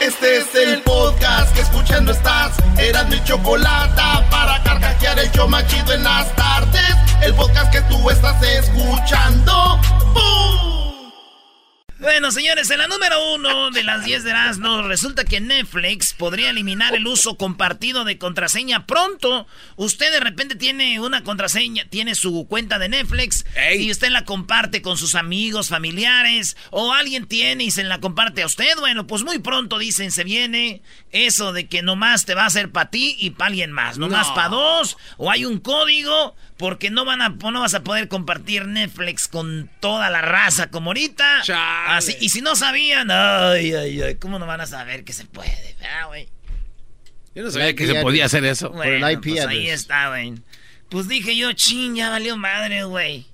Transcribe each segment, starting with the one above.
Este es el podcast que escuchando estás. Eran mi chocolate para carcajear el yo machido en las tardes. El podcast que tú estás escuchando. Bueno, señores, en la número uno de las 10 de Erasmo, resulta que Netflix podría eliminar el uso compartido de contraseña pronto. Usted de repente tiene una contraseña, tiene su cuenta de Netflix y usted la comparte con sus amigos, familiares, o alguien tiene y se la comparte a usted. Bueno, pues muy pronto dicen, se viene eso de que nomás te va a hacer para ti y para alguien más. Nomás No. para dos, o hay un código, porque no, van a, no vas a poder compartir Netflix con toda la raza como ahorita. Así, y si no sabían, ay, ay, ay, ¿cómo no van a saber que se puede? Ah, güey. Yo no sabía que se podía hacer eso. Bueno, pues ahí está, güey. Pues dije yo, ching, ya valió madre, güey.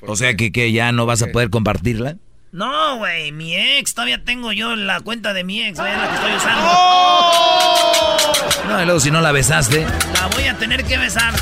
O sea que, que ya no vas a poder compartirla. No, güey, mi ex, todavía tengo yo la cuenta de mi ex, güey, la que estoy usando. No, y luego si no la besaste. La voy a tener que besar.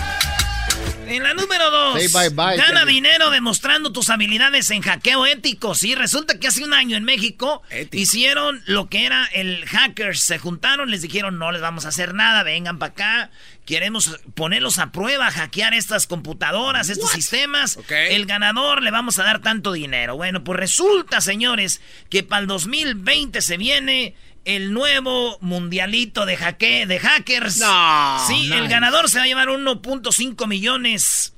En la número dos, Say bye bye, gana dinero demostrando tus habilidades en hackeo ético. Sí, resulta que hace un año en México hicieron lo que era el hackers. Se juntaron, les dijeron no les vamos a hacer nada, vengan para acá. Queremos ponerlos a prueba, hackear estas computadoras, estos sistemas. El ganador le vamos a dar tanto dinero. Bueno, pues resulta, señores, que para el 2020 se viene el nuevo mundialito de, hacke- de hackers. No, Sí, el ganador se va a llevar 1.5 millones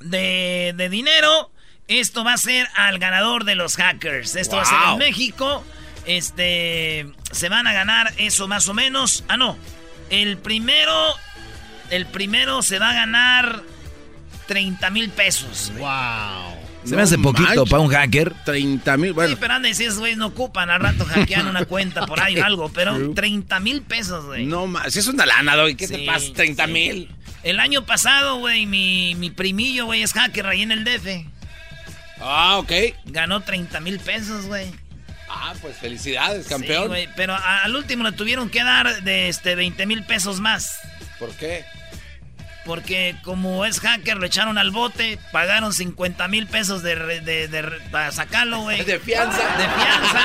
de, de dinero. Esto va a ser al ganador de los hackers. Esto va a ser en. México. Este, se van a ganar eso más o menos. Ah, no. El primero, el primero se va a ganar 30 mil pesos. Wow. Se me hace poquito para un hacker. 30 mil, bueno. Sí, pero anda, si esos güeyes no ocupan, al rato hackean una cuenta por ahí o algo, pero 30 mil pesos, güey. No más, si es una lana, doy, ¿qué te Sí, pasa? 30 sí. mil. El año pasado, güey, mi, mi primillo, güey, es hacker ahí en el DF. Ah, ok. Ganó 30 mil pesos, güey. Ah, pues felicidades, Sí, campeón. güey, pero al último le tuvieron que dar de este 20 mil pesos más. ¿Por qué? Porque como es hacker, lo echaron al bote, pagaron 50 mil pesos de, de- de para sacarlo, güey. De fianza. De fianza.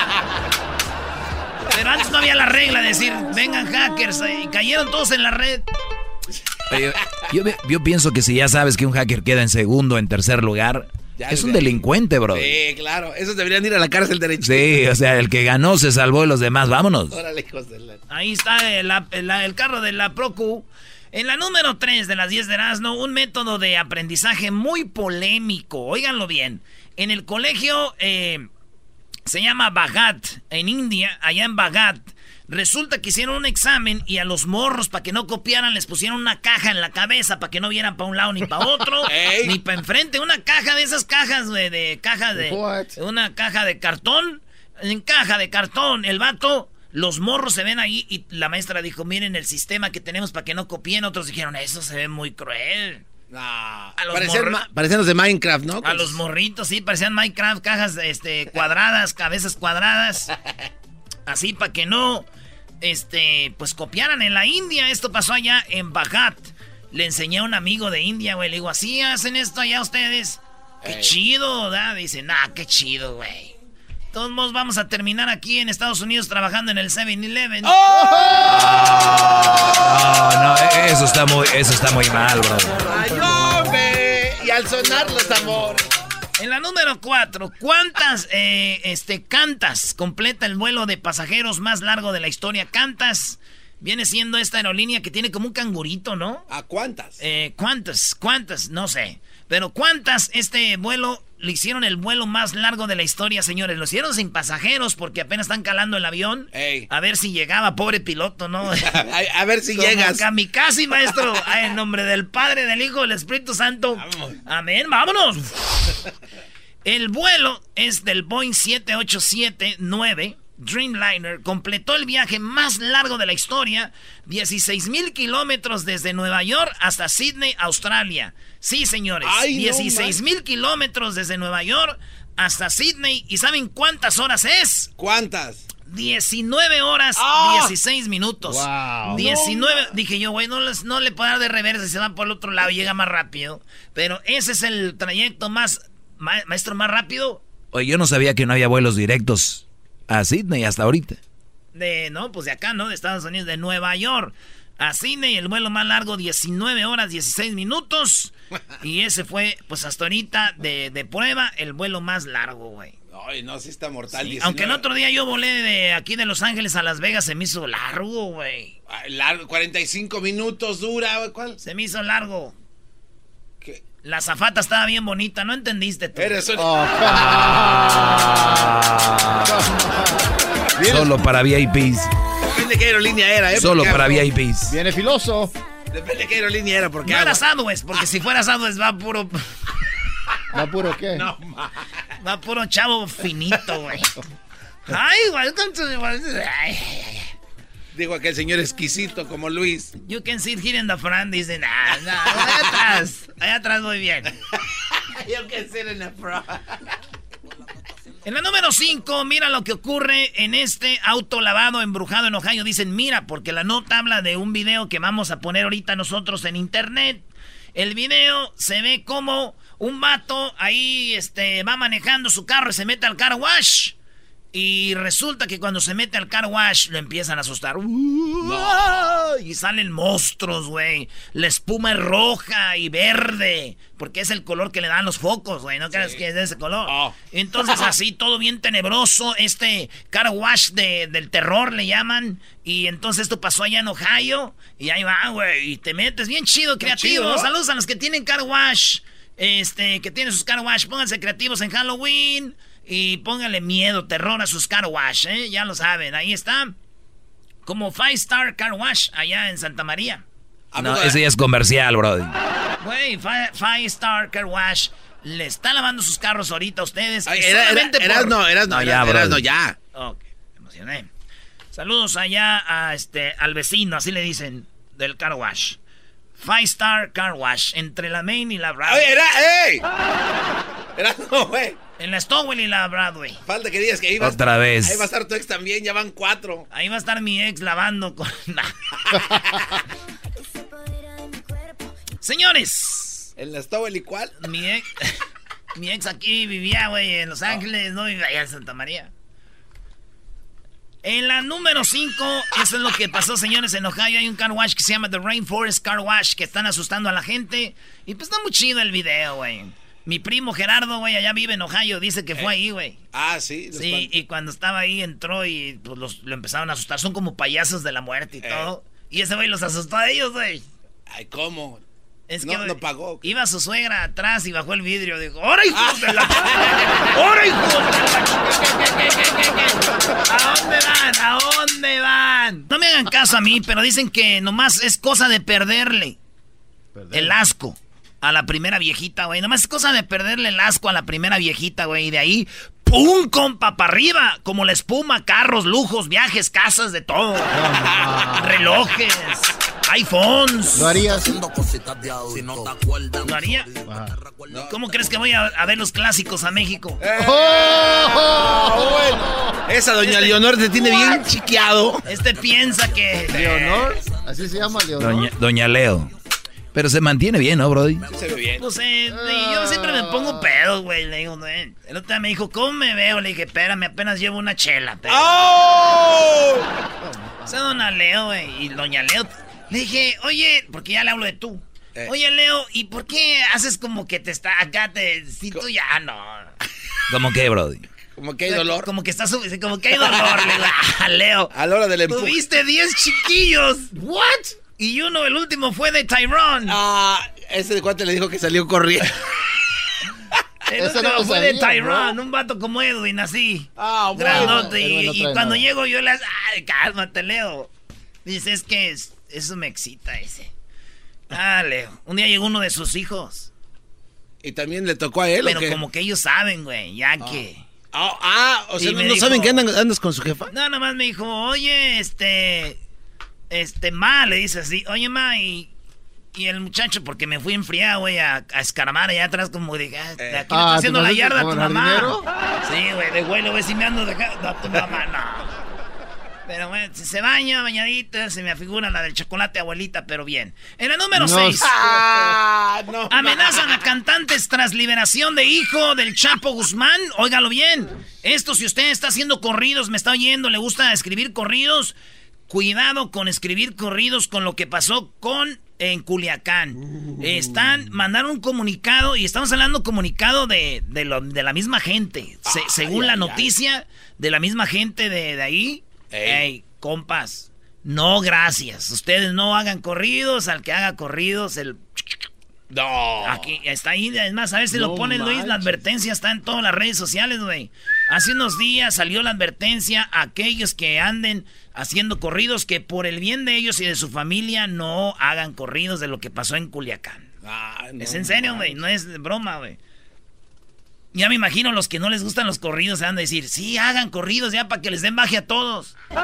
Pero antes no había la regla de decir, vengan hackers, eh, y cayeron todos en la red. Yo, yo pienso que si ya sabes que un hacker queda en segundo o en tercer lugar, Ya es un delincuente, bro. Sí, claro. Esos deberían ir a la cárcel derecho. Sí, o sea, el que ganó se salvó y los demás, vámonos. Órale, hijos de la... Ahí está el, el- el carro de la Procu. En la número 3 de las 10 de Erasmo, un método de aprendizaje muy polémico. Óiganlo bien. En el colegio eh, se llama Bhagat, en India, allá en Bhagat. Resulta que hicieron un examen y a los morros, para que no copiaran, les pusieron una caja en la cabeza para que no vieran para un lado ni para otro, ni para enfrente. Una caja de esas cajas, güey, de caja de. What? Una caja de cartón. En caja de cartón, el vato. Los morros se ven ahí y la maestra dijo, miren el sistema que tenemos para que no copien. Otros dijeron, eso se ve muy cruel. No. los Parecían, morros- ma- parecían los de Minecraft, ¿no? A los morritos, sí, parecían Minecraft, cajas este, cuadradas, cabezas cuadradas. Así para que no, este, pues copiaran en la India. Esto pasó allá en Bhagat. Le enseñé a un amigo de India, güey. Le digo, ¿así hacen esto allá ustedes? Qué chido, ¿verdad? Dice, nah, qué chido, güey. Todos modos vamos a terminar aquí en Estados Unidos trabajando en el 7-Eleven. No, no, e- eso está muy, eso está muy mal, bro. ¡Ay, hombre! Y al sonar los amores. En la número 4, ¿cuántas eh, este, Cantas completa el vuelo de pasajeros más largo de la historia? Cantas viene siendo esta aerolínea que tiene como un cangurito, ¿no? ¿A cuántas? Eh, ¿Cuántas? ¿Cuántas? No sé. Pero ¿cuántas este vuelo le hicieron el vuelo más largo de la historia, señores? Lo hicieron sin pasajeros porque apenas están calando el avión. Ey. A ver si llegaba, pobre piloto, ¿no? a, a ver si Como llegas. Kamikaze, maestro. En nombre del Padre, del Hijo, del Espíritu Santo. Amén, vámonos. El vuelo es del Boeing 787-9 Dreamliner. Completó el viaje más largo de la historia, 16 mil kilómetros desde Nueva York hasta Sydney, Australia. Sí, señores, Ay, no 16 mil kilómetros desde Nueva York hasta Sydney. ¿Y saben cuántas horas es? ¿Cuántas? 19 horas ¡Ah! 16 minutos. Wow. 19. Dije yo, güey, no, les- no le puedo dar de reversa si se va por el otro lado y llega más rápido. Pero ese es el trayecto más, ma- maestro, más rápido Oye, yo no sabía que no había vuelos directos a Sydney hasta ahorita. de, no, pues de acá, ¿no? De Estados Unidos, de Nueva York a Sydney, el vuelo más largo, 19 horas 16 minutos. Y ese fue, pues hasta ahorita, de, de prueba, el vuelo más largo, güey. Ay, no, sí está mortal. Sí, 19. aunque el otro día yo volé de aquí de Los Ángeles a Las Vegas, se me hizo largo, güey. Largo, 45 minutos dura. güey, ¿Cuál? Se me hizo largo. La zafata estaba bien bonita, no entendiste tú. Eres un... Oh, Solo para VIPs. Depende de qué aerolínea era, ¿eh? Solo para VIPs. viene filoso. Depende de qué aerolínea era, porque... No era Southwest, porque si fuera Southwest va puro, ¿Va puro qué? No, ma. va puro chavo finito, güey. Ay, welcome to the... Ay, Digo aquel señor exquisito como Luis. You can sit here in the front, dice, nah, nah, allá atrás, allá atrás muy bien. Yo que ser en la front. En la número 5, mira lo que ocurre en este auto lavado embrujado en Ohio. Dicen, mira, porque la nota habla de un video que vamos a poner ahorita nosotros en internet. El video se ve como un vato ahí este, va manejando su carro y se mete al car wash. Y resulta que cuando se mete al car wash lo empiezan a asustar. Y salen monstruos, güey. La espuma es roja y verde. Porque es el color que le dan los focos, güey. No creas que es de ese color. Oh. Entonces así todo bien tenebroso. Este car wash de- del terror le llaman. Y entonces esto pasó allá en Ohio. Y ahí va, güey. Y te metes bien chido, creativo. chido. Saludos a los que tienen car wash. Este, que tienen sus car wash. Pónganse creativos en Halloween. Y pónganle miedo, terror a sus car wash, ¿eh? Ya lo saben. Ahí está. Como Five Star Car Wash allá en Santa María. ¿A No, poco- ese ya es comercial, brody. Güey, Fi- Five Star Car Wash le está lavando sus carros ahorita a ustedes. Ay, era, era, solamente por- eras no, eras no, ya, eras no, ya. Ok, me emocioné. Saludos allá a este, al vecino, así le dicen, del Car Wash. Five Star Car Wash, entre la Main y la Broadway. Oye, era, ¡ey! Era no, güey. En la Stowell y la Broadway. Falta que digas que ahí va, Otra vez. ahí va a estar tu ex también, ya van cuatro. Ahí va a estar mi ex lavando con... Señores, ¿En la Stowell y cuál? mi ex, mi ex aquí vivía, güey, en Los Ángeles, no vivía allá en Santa María. En la número 5, eso es lo que pasó, señores. En Ohio hay un car wash que se llama The Rainforest Car Wash que están asustando a la gente. Y pues está muy chido el video, güey. Mi primo Gerardo, güey, allá vive en Ohio, dice que fue ahí, güey. Ah, sí. los Sí, pan- y cuando estaba ahí entró y pues los, lo empezaron a asustar. Son como payasos de la muerte y Eh. todo. Y ese güey los asustó a ellos, güey. Ay, ¿cómo? Es No, que no pagó. Iba su suegra atrás y bajó el vidrio. Dijo, ¡Ahora, hijos de la... ¡Ahora, hijos de la... ¿A dónde van? ¿A dónde van? No me hagan caso a mí, pero dicen que nomás es cosa de perderle el asco a la primera viejita, güey. Nomás es cosa de perderle el asco a la primera viejita, güey. Y de ahí, ¡pum! compa, para arriba. Como la espuma, carros, lujos, viajes, casas, de todo. Relojes, iPhones. ¿Lo harías? ¿Lo haría? ¿Cómo crees que voy a, a ver los clásicos a México? ¡Oh! bueno. Esa doña Leonor te tiene bien chiqueado. Este piensa que... ¿Leonor? ¿Así se llama Leonor? Doña, Doña Leo. Pero se mantiene bien, ¿no, brody? Se ve bien. Pues eh, yo siempre me pongo pedo, güey. Le digo, "Eh". el otro día me dijo, ¿cómo me veo? Le dije, espérame, apenas llevo una chela. Pero... ¡Oh! O sea, Dona Leo, güey, y Doña Leo. Le dije, oye, porque ya le hablo de tú. Eh. Oye, Leo, ¿y por qué haces como que te está acá? Te, si tú ya no. ¿Cómo qué, Brody? Como que hay dolor. Como que está sub- como que hay dolor, le digo, "Ah, Leo. A la hora del empuje. Tuviste 10 chiquillos. What? Y uno, el último fue de Tyrone. Ah, ese cuate le dijo que salió corriendo. el último no fue de Tyrone, un vato como Edwin, así. Ah, bueno. Y, no y trae cuando nada. llego yo le hago, ay, cálmate, Leo. Dice, es que es- eso me excita ese. Ah, Leo. Un día llegó uno de sus hijos. ¿Y también le tocó a él Pero o qué? como que ellos saben, güey, ya que... Ah, ah, o sea, Y ¿no, dijo- saben que andan- andas con su jefa? No, nomás me dijo, oye, este... Este, ma, le dice así, oye, ma, y... Y el muchacho, porque me fui enfriado, güey, a, a escaramar allá atrás, como dije, ah, de aquí le Ah, está ¿te haciendo la yarda a tu mamá. Sí, güey, de güey lo ves si me ando dejando a tu mamá, no. Pero bueno, si se baña, bañadita, se me afigura la del chocolate abuelita, pero bien. En la número No 6. sé. Ah, no. Amenazan a cantantes tras liberación de hijo del Chapo Guzmán. Óigalo bien. Esto, si usted está haciendo corridos, me está oyendo, le gusta escribir corridos, cuidado con escribir corridos con lo que pasó con en Culiacán. Están, mandaron un comunicado y estamos hablando comunicado de, de, lo- de la misma gente. Se- según la noticia, de la misma gente de, de ahí. Ey. Ey, compas, no gracias. Ustedes no hagan corridos, al que haga corridos, el No. Aquí está ahí, es más, a ver si lo ponen Luis, la manches. advertencia está en todas las redes sociales, güey. Hace unos días salió la advertencia a aquellos que anden haciendo corridos que por el bien de ellos y de su familia no hagan corridos de lo que pasó en Culiacán. Ah, no es en serio, güey, no es broma, güey. Ya me imagino los que no les gustan los corridos se van a decir, sí, hagan corridos ya para que les den baje a todos. Chale.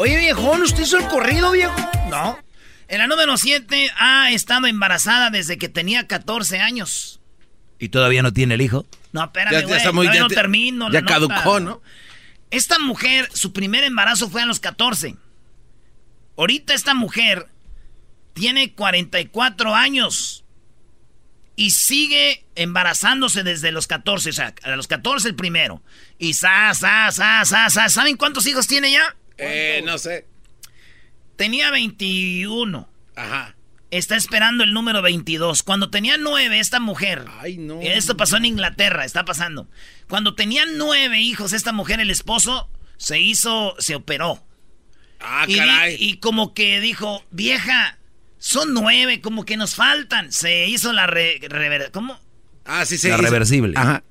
Oye, viejón, ¿usted hizo el corrido, viejo? No. En la número 7 ha estado embarazada desde que tenía 14 años. ¿Y todavía no tiene el hijo? No, espérame, Ya- ya güey. está muy- todavía ya no te- termino. la ya nota. caducó, ¿no? Esta mujer, su primer embarazo fue a los 14. Ahorita esta mujer tiene 44 años y sigue embarazándose desde los 14. O sea, a los 14 el primero. Y sa, sa, sa, sa, sa. ¿Saben cuántos hijos tiene ya? Eh, no sé. Tenía 21. Ajá. Está esperando el número 22. Cuando tenía 9, esta mujer. Ay, no. Esto pasó en Inglaterra, está pasando. Cuando tenía 9 hijos, esta mujer, el esposo, se hizo, se operó. Ah, y, di- caray. y como que dijo, vieja, son nueve, como que nos faltan. Se hizo la re- rever- ¿Cómo? Ah, sí, sí. La reversible. Ajá.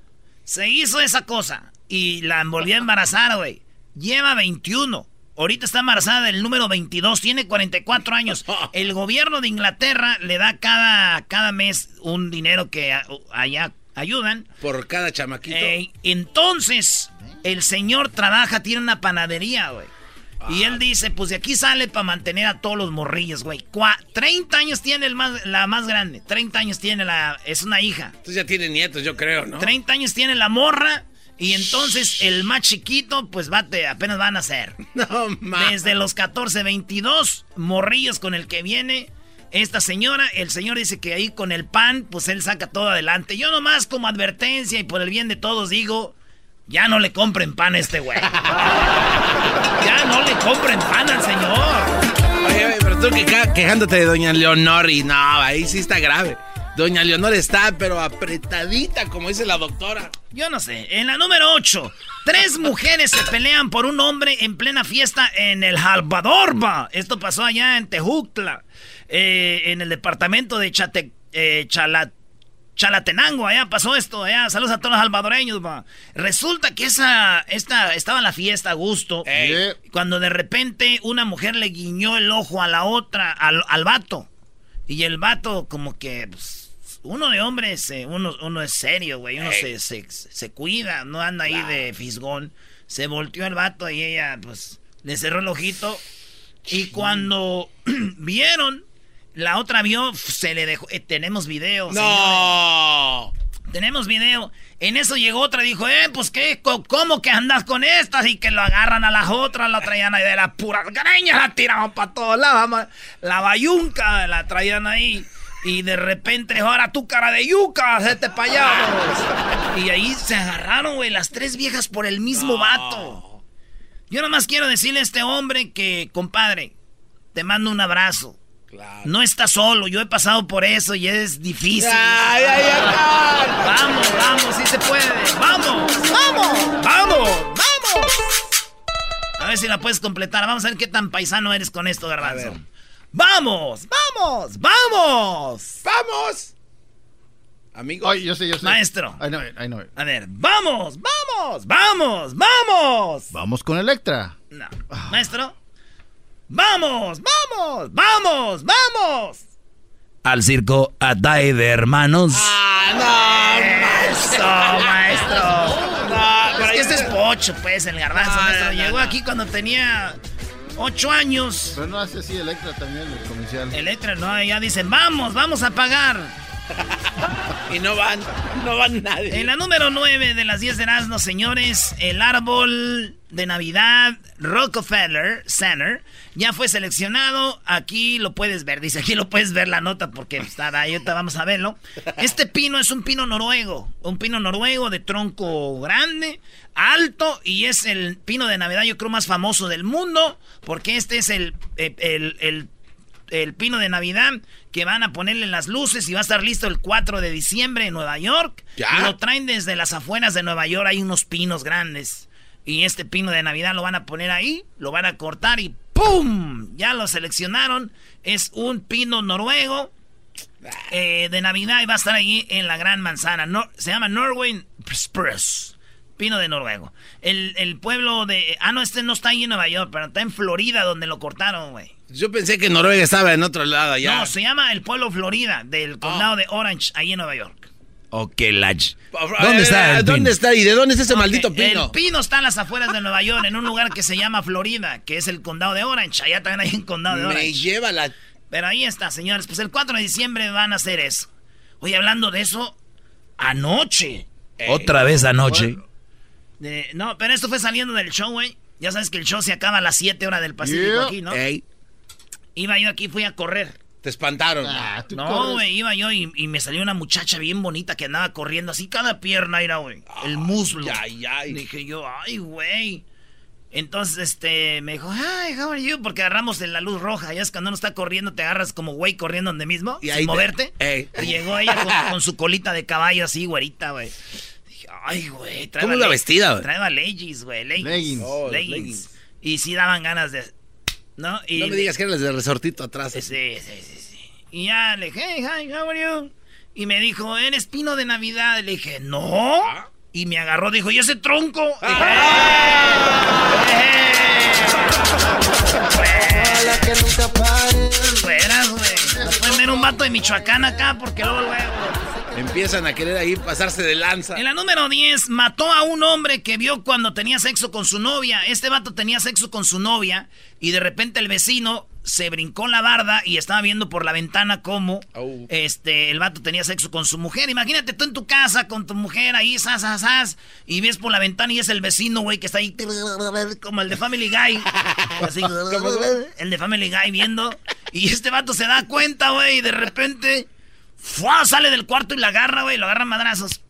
Se hizo esa cosa. Y la volvió a embarazar, güey. Lleva 21. Ahorita está embarazada del número 22. Tiene 44 años. El gobierno de Inglaterra le da cada, cada mes un dinero que a- allá ayudan. Por cada chamaquito. Ey, entonces, el señor trabaja, tiene una panadería, güey. Y él dice, pues de aquí sale para mantener a todos los morrillos, güey. Cua- 30 años tiene el más, la más grande. 30 años tiene la... Es una hija. Entonces ya tiene nietos, yo creo, ¿no? 30 años tiene la morra. Y entonces el más chiquito, pues va, te- apenas van a ser. No, ma. Desde los 14, 22 morrillos con el que viene esta señora. El señor dice que ahí con el pan, pues él saca todo adelante. Yo nomás como advertencia y por el bien de todos digo, ya no le compren pan a este güey. ya no le compren pan al señor. Oye, oye, pero tú quejándote de doña Leonor y no, ahí sí está grave. Doña Leonor está, pero apretadita, como dice la doctora. Yo no sé. En la número 8, tres mujeres se pelean por un hombre en plena fiesta en El Salvador. Esto pasó allá en Tejucla, eh, en el departamento de Chate, eh, Chala- Chalatenango. Allá pasó esto. Allá. Saludos a todos los salvadoreños. va. Resulta que esa, esta, estaba en la fiesta a gusto. Ey. Cuando de repente una mujer le guiñó el ojo a la otra, al, al vato. Y el vato como que... pues, uno de hombres, eh, uno, uno es serio, güey. Uno se, se, se cuida, no anda ahí de fisgón. Se volteó el vato y ella, pues, le cerró el ojito. Y cuando vieron, la otra vio, se le dejó... eh, tenemos video. señores. No. Tenemos video. En eso llegó otra y dijo, eh, pues qué, ¿cómo que andas con estas? Y que lo agarran a las otras, la traían ahí de las puras greñas, la tiraban para todos lados. La bayunca la traían ahí. Y de repente, ahora tu cara de yuca, se te para allá. Y ahí se agarraron, güey, las tres viejas por el mismo vato. Yo nomás quiero decirle a este hombre que, compadre, te mando un abrazo. No estás solo, yo he pasado por eso y es difícil. Ay, ay, ay, vamos, vamos, sí se puede. Vamos, vamos, vamos, vamos. A ver si la puedes completar. Vamos a ver qué tan paisano eres con esto, garbanzo. ¡Vamos! ¡Vamos! ¡Vamos! ¡Vamos! Amigo. Ay, yo sé, yo sé. Maestro. I know it, I know it. A ver, ¡vamos! ¡Vamos! ¡Vamos! ¡Vamos! Vamos con Electra. No. Maestro. ¡Vamos! ¡Vamos! ¡Vamos! ¡Vamos! Al circo Atay de Hermanos. ¡Ah, no! ¡Eso, maestro! No, es que este es pocho, pues, el garbanzo, maestro. no, no, Llegó no. aquí cuando tenía ocho años. Pero no hace así Electra también, el comercial. Electra, no, ya dicen, vamos, vamos a pagar. Y no van, no van nadie. En la número 9 de las 10 de Erasmo, señores, el árbol de Navidad Rockefeller Center ya fue seleccionado. Aquí lo puedes ver, dice, aquí lo puedes ver la nota porque está ahí, ahorita vamos a verlo. Este pino es un pino noruego, un pino noruego de tronco grande, alto y es el pino de Navidad yo creo más famoso del mundo porque este es el, el, el- el el pino de Navidad que van a ponerle las luces y va a estar listo el 4 de diciembre en Nueva York. ¿Ya? Lo traen desde las afueras de Nueva York, hay unos pinos grandes. Y este pino de Navidad lo van a poner ahí, lo van a cortar y ¡pum! Ya lo seleccionaron. Es un pino noruego eh, de Navidad y va a estar ahí en la Gran Manzana. No- se llama Norway Spruce. Pino de Noruego. El, el pueblo de... Ah, no, este no está ahí en Nueva York, pero está en Florida donde lo cortaron, güey. Yo pensé que Noruega estaba en otro lado allá. No, se llama el pueblo Florida, del condado de Orange, ahí en Nueva York. Ok, lach. ¿Dónde está el ¿Dónde pino? está? ¿Y de dónde es ese maldito pino? El pino está en las afueras de Nueva York, en un lugar que se llama Florida, que es el condado de Orange. Allá también hay un condado de Me Orange. lleva la... Pero ahí está, señores. Pues el 4 de diciembre van a hacer eso. Oye, hablando de eso, anoche. Otra vez anoche. De- no, pero esto fue saliendo del show, güey. Ya sabes que el show se acaba a las 7 horas del Pacífico Yeah. aquí, ¿no? Ey, Iba yo aquí, fui a correr. te espantaron. Ah, No, güey, iba yo y, y me salió una muchacha bien bonita que andaba corriendo así cada pierna, era, güey. El muslo. Ay, ay. Dije yo, ay, güey. Entonces, este, me dijo, ay, how are you? Porque agarramos en la luz roja. Ya es cuando uno está corriendo, te agarras como güey corriendo donde mismo, Y ahí sin te- moverte. Ey. Y llegó ella con, con su colita de caballo así, güerita, güey. Ay, güey. traeba ¿Cómo le- vestida, güey? Traeba leggings, güey, leggings. Leggings. Oh, leggings. leggings. Y sí daban ganas de, ¿no? Y No me digas que eres de resortito atrás. Sí, sí, sí, sí. Y ya le dije, hey, hi, how are you? Y me dijo, ¿eres pino de Navidad? Le dije, no. Y me agarró, dijo, ¿y ese tronco? Dije, Ojalá que nunca pare. Fueras, güey. No pueden ver un vato de Michoacán acá porque luego, luego. Empiezan a querer ahí pasarse de lanza. En la número 10, mató a un hombre que vio cuando tenía sexo con su novia. Este vato tenía sexo con su novia y de repente el vecino se brincó la barda y estaba viendo por la ventana cómo este, el vato tenía sexo con su mujer. Imagínate tú en tu casa con tu mujer ahí, sas, sas, sas, y ves por la ventana y es el vecino, güey, que está ahí como el de Family Guy. Así, el de Family Guy viendo. Y este vato se da cuenta, güey, y de repente... ¡fua! Sale del cuarto y la agarra, güey, lo agarra a madrazos.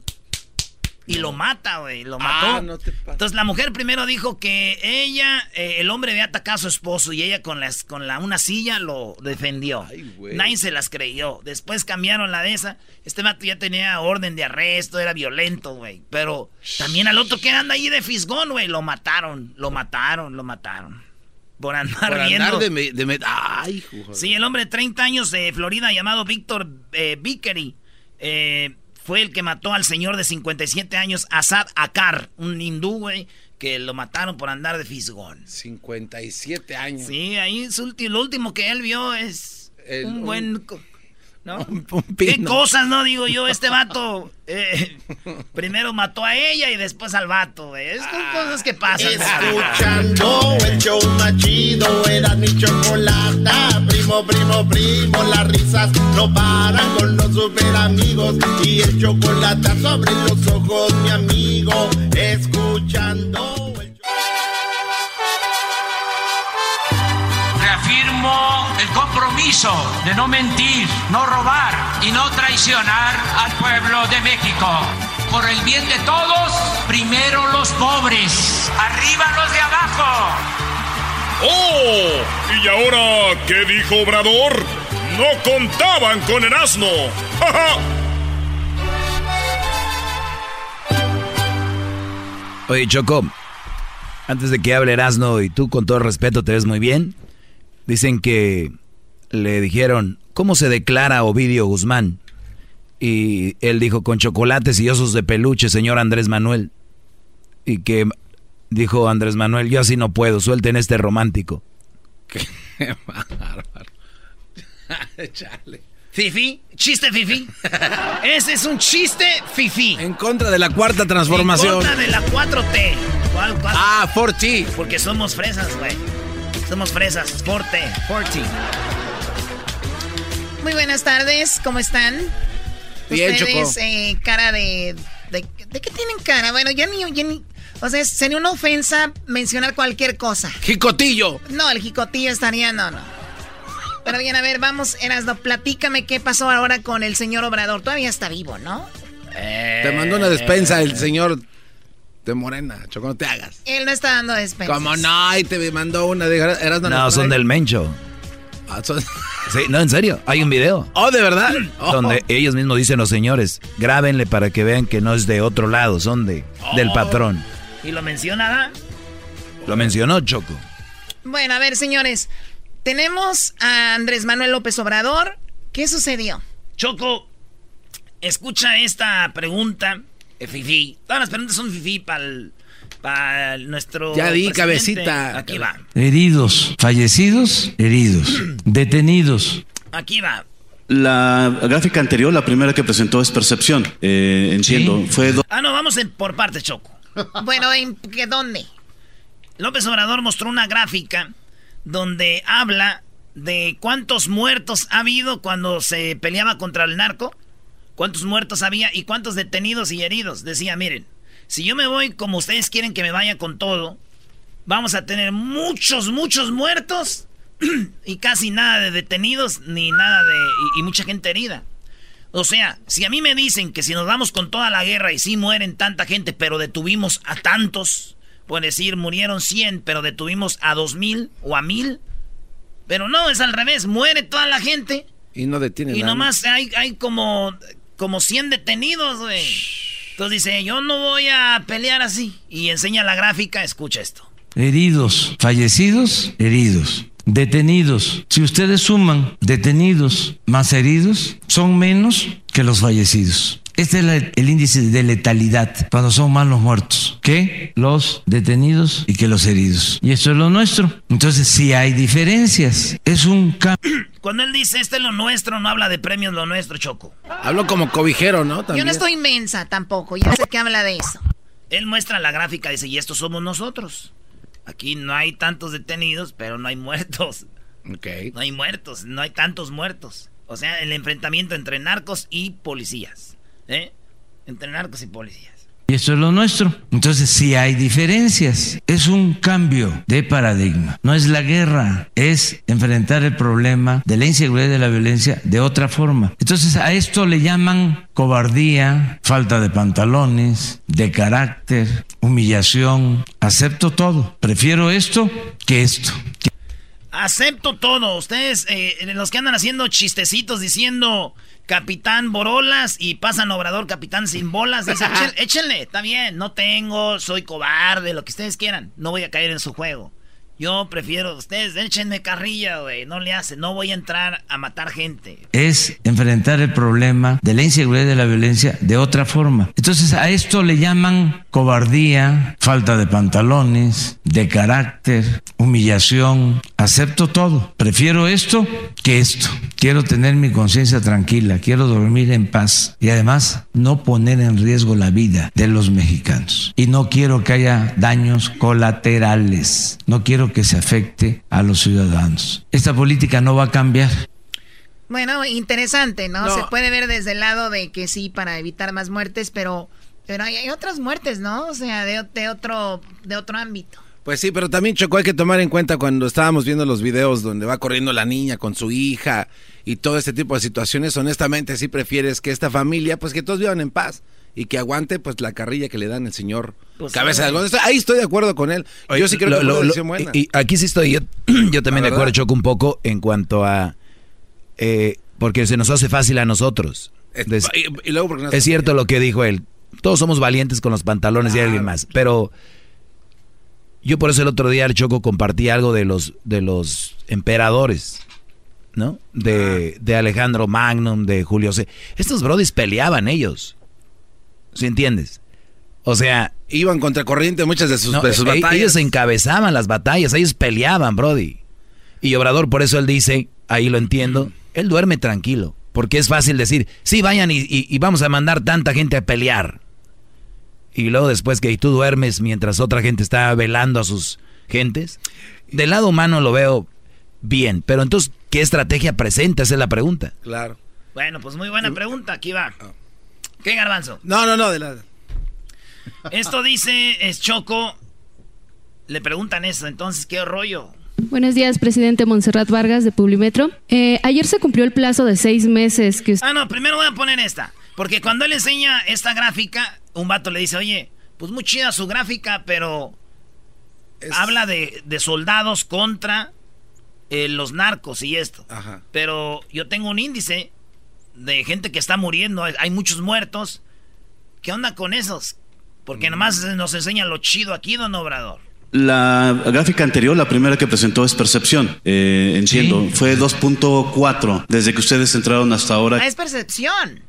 Y lo mata, güey, lo mató. Ah, no te. Entonces la mujer primero dijo que ella, eh, el hombre había atacado a su esposo y ella con las con la una silla lo defendió. Ay, güey. Nadie se las creyó. Después cambiaron la de esa. Este vato ya tenía orden de arresto, era violento, güey. Pero también al otro que anda ahí de fisgón, güey, lo mataron, lo mataron, lo mataron. Por andar Por andar de... me- de me- Ay, joder. Sí, el hombre de 30 años de Florida llamado Víctor eh, Vickery eh, fue el que mató al señor de 57 años, Asad Akar, un hindú, güey, que lo mataron por andar de fisgón. 57 años. Sí, ahí su ulti- lo último que él vio es El- un buen... ¿No? Un- un ¿Qué cosas, no? Digo yo, este vato eh, primero mató a ella y después al vato, güey. Es son cosas que pasan. Escuchando el show más chido, era mi chocolata. Primo, primo, primo, las risas no paran con los super amigos. Y el chocolate sobre los ojos, mi amigo. Escuchando compromiso de no mentir, no robar y no traicionar al pueblo de México. Por el bien de todos, primero los pobres, arriba los de abajo. ¡Oh! ¿Y ahora qué dijo Obrador? No contaban con el asno. Oye, Choco, antes de que hable Erasno y tú con todo respeto te ves muy bien, dicen que le dijeron, ¿cómo se declara Ovidio Guzmán? Y él dijo, con chocolates y osos de peluche, señor Andrés Manuel. Y que dijo Andrés Manuel, yo así no puedo, suelten este romántico. Qué bárbaro. Chale. Fifi, chiste Fifi. Ese es un chiste Fifi. En contra de la cuarta transformación. En contra de la 4T. ¿Cuál, cuál? Ah, 4T. Porque somos fresas, güey. Somos fresas. 4T. 4T. Muy buenas tardes, ¿cómo están? Bien, Ustedes, eh, cara de, de, de. qué tienen cara? Bueno, ya ni, ya ni. O sea, sería una ofensa mencionar cualquier cosa. ¡Jicotillo! No, el jicotillo estaría. No, no. Pero bien, a ver, vamos, Erasno, platícame qué pasó ahora con el señor Obrador. Todavía está vivo, ¿no? Eh, te mandó una despensa el señor de Morena, Choco, no te hagas. Él no está dando despensas. ¿Cómo no? Y te mandó una de Erasno. No, son del Mencho. Ah, son... Sí, no, en serio, hay un video. Oh, ¿de verdad? Oh. Donde ellos mismos dicen los señores, grábenle para que vean que no es de otro lado, son de oh. del patrón. ¿Y lo menciona? Lo mencionó Choco. Bueno, a ver, señores, tenemos a Andrés Manuel López Obrador. ¿Qué sucedió? Choco, escucha esta pregunta, eh, Fifi. Todas las preguntas son Fifi para nuestro. Ya di, cabecita. Aquí va. Heridos, fallecidos, heridos, detenidos. Aquí va. La gráfica anterior, la primera que presentó es percepción. Eh, entiendo. ¿Sí? Fue. Ah, no, vamos en, por parte, Choco. bueno, ¿en qué dónde? López Obrador mostró una gráfica donde habla de cuántos muertos ha habido cuando se peleaba contra el narco, cuántos muertos había y cuántos detenidos y heridos. Decía, miren, si yo me voy como ustedes quieren que me vaya con todo, vamos a tener muchos, muchos muertos y casi nada de detenidos ni nada de... y, y mucha gente herida. O sea, si a mí me dicen que si nos vamos con toda la guerra y sí mueren tanta gente, pero detuvimos a tantos, Puede decir, murieron 100, pero detuvimos a 2000 o a 1000. Pero no, es al revés, muere toda la gente. Y no detienen. Y nomás hay, hay como, como 100 detenidos, güey. Entonces dice, yo no voy a pelear así. Y enseña la gráfica, escucha esto. Heridos, fallecidos, heridos. Detenidos. Si ustedes suman detenidos más heridos, son menos que los fallecidos. Este es el índice de letalidad cuando son más los muertos que los detenidos y que los heridos. Y esto es lo nuestro. Entonces sí hay diferencias. Es un cambio. Cuando él dice este es lo nuestro, no habla de premios lo nuestro, Choco. Hablo como cobijero, ¿no? También. Yo no estoy inmensa tampoco. Ya sé que habla de eso. Él muestra la gráfica, dice, y estos somos nosotros. Aquí no hay tantos detenidos, pero no hay muertos. Ok. No hay muertos, no hay tantos muertos. O sea, el enfrentamiento entre narcos y policías. ¿Eh? Entre narcos y policías. Y eso es lo nuestro. Entonces sí hay diferencias. Es un cambio de paradigma. No es la guerra, es enfrentar el problema de la inseguridad y de la violencia de otra forma. Entonces a esto le llaman cobardía, falta de pantalones, de carácter, humillación. Acepto todo. Prefiero esto que esto. Acepto todo. Ustedes, eh, los que andan haciendo chistecitos diciendo Capitán Borolas y pasan Obrador Capitán sin bolas. Dice, échenle, está bien, no tengo, soy cobarde, lo que ustedes quieran. No voy a caer en su juego. Yo prefiero, ustedes échenme carrilla, güey, no le hacen, no voy a entrar a matar gente. Es enfrentar el problema de la inseguridad y de la violencia de otra forma. Entonces a esto le llaman cobardía, falta de pantalones, de carácter, humillación. Acepto todo. Prefiero esto que esto. Quiero tener mi conciencia tranquila, quiero dormir en paz y además no poner en riesgo la vida de los mexicanos. Y no quiero que haya daños colaterales. No quiero que se afecte a los ciudadanos. Esta política no va a cambiar. Bueno, interesante, ¿no? no. Se puede ver desde el lado de que sí, para evitar más muertes, pero, pero hay, hay otras muertes, ¿no? O sea, de, de, otro, de otro ámbito. Pues sí, pero también Choco hay que tomar en cuenta cuando estábamos viendo los videos donde va corriendo la niña con su hija y todo este tipo de situaciones, honestamente sí prefieres que esta familia, pues que todos vivan en paz y que aguante pues la carrilla que le dan el señor Pues, Cabeza de algodón. Ahí estoy de acuerdo con él. yo sí creo que lo, lo, buena. Y, aquí sí estoy yo, yo también de acuerdo, Choco, un poco en cuanto a... Eh, porque se nos hace fácil a nosotros. y, luego porque es cierto lo que dijo él. Todos somos valientes con los pantalones y alguien más. Pero yo por eso el otro día el Choco compartí algo de los, de los emperadores. ¿No? De, de Alejandro Magnum, de Julio C. Estos brodis peleaban ellos. ¿Sí entiendes? O sea... Iban contra corriente muchas de sus, de sus batallas. Ellos encabezaban las batallas, ellos peleaban, Brody. Y Obrador, por eso él dice, ahí lo entiendo, él duerme tranquilo. Porque es fácil decir, sí, vayan y, vamos a mandar tanta gente a pelear. Y luego después que tú duermes mientras otra gente está velando a sus gentes. Del lado humano lo veo bien. Pero entonces, ¿qué estrategia presenta? Esa es la pregunta. Claro. Bueno, pues muy buena pregunta. Aquí va. ¿Qué garbanzo? No, no, no, de la... Esto dice, es Choco. Le preguntan eso, entonces, ¿qué rollo? Buenos días, presidente Montserrat Vargas de Publimetro. Eh, ayer se cumplió el plazo de seis meses que... Ah, no, primero voy a poner esta. Porque cuando él enseña esta gráfica, un vato le dice, oye, pues muy chida su gráfica, pero habla de, soldados contra eh, los narcos y esto. Ajá. Pero yo tengo un índice de gente que está muriendo, hay muchos muertos. ¿Qué onda con esos? Porque nomás nos enseña lo chido aquí, don Obrador. La gráfica anterior, la primera que presentó es percepción, eh, entiendo. Fue 2.4 desde que ustedes entraron hasta ahora. Ah, es percepción.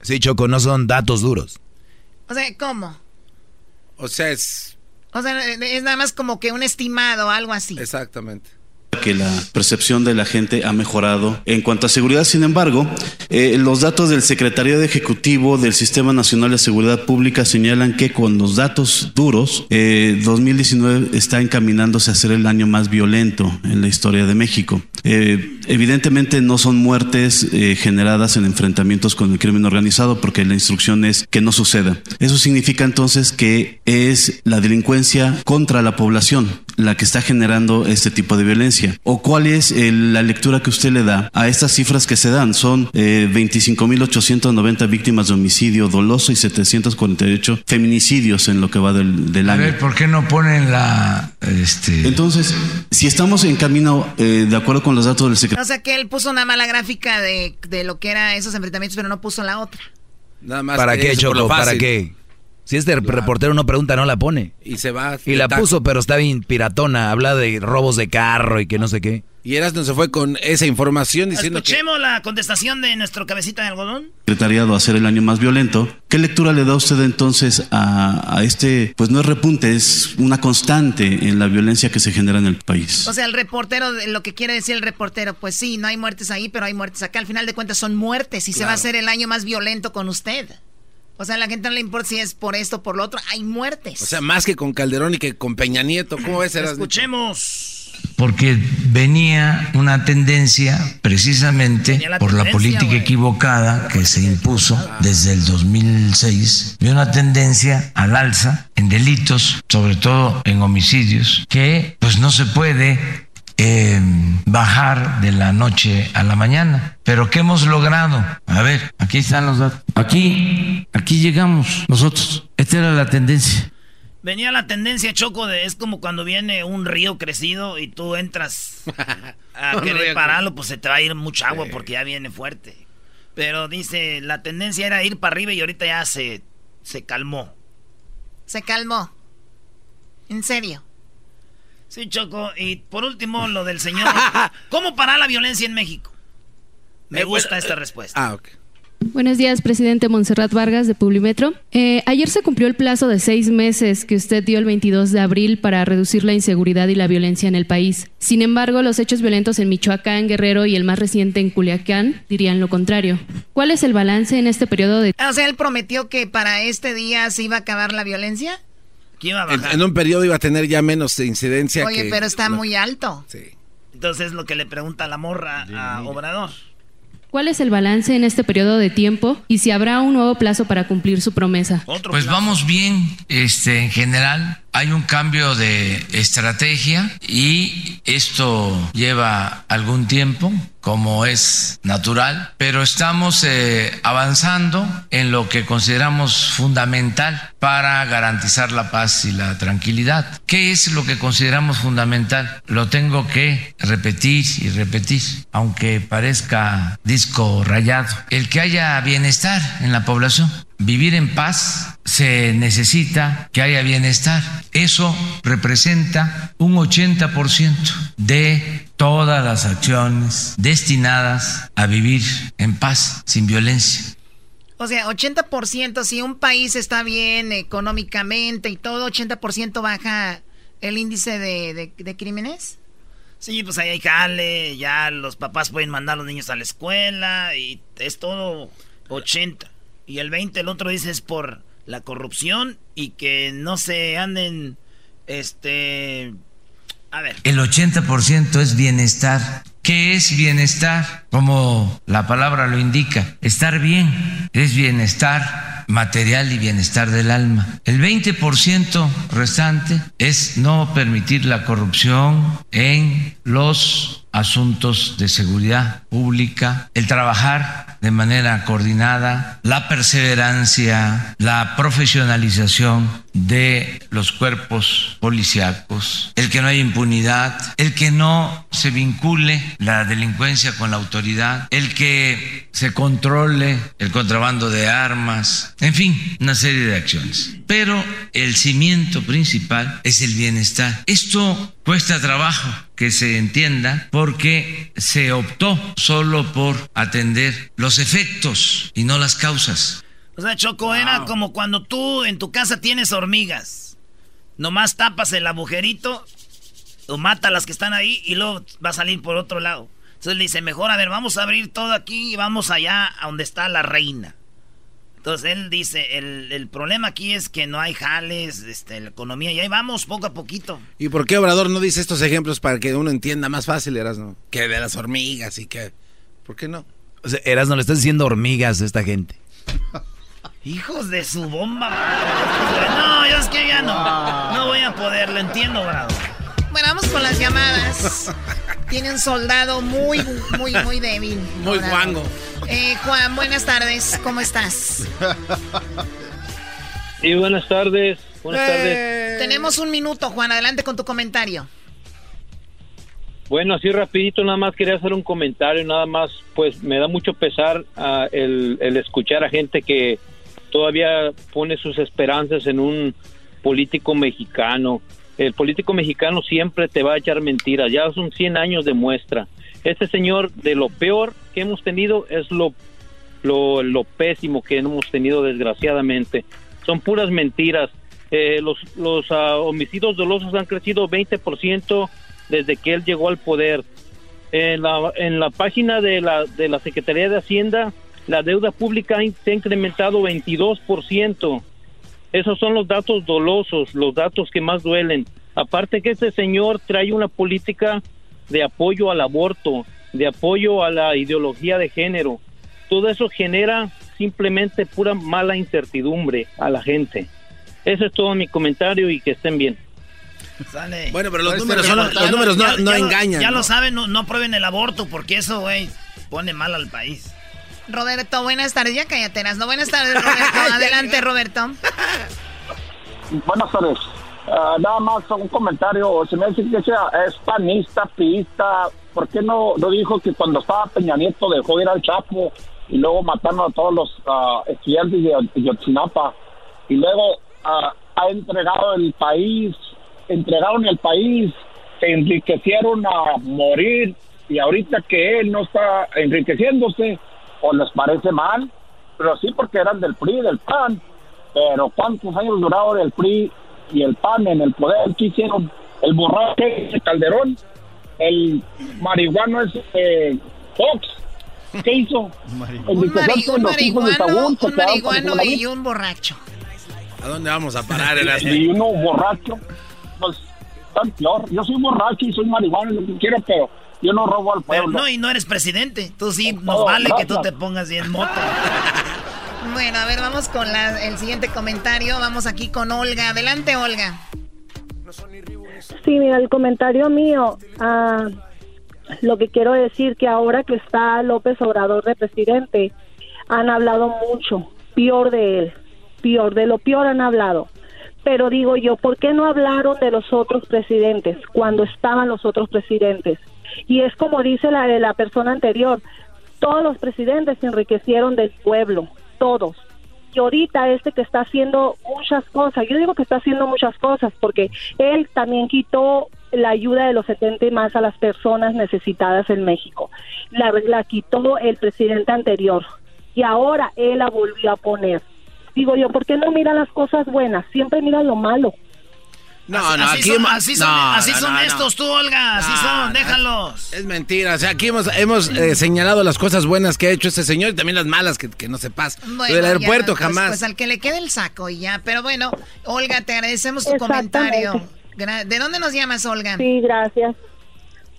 Sí, Choco, no son datos duros. O sea, ¿cómo? O sea, es... O sea, es nada más como que un estimado, algo así. Exactamente que la percepción de la gente ha mejorado. En cuanto a seguridad, sin embargo, eh, los datos del Secretariado Ejecutivo del Sistema Nacional de Seguridad Pública señalan que con los datos duros, 2019 eh, está encaminándose a ser el año más violento en la historia de México. Eh, evidentemente no son muertes generadas en enfrentamientos con el crimen organizado porque la instrucción es que no suceda. Eso significa entonces que es la delincuencia contra la población la que está generando este tipo de violencia? ¿O cuál es eh, la lectura que usted le da a estas cifras que se dan? Son eh, 25.890 víctimas de homicidio doloso y 748 feminicidios en lo que va del, del año. A ver, ¿por qué no ponen la... Este... Entonces, si estamos en camino, eh, de acuerdo con los datos del secretario... O sea que él puso una mala gráfica de, de lo que eran esos enfrentamientos, pero no puso la otra. Nada más ¿Para qué, Choco? ¿Para qué? Si este reportero no pregunta, no la pone. Y se va. Y la puso, pero está bien piratona. Habla de robos de carro y que no sé qué. Y no se fue con esa información diciendo Escuchemos la contestación de nuestro cabecita de algodón. Secretariado a ser el año más violento. ¿Qué lectura le da usted entonces a, a, este, pues no es repunte, es una constante en la violencia que se genera en el país? O sea, el reportero, lo que quiere decir el reportero, pues sí, no hay muertes ahí, pero hay muertes acá. Al final de cuentas son muertes y se va a hacer el año más violento con usted. O sea, a la gente no le importa si es por esto o por lo otro. Hay muertes. O sea, más que con Calderón y que con Peña Nieto. ¿Cómo ves? Escuchemos. Porque venía una tendencia, precisamente por la política equivocada que se impuso desde el 2006, de una tendencia al alza en delitos, sobre todo en homicidios, que pues no se puede eh, bajar de la noche a la mañana. Pero ¿qué hemos logrado? A ver, aquí están los datos. Aquí, aquí llegamos nosotros. Esta era la tendencia. Venía la tendencia, Choco, de es como cuando viene un río crecido y tú entras a querer pararlo, pues se te va a ir mucha agua porque ya viene fuerte. Pero dice, la tendencia era ir para arriba y ahorita ya se, se calmó. Se calmó. ¿En serio? Sí, Choco. Y por último, lo del señor. ¿Cómo parar la violencia en México? Me gusta esta respuesta. Ah, ok. Buenos días, presidente Montserrat Vargas de Publimetro. Eh, ayer se cumplió el plazo de seis meses que usted dio el 22 de abril para reducir la inseguridad y la violencia en el país. Sin embargo, los hechos violentos en Michoacán, Guerrero y el más reciente en Culiacán dirían lo contrario. ¿Cuál es el balance en este periodo de... O sea, él prometió que para este día se iba a acabar la violencia. En, un periodo iba a tener ya menos incidencia. Oye, pero está muy alto. Sí. Entonces lo que le pregunta la morra a Obrador. ¿Cuál es el balance en este periodo de tiempo y si habrá un nuevo plazo para cumplir su promesa? Pues vamos bien, este, en general. Hay un cambio de estrategia y esto lleva algún tiempo como es natural, pero estamos eh, avanzando en lo que consideramos fundamental para garantizar la paz y la tranquilidad. ¿Qué es lo que consideramos fundamental? Lo tengo que repetir y repetir, aunque parezca disco rayado. El que haya bienestar en la población vivir en paz, se necesita que haya bienestar. Eso representa un 80% de todas las acciones destinadas a vivir en paz, sin violencia. O sea, 80%, si un país está bien económicamente y todo, 80% baja el índice de, de, crímenes. Sí, pues ahí hay jale, ya los papás pueden mandar a los niños a la escuela y es todo 80. Y el 20 el otro dice es por la corrupción y que no se anden, este, a ver. El 80% es bienestar. ¿Qué es bienestar? Como la palabra lo indica, estar bien es bienestar material y bienestar del alma. El 20% restante es no permitir la corrupción en los asuntos de seguridad pública, el trabajar de manera coordinada, la perseverancia, la profesionalización de los cuerpos policíacos, el que no haya impunidad, el que no se vincule la delincuencia con la autoridad, el que se controle el contrabando de armas, en fin, una serie de acciones. Pero el cimiento principal es el bienestar. Esto cuesta trabajo que se entienda porque se optó solo por atender los efectos y no las causas. O sea, Choco, era como cuando tú en tu casa tienes hormigas. Nomás tapas el agujerito o mata a las que están ahí y luego va a salir por otro lado. Entonces le dice, mejor, a ver, vamos a abrir todo aquí y vamos allá a donde está la reina. Entonces él dice, el, problema aquí es que no hay jales, este, la economía, y ahí vamos poco a poquito. ¿Y por qué Obrador no dice estos ejemplos para que uno entienda más fácil, Erasno? Que de las hormigas y que... ¿Por qué no? O sea, Erasno, le estás diciendo hormigas a esta gente. Hijos de su bomba. No, yo es que ya no. No voy a poder, lo entiendo, bravo. Bueno, vamos con las llamadas. Tiene un soldado muy, muy, muy débil. Muy guango. Eh, Juan, buenas tardes. ¿Cómo estás? Sí, buenas tardes. Buenas tardes. Eh. Tenemos un minuto, Juan. Adelante con tu comentario. Bueno, así rapidito, nada más quería hacer un comentario, nada más, pues me da mucho pesar uh, el, el escuchar a gente que todavía pone sus esperanzas en un político mexicano. El político mexicano siempre te va a echar mentiras, ya son 100 años de muestra. Este señor, de lo peor que hemos tenido, es lo, lo, pésimo que hemos tenido, desgraciadamente. Son puras mentiras. Eh, los los ah, homicidios dolosos han crecido 20% desde que él llegó al poder. En la, en la página de la, de la Secretaría de Hacienda, la deuda pública se ha incrementado 22%. Esos son los datos dolosos, los datos que más duelen. Aparte que este señor trae una política de apoyo al aborto, de apoyo a la ideología de género. Todo eso genera simplemente pura mala incertidumbre a la gente. Ese es todo mi comentario y que estén bien. Bueno, pero los números, los números no, engañan. Ya lo saben, no, no prueben el aborto porque eso, güey, pone mal al país. Roberto, buenas tardes. Ya cállate, no Buenas tardes, Roberto. Adelante, Roberto. Buenas tardes. Ah, nada más un comentario, se me dice que sea es panista, pista, ¿por qué no, no dijo que cuando estaba Peña Nieto dejó ir al Chapo y luego mataron a todos los uh, estudiantes de Yotzinapa y luego uh, ha entregado el país, entregaron el país, se enriquecieron a morir y ahorita que él no está enriqueciéndose, o les parece mal, pero sí porque eran del PRI, del PAN, pero ¿cuántos años duraron el PRI y el PAN en el poder, ¿qué hicieron? El borracho ese Calderón, el marihuano ese eh, Fox, ¿qué hizo? un, marihuano, un marihuano y un borracho. ¿A dónde vamos a parar? El y uno borracho, pues tan peor. Yo soy borracho y soy marihuano, lo que quiero, pero yo no robo al pueblo. no, y no eres presidente. Tú sí, nos vale que tú te pongas bien moto. Bueno, a ver, vamos con el siguiente comentario. Vamos aquí con Olga. Adelante, Olga. Sí, mira, el comentario mío. Ah, lo que quiero decir que ahora que está López Obrador de presidente, han hablado mucho, peor de él, peor, de lo peor han hablado. Pero digo yo, ¿por qué no hablaron de los otros presidentes cuando estaban los otros presidentes? Y es como dice la la persona anterior, todos los presidentes se enriquecieron del pueblo, todos. Y ahorita este que está haciendo muchas cosas, yo digo que está haciendo muchas cosas porque él también quitó la ayuda de los 70 y más a las personas necesitadas en México. La, la quitó el presidente anterior y ahora él la volvió a poner. Digo yo, ¿por qué no miran las cosas buenas? Siempre miran lo malo. No, no, así aquí son, hemos- así son, no, así no, son no, no. estos tú, Olga. Así No, son, no, déjalos. Es mentira, o sea, aquí hemos, hemos eh, señalado las cosas buenas que ha hecho ese señor y también las malas que, que no se pasa. Bueno, del aeropuerto pues, jamás. Pues al que le quede el saco y ya. Pero bueno, Olga, te agradecemos tu comentario. ¿De dónde nos llamas, Olga? Sí, gracias.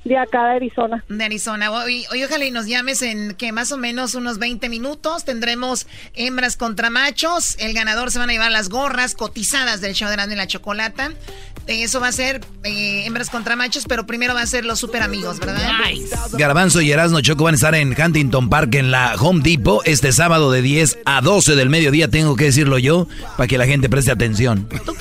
De acá de Arizona. De Arizona. Oye, oye, ojalá y nos llames en que más o menos unos 20 minutos. Tendremos hembras contra machos. El ganador se van a llevar las gorras cotizadas del show de Erasmo y la Chocolata. Eso va a ser eh, hembras contra machos, pero primero va a ser los super amigos, ¿verdad? Garbanzo y Erasmo Choco van a estar en Huntington Park en la Home Depot este sábado de 10 a 12 del mediodía, tengo que decirlo yo, para que la gente preste atención. Este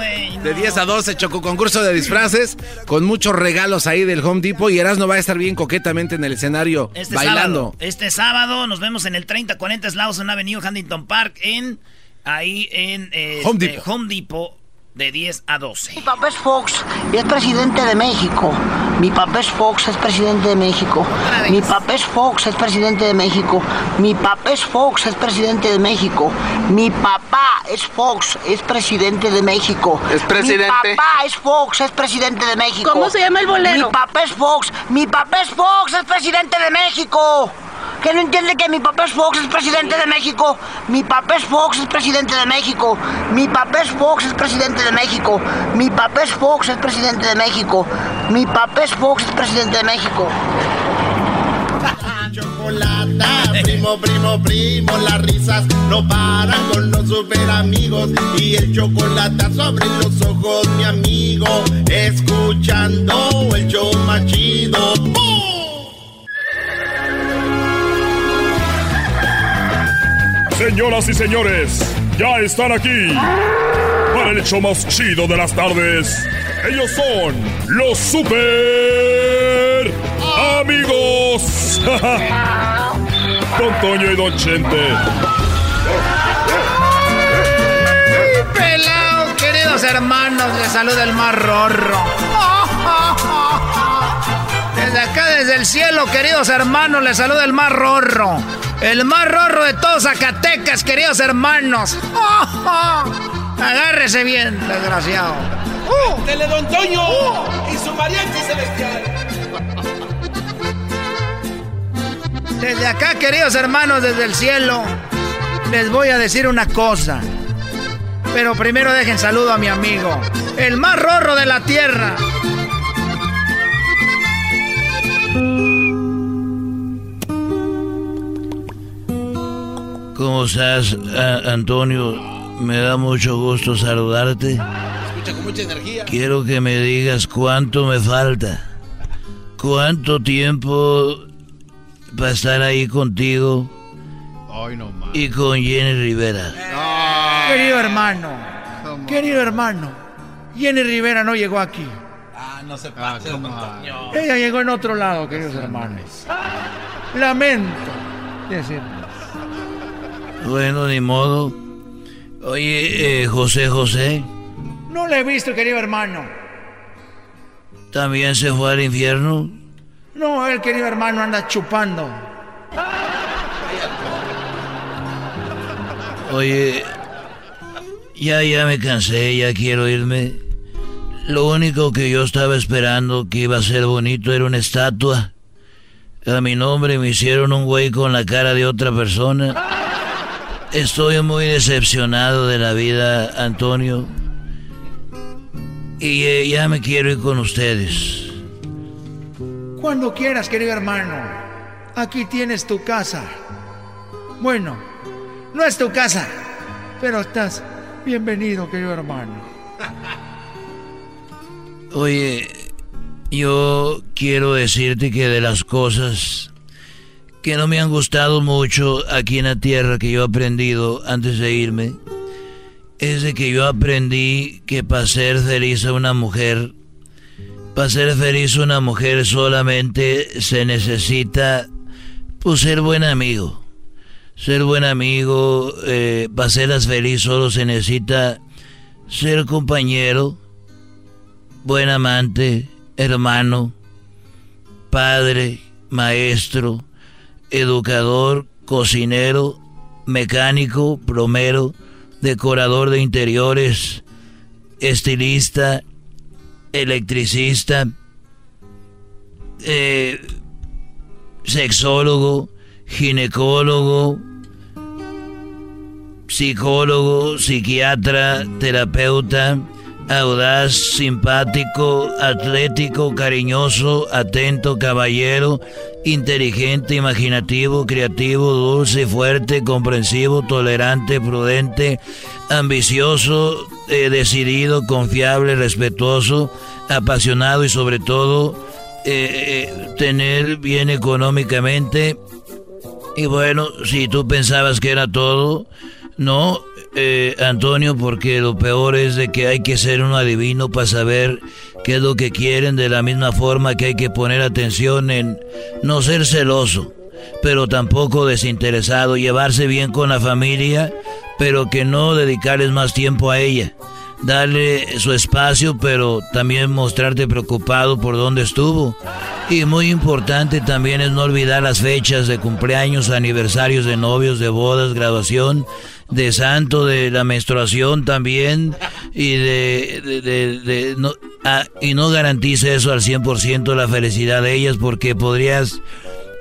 güey. De 10 a 12, Choco, concurso de disfraces, con muchos regalos ahí del Home Depot y Erasmo va a estar bien coquetamente en el escenario, Este bailando. sábado. Este sábado nos vemos en el 3040 Slauson Avenue, Huntington Park, en ahí en eh, Home este. Home Depot, de 10 a 12. Mi papá es Fox y es presidente de México. Mi papá es Fox, es presidente de México. Mi papá es Fox, es presidente de México. Mi papá es Fox, es presidente de México. Mi papá es Fox, es presidente de México. Es presidente. Mi papá es Fox, es presidente de México. ¿Cómo se llama el bolero? Mi papá es Fox, mi papá es Fox, es presidente de México. ¿Que no entiende que mi papá es Fox, es presidente de México? Mi papá es Fox, es presidente de México. Mi papá es Fox, es presidente de México. Mi papá es Fox, es presidente de México. Mi papá Fox, es presidente de México. Chocolata, primo, primo, primo, las risas no paran con los super amigos y el chocolate sobre los ojos, mi amigo, escuchando el show más. Señoras y señores, ya están aquí para el show más chido de las tardes. Ellos son los super amigos. Don Toño y Don Chente. Pelao, queridos hermanos, les saluda el más rorro. Desde acá, desde el cielo, queridos hermanos, les saluda el más rorro. El más rorro de todos Zacatecas, queridos hermanos. Agárrese bien, desgraciado. ¡Dele Don Toño! ¡Y su mariachi celestial! Desde acá, queridos hermanos, desde el cielo, les voy a decir una cosa. Pero primero dejen saludo a mi amigo, el más rorro de la tierra. ¿Cómo estás, Antonio? Me da mucho gusto saludarte. Escucha con mucha energía. Quiero que me digas cuánto me falta. ¿Cuánto tiempo para estar ahí contigo Ay, no más. y con Jenny Rivera? Querido hermano, querido hermano, Jenny Rivera no llegó aquí. Ah, no se pase, Don Toño. Ella llegó en otro lado, queridos hermanos. Lamento decirlo. Bueno, ni modo. Oye, eh, José José, No la he visto, querido hermano. ¿también se fue al infierno? No, el querido hermano anda chupando. Oye, ya, ya me cansé, ya quiero irme. Lo único que yo estaba esperando que iba a ser bonito era una estatua. A mi nombre me hicieron un güey con la cara de otra persona. Estoy muy decepcionado de la vida, Antonio. Y eh, ya me quiero ir con ustedes. Cuando quieras, querido hermano. Aquí tienes tu casa. Bueno, no es tu casa, pero estás bienvenido, querido hermano. Oye, yo quiero decirte que de las cosas que no me han gustado mucho aquí en la tierra que yo he aprendido antes de irme, es de que yo aprendí que para ser feliz a una mujer, para ser feliz a una mujer solamente se necesita pues ser buen amigo. Ser buen amigo, eh, para serlas feliz solo se necesita ser compañero, buen amante, hermano, padre, maestro, educador, cocinero, mecánico, plomero, decorador de interiores, estilista, electricista, eh, sexólogo, ginecólogo, psicólogo, psiquiatra, terapeuta, audaz, simpático, atlético, cariñoso, atento, caballero, inteligente, imaginativo, creativo, dulce, fuerte, comprensivo, tolerante, prudente, ambicioso, eh, decidido, confiable, respetuoso, apasionado y sobre todo eh, eh, tener bien económicamente. Y bueno, si tú pensabas que era todo, no, eh, Antonio, porque lo peor es de que hay que ser un adivino para saber qué es lo que quieren, de la misma forma que hay que poner atención en no ser celoso, pero tampoco desinteresado, llevarse bien con la familia, pero que no dedicarles más tiempo a ella. Darle su espacio, pero también mostrarte preocupado por dónde estuvo. Y muy importante también es no olvidar las fechas de cumpleaños, aniversarios de novios, de bodas, graduación de santo, de la menstruación también, y de, no, ah, y no garantiza eso al 100% la felicidad de ellas, porque podrías,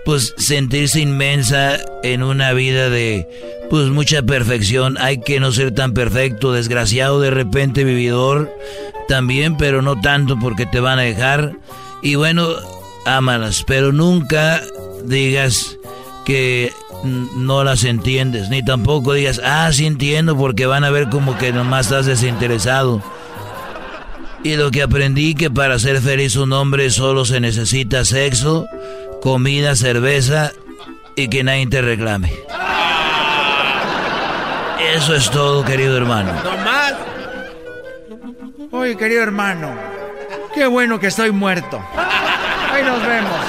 pues, sentirse inmensa en una vida de, pues, mucha perfección. Hay que no ser tan perfecto, desgraciado, de repente vividor, también, pero no tanto porque te van a dejar. Y bueno, ámalas, pero nunca digas que no las entiendes, ni tampoco digas, ah, sí entiendo, porque van a ver como que nomás estás desinteresado. Y lo que aprendí que para ser feliz un hombre solo se necesita sexo, comida, cerveza y que nadie te reclame. Eso es todo, querido hermano. más. Oye, querido hermano, qué bueno que estoy muerto. Ahí nos vemos.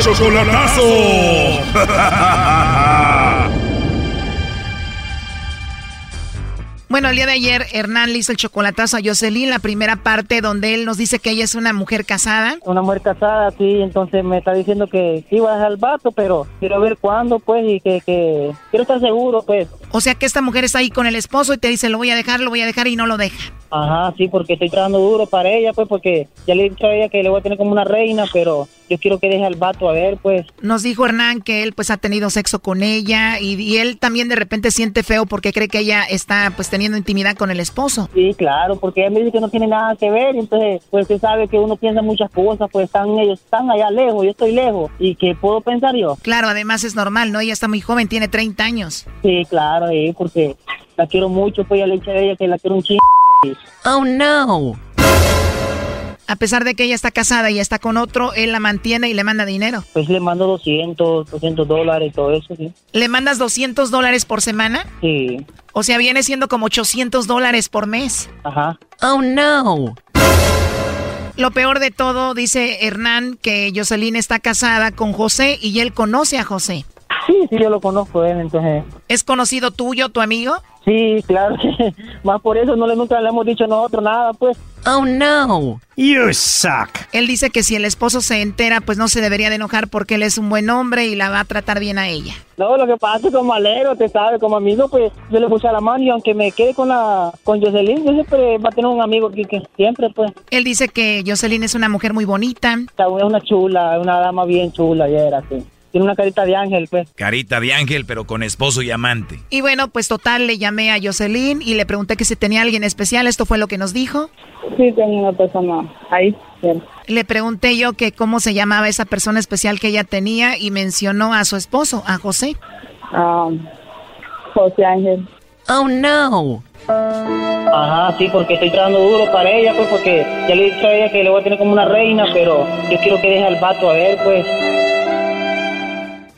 ¡El chocolatazo! Bueno, el día de ayer Hernán le hizo el chocolatazo a Jocelyn, la primera parte donde él nos dice que ella es una mujer casada. Una mujer casada, sí, entonces me está diciendo que sí va a dejar el vato, pero quiero ver cuándo, pues, y que, que quiero estar seguro, pues. O sea que esta mujer está ahí con el esposo y te dice, lo voy a dejar, lo voy a dejar y no lo deja. Ajá, sí, porque estoy trabajando duro para ella, pues, porque ya le he dicho a ella que le voy a tener como una reina, pero yo quiero que deje al vato a ver, pues. Nos dijo Hernán que él, pues, ha tenido sexo con ella y, y él también de repente siente feo porque cree que ella está, pues, teniendo intimidad con el esposo. Sí, claro, porque ella me dice que no tiene nada que ver, entonces, pues, usted sabe que uno piensa muchas cosas, pues, están ellos, están allá lejos, yo estoy lejos, ¿y qué puedo pensar yo? Claro, además es normal, ¿no? Ella está muy joven, tiene 30 años. Sí, claro, sí, porque la quiero mucho, pues, ya le he dicho a ella que la quiero un chingo. Oh, no. A pesar de que ella está casada y está con otro, él la mantiene y le manda dinero. Pues le mando 200, 200 dólares, todo eso, sí. ¿Le mandas 200 dólares por semana? Sí. O sea, viene siendo como 800 dólares por mes. Ajá. Oh, no. Lo peor de todo, dice Hernán, que Jocelyn está casada con José y él conoce a José. Sí, sí, yo lo conozco él, entonces. ¿Es conocido tuyo, tu amigo? Sí, claro. Más por eso no le nunca le hemos dicho nosotros nada, pues. Oh no. You suck. Él dice que si el esposo se entera, pues no se debería de enojar porque él es un buen hombre y la va a tratar bien a ella. No, lo que pasa es que como alero, te sabe, como amigo, pues yo le puse a la mano y aunque me quede con la con Jocelyn, yo siempre va a tener un amigo que, que siempre, pues. Él dice que Jocelyn es una mujer muy bonita. Es una chula, una dama bien chula, ya era así. Tiene una carita de ángel, pues. Carita de ángel, pero con esposo y amante. Y bueno, pues total, le llamé a Jocelyn y le pregunté que si tenía alguien especial. Esto fue lo que nos dijo. Sí, tenía una persona ahí. Le pregunté yo que cómo se llamaba esa persona especial que ella tenía y mencionó a su esposo, a José. Um, José Ángel. Oh, no. Ajá, sí, porque estoy trabajando duro para ella, pues, porque ya le he dicho a ella que le voy a tener como una reina, pero yo quiero que deje al vato a ver, pues.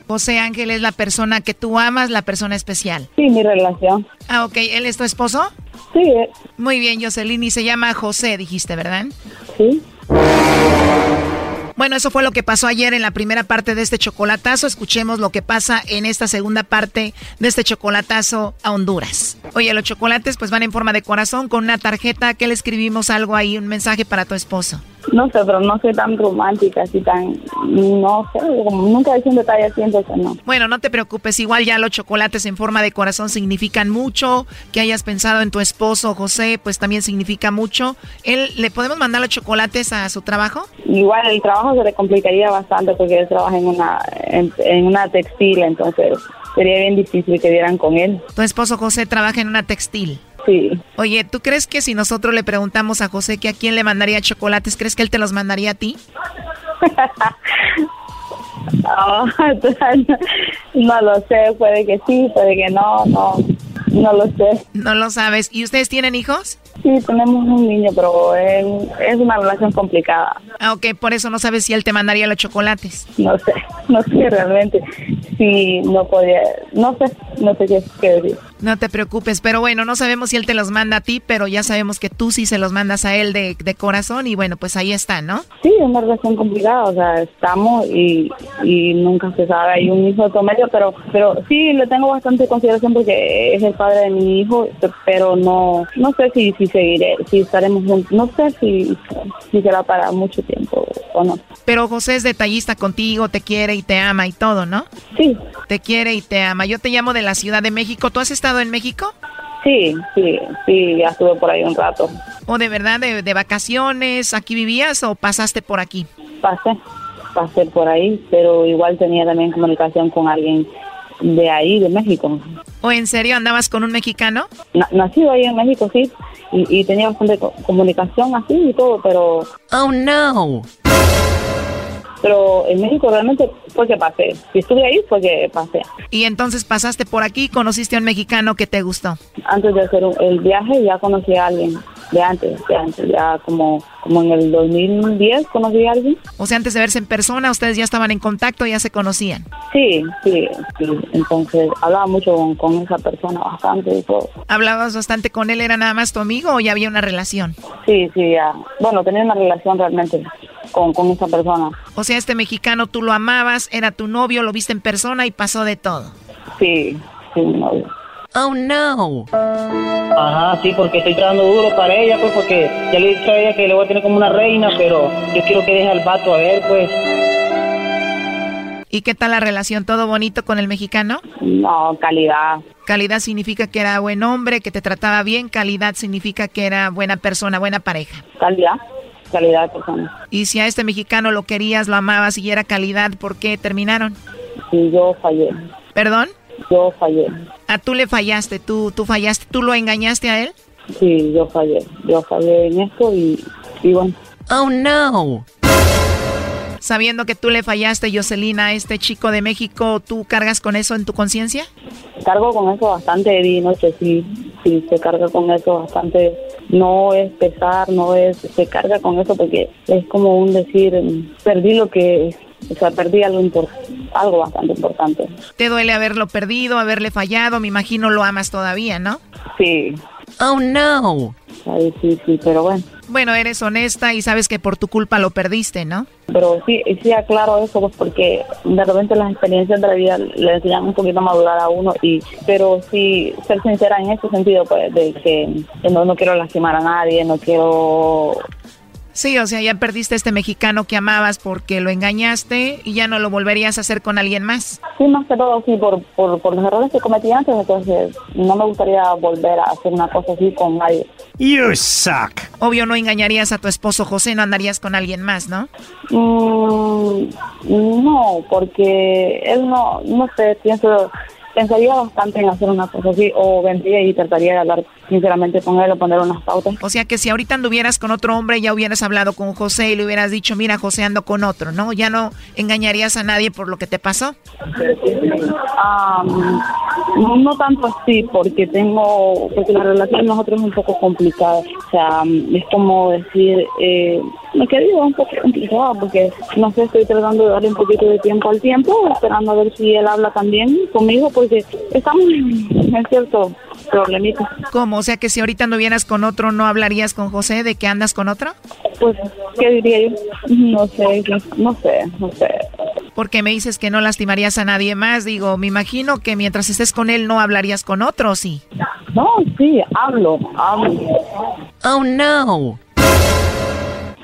José Ángel es la persona que tú amas, la persona especial. Sí, mi relación. Ah, ok. ¿Él es tu esposo? Sí. Eh. Muy bien, Jocelyn. Y se llama José, dijiste, ¿verdad? Sí. Bueno, eso fue lo que pasó ayer en la primera parte de este chocolatazo. Escuchemos lo que pasa en esta segunda parte de este chocolatazo a Honduras. Oye, los chocolates pues van en forma de corazón con una tarjeta que le escribimos algo ahí, un mensaje para tu esposo. No sé, pero no soy tan romántica, así tan, no sé, como nunca hice un detalle así, entonces no. Bueno, no te preocupes, igual ya los chocolates en forma de corazón significan mucho, que hayas pensado en tu esposo José, pues también significa mucho. ¿Él, ¿Le podemos mandar los chocolates a su trabajo? Igual el trabajo se le complicaría bastante porque él trabaja en una, en una textil, entonces sería bien difícil que dieran con él. Tu esposo José trabaja en una textil. Sí. Oye, ¿tú crees que si nosotros le preguntamos a José que a quién le mandaría chocolates, crees que él te los mandaría a ti? no, lo sé, puede que sí, puede que no, no, no lo sé. No lo sabes. ¿Y ustedes tienen hijos? Sí, tenemos un niño, pero es una relación complicada. Ah, ok, por eso no sabes si él te mandaría los chocolates. No sé, no sé realmente. Si no podía, no sé, no sé qué, decir. No te preocupes, pero bueno, no sabemos si él te los manda a ti, pero ya sabemos que tú sí se los mandas a él de, de corazón y bueno, pues ahí está, ¿no? Sí, es una relación complicada, o sea, estamos y, y nunca se sabe, hay un hijo de medio, pero, pero sí le tengo bastante consideración porque es el padre de mi hijo, pero no, no sé si, si seguiré, si estaremos juntos, no sé si, si será para mucho tiempo o no. Pero José es detallista contigo, te quiere y te ama y todo, ¿no? Sí. Te quiere y te ama. Yo te llamo de la Ciudad de México. ¿Tú has estado en México? Sí, sí, sí, ya estuve por ahí un rato. ¿O de verdad de, vacaciones? ¿Aquí vivías o pasaste por aquí? Pasé, pasé por ahí, pero igual tenía también comunicación con alguien de ahí, de México. ¿O en serio andabas con un mexicano? nacido ahí en México, sí, y, y tenía bastante comunicación así y todo, pero... Oh, no pero en México realmente fue que pasé. Si estuve ahí fue que pasé. Y entonces pasaste por aquí, conociste a un mexicano que te gustó. Antes de hacer el viaje ya conocí a alguien. De antes, de antes, ya como, como en el 2010 conocí a alguien. O sea, antes de verse en persona, ustedes ya estaban en contacto, ya se conocían. Sí, sí, sí. Entonces hablaba mucho con, con esa persona bastante y todo. ¿Hablabas bastante con él? ¿Era nada más tu amigo o ya había una relación? Sí, sí, ya. Bueno, tenía una relación realmente con, con esa persona. O sea, este mexicano tú lo amabas, era tu novio, lo viste en persona y pasó de todo. Sí, sí, mi novio. Oh, no. Ajá, sí, porque estoy trabajando duro para ella, pues, porque ya le he dicho a ella que le voy a tener como una reina, pero yo quiero que deje al vato a ver, pues. ¿Y qué tal la relación? ¿Todo bonito con el mexicano? No, calidad. Calidad significa que era buen hombre, que te trataba bien. Calidad significa que era buena persona, buena pareja. Calidad calidad de persona. Y si a este mexicano lo querías, lo amabas y era calidad, ¿por qué terminaron? Sí, yo fallé. ¿Perdón? Yo fallé. ¿A tú le fallaste? ¿Tú, ¿Tú fallaste? ¿Tú lo engañaste a él? Sí, yo fallé. Yo fallé en esto y, y bueno. Oh, no. Sabiendo que tú le fallaste, Jocelyn, a este chico de México, ¿tú cargas con eso en tu conciencia? Cargo con eso bastante, de noche, sí, sí, se carga con eso bastante no es pesar, no es, se carga con eso porque es como un decir, perdí lo que, o sea, perdí algo, algo bastante importante. ¿Te duele haberlo perdido, haberle fallado? Me imagino lo amas todavía, ¿no? Sí. Oh, no. está difícil, pero bueno. Bueno, eres honesta y sabes que por tu culpa lo perdiste, ¿no? Pero sí, sí aclaro eso, pues porque de repente las experiencias de la vida le enseñan un poquito a madurar a uno, y pero sí ser sincera en ese sentido, pues de que no, no quiero lastimar a nadie, no quiero Sí, o sea, ya perdiste a este mexicano que amabas porque lo engañaste y ya no lo volverías a hacer con alguien más. Sí, más que todo, sí, por, por, por los errores que cometí antes, entonces no me gustaría volver a hacer una cosa así con nadie. You suck. Obvio no engañarías a tu esposo José, no andarías con alguien más, ¿no? Mm, no, porque él no, no sé, pienso pensaría bastante en hacer una cosa así o vendría y trataría de hablar sinceramente con él o poner unas pautas. O sea que si ahorita anduvieras con otro hombre ya hubieras hablado con José y le hubieras dicho, mira José ando con otro, ¿no? Ya no engañarías a nadie por lo que te pasó. no tanto así porque tengo, porque la relación de nosotros es un poco complicada. O sea, es como decir, eh, me quedo un poco complicada porque no sé, estoy tratando de darle un poquito de tiempo al tiempo, esperando a ver si él habla también conmigo estamos en cierto problemita. ¿Cómo? O sea que si ahorita no vienes con otro, ¿no hablarías con José de que andas con otro? Pues, ¿qué diría yo? No sé, no sé, no sé. Porque me dices que no lastimarías a nadie más. Digo, me imagino que mientras estés con él no hablarías con otro, ¿sí? No, sí, hablo, hablo. Oh, no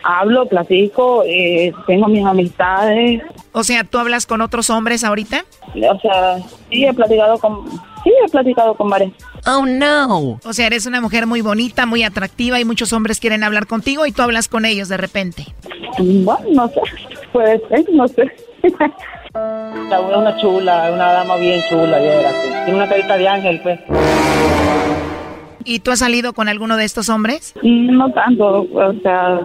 hablo, platico, eh, tengo mis amistades. O sea, ¿tú hablas con otros hombres ahorita? O sea, sí he platicado con, sí he platicado con varios. Oh no. O sea, eres una mujer muy bonita, muy atractiva y muchos hombres quieren hablar contigo y tú hablas con ellos de repente. Bueno, no sé, puede ser, no sé. La una chula, una dama bien chula, ya Tiene una carita de ángel, pues. ¿Y tú has salido con alguno de estos hombres? No tanto, o sea...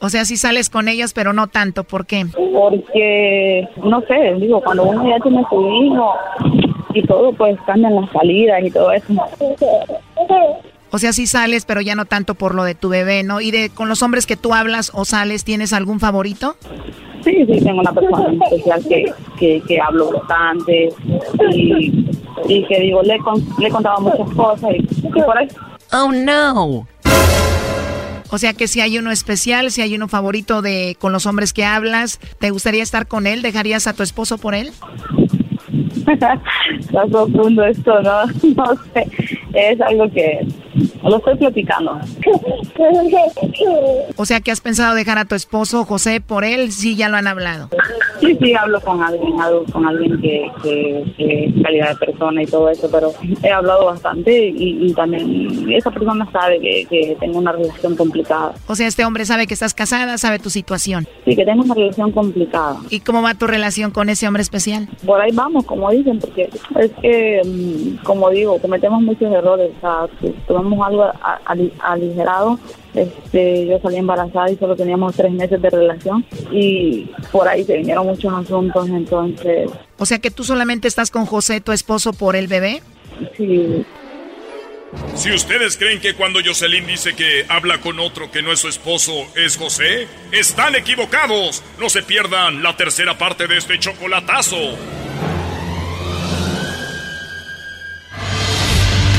O sea, sí sales con ellos, pero no tanto, ¿por qué? Porque, no sé, digo, cuando uno ya tiene su hijo y todo, pues cambian las salidas y todo eso. O sea, sí sales, pero ya no tanto por lo de tu bebé, ¿no? ¿Y de con los hombres que tú hablas o sales, tienes algún favorito? Sí, sí, tengo una persona especial que, que, que hablo bastante y, y que digo, le, le he contado muchas cosas y, por ahí. Oh, no. O sea que si hay uno especial, si hay uno favorito de con los hombres que hablas, ¿te gustaría estar con él? ¿Dejarías a tu esposo por él? Está profundo esto, ¿no? No sé. Es algo que lo estoy platicando. O sea, que has pensado dejar a tu esposo José por él? Sí, ya lo han hablado. Sí, sí, hablo con alguien, hablo con alguien que, que, calidad de persona y todo eso, pero he hablado bastante y, también esa persona sabe que, que, tengo una relación complicada. O sea, este hombre sabe que estás casada, sabe tu situación. Sí, que tengo una relación complicada. ¿Y cómo va tu relación con ese hombre especial? Por ahí vamos, como dicen, porque es que, mm, como digo, cometemos muchos errores, o sea, tomamos algo aligerado. Este, yo salí embarazada y solo teníamos tres meses de relación y por ahí se vinieron muchos asuntos, entonces... O sea que tú solamente estás con José, tu esposo, por el bebé. Sí. Si ustedes creen que cuando Jocelyn dice que habla con otro que no es su esposo es José, están equivocados. No se pierdan la tercera parte de este chocolatazo.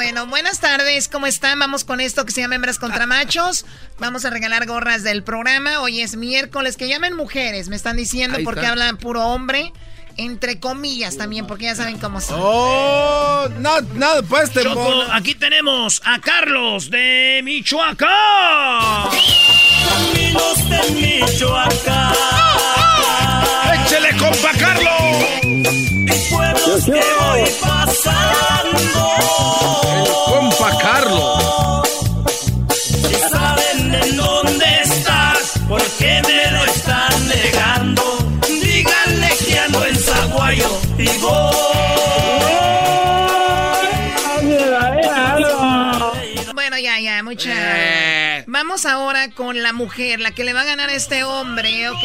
Bueno, buenas tardes, ¿cómo están? Vamos con esto que se llama Hembras contra Machos. Vamos a regalar gorras del programa. Hoy es miércoles, que llamen mujeres, me están diciendo, porque hablan puro hombre. Entre comillas también, porque ya saben cómo son. Oh, no, nada, pues te Choco, aquí tenemos a Carlos de Michoacán. Amigos de Michoacán. ¡Échele, compa Carlos! Pueblos que voy pasando. El compa Carlos. Si saben en dónde estás, ¿por qué me lo están negando? Díganle que ando en Zaguayo y voy. Bueno, ya, ya, mucha. Eh. Vamos ahora con la mujer, la que le va a ganar a este hombre, ¿ok?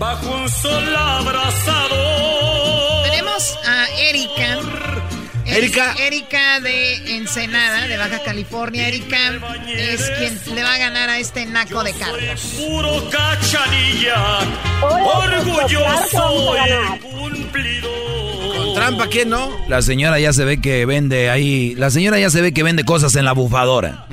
Bajo un sol abrasador. Tenemos a Erika. Erika. Erika de Ensenada, de Baja California. Erika es quien le va a ganar a este naco de Carlos. Puro cachanilla, orgulloso y cumplido. Con trampa, ¿quién no? La señora ya se ve que vende ahí. La señora ya se ve que vende cosas en la bufadora.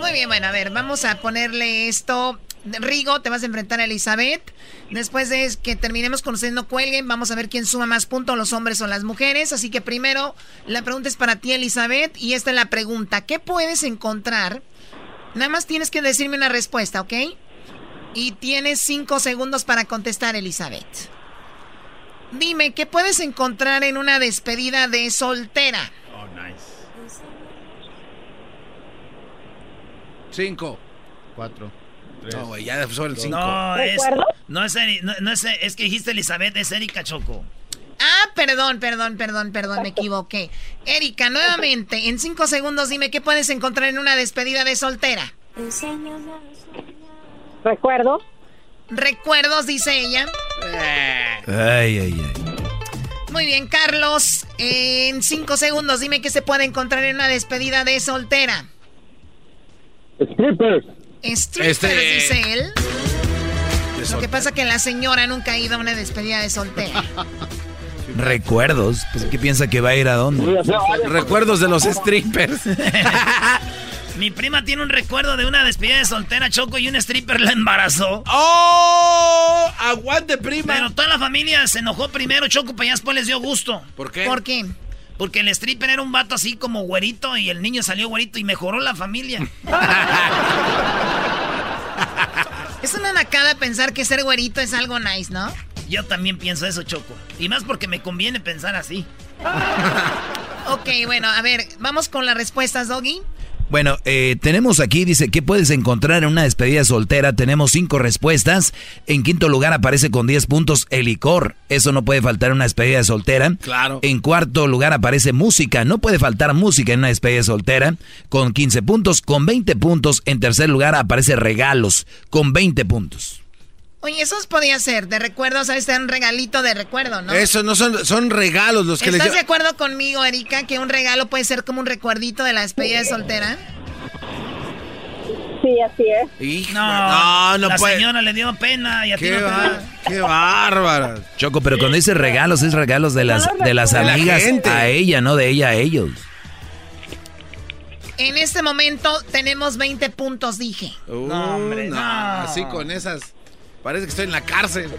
Muy bien, bueno, a ver, vamos a ponerle esto. Rigo, te vas a enfrentar a Elizabeth. Después de que terminemos conociendo Cuelguen, vamos a ver quién suma más puntos, los hombres o las mujeres. Así que primero, la pregunta es para ti, Elizabeth. Y esta es la pregunta. ¿Qué puedes encontrar? Nada más tienes que decirme una respuesta, ¿ok? Y tienes cinco segundos para contestar, Elizabeth. Dime, ¿qué puedes encontrar en una despedida de soltera? Oh, nice. Cinco. Cuatro. Tres. No, güey, ya sobre el cinco. No, es, no, es, Eri- no, no es, es que dijiste Elizabeth, es Erika Choco. Ah, perdón, perdón, perdón, perdón, me equivoqué. Erika, nuevamente, en cinco segundos dime qué puedes encontrar en una despedida de soltera. Recuerdo. Recuerdos, dice ella. Ay, ay, ay. Muy bien, Carlos, en cinco segundos dime qué se puede encontrar en una despedida de soltera. Strippers. Strippers, Este- dice él. Lo que pasa que la señora nunca ha ido a una despedida de soltera. Recuerdos. Pues, ¿qué piensa que va a ir a dónde? Recuerdos de los strippers. Mi prima tiene un recuerdo de una despedida de soltera Choco y un stripper la embarazó. ¡Oh! ¡Aguante, prima! Pero toda la familia se enojó primero, Choco, pero ya después les dio gusto. ¿Por qué? ¿Por qué? Porque el stripper era un vato así como güerito y el niño salió güerito y mejoró la familia. Es una nacada pensar que ser güerito es algo nice, ¿no? Yo también pienso eso, Choco. Y más porque me conviene pensar así. Ok, bueno, a ver, vamos con las respuestas, Doggy. Bueno, eh, tenemos aquí, dice, ¿qué puedes encontrar en una despedida soltera? Tenemos cinco respuestas. En quinto lugar aparece con 10 puntos el licor. Eso no puede faltar en una despedida soltera. Claro. En cuarto lugar aparece música. No puede faltar música en una despedida soltera. Con 15 puntos. Con 20 puntos. En tercer lugar aparece regalos. Con 20 puntos. Oye, esos podía ser de recuerdo, ¿sabes? Te dan un regalito de recuerdo, ¿no? Eso no son, son regalos los que les ¿Estás de acuerdo conmigo, Erika, que un regalo puede ser como un recuerdito de la despedida de soltera? Sí, así es. Hijo, No, no, no la puede. señora le dio pena y a ti Qué, no te va- qué bárbara. Choco, pero cuando dice regalos, es regalos de las, de las la amigas a ella, no de ella a ellos. En este momento tenemos 20 puntos, dije. no, hombre, no. Así con esas. Parece que estoy en la cárcel.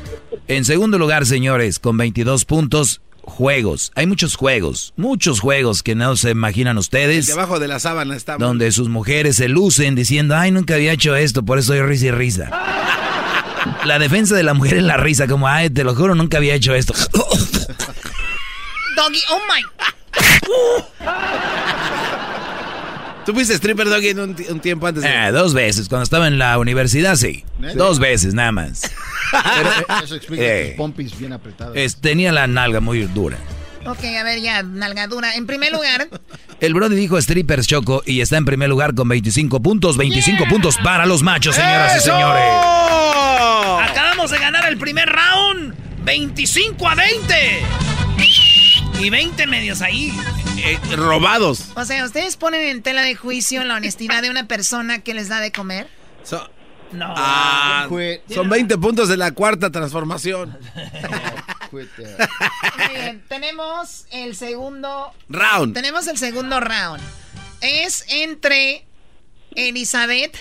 En segundo lugar, señores, con 22 puntos, juegos. Hay muchos juegos, muchos juegos que no se imaginan ustedes. Debajo de la sábana está. Donde sus mujeres se lucen diciendo, ay, nunca había hecho esto, por eso soy risa y risa. La defensa de la mujer es la risa, como, ay, te lo juro, nunca había hecho esto. Doggy, oh my. ¿Tú fuiste stripper doggy un, un tiempo antes de... Eh, dos veces, cuando estaba en la universidad, sí. ¿Neta? Dos veces, nada más. Eso explica Eh. tus pompis bien apretadas. Es- tenía la nalga muy dura. Ok, a ver, ya, nalgadura. En primer lugar, El Brody dijo strippers Choco y está en primer lugar con 25 puntos. 25 puntos para los machos, señoras y ¡Eso! señores. Acabamos de ganar el primer round. 25 a 20. Y 20 medios ahí. Eh, robados. o sea, ¿ustedes ponen en tela de juicio la honestidad de una persona que les da de comer? So- No. ah, son 20 puntos de la cuarta transformación. Muy bien, tenemos el segundo... Round. Tenemos el segundo round. Es entre Elizabeth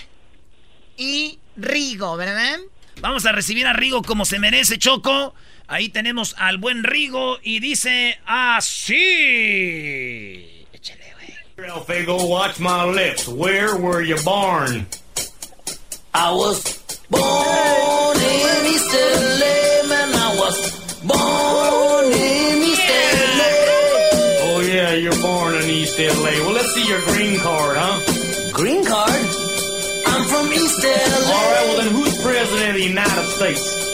y Rigo, ¿verdad? Vamos a recibir a Rigo como se merece, Choco. Ahí tenemos al buen Rigo y dice así. Échale, güey. Go watch my lips. Where were you born? I was born in East LA, man. I was born in East LA. Oh, yeah, you're born in East LA. Well, let's see your green card, huh? Green card? I'm from East LA. All right, well, then who's president of the United States?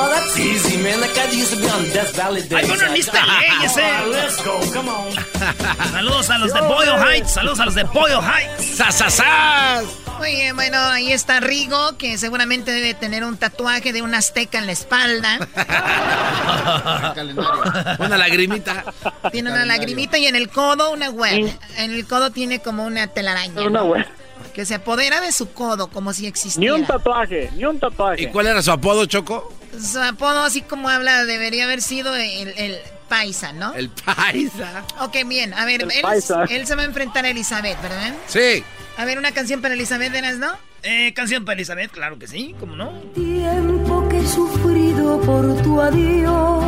Oh, that's easy, man. That guy used to be on Death Valley Days. Ay, bueno, en East LA, ese. All right, let's go. Come on. Saludos a los de Boyle Heights. Saludos a los de Boyle Heights. ¡Sasasas! Muy bien, bueno, ahí está Rigo, que seguramente debe tener un tatuaje de una azteca en la espalda. Una lagrimita. Tiene una lagrimita y en el codo una web. En el codo tiene como una telaraña. Una web. Que se apodera de su codo como si existiera. Ni un tatuaje, ni un tatuaje. ¿Y cuál era su apodo, Choco? Su apodo, así como habla, debería haber sido el, el paisa, ¿no? El paisa. Ok, bien. A ver, él, se va a enfrentar a Elizabeth, ¿verdad? Sí. A ver, una canción para Elizabeth, ¿eras, no? Eh, canción para Elizabeth, claro que sí, ¿cómo no? Tiempo que he sufrido por tu adiós.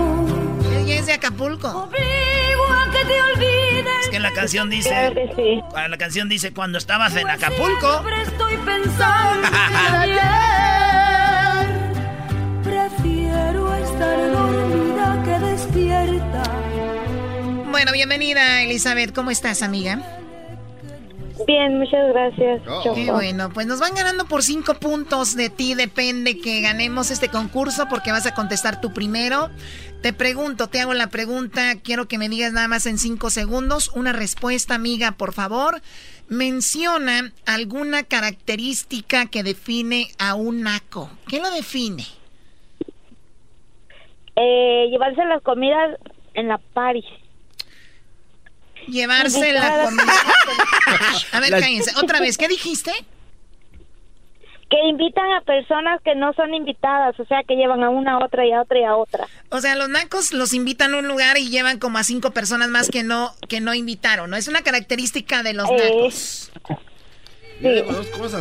Ella es de Acapulco. a que te olvides. Es que la canción dice. Claro que sí. Ah, La canción dice cuando estabas en Acapulco. Siempre estoy pensando estar dormida que despierta. Bueno, bienvenida, Elizabeth. ¿Cómo estás, amiga? Bien, muchas gracias. Choco. Qué bueno, pues nos van ganando por cinco puntos. De ti depende que ganemos este concurso porque vas a contestar tú primero. Te pregunto, te hago la pregunta. Quiero que me digas nada más en cinco segundos una respuesta, amiga, por favor. Menciona alguna característica que define a un naco. ¿Qué lo define? Eh, llevarse las comidas en la party. Llevarse la comida. A ver, cállense. Otra vez, ¿qué dijiste? Que invitan a personas que no son invitadas, o sea, que llevan a una, a otra y a otra y a otra. O sea, los nacos los invitan a un lugar y llevan como a cinco personas más que no que no invitaron, ¿no? Es una característica de los nacos.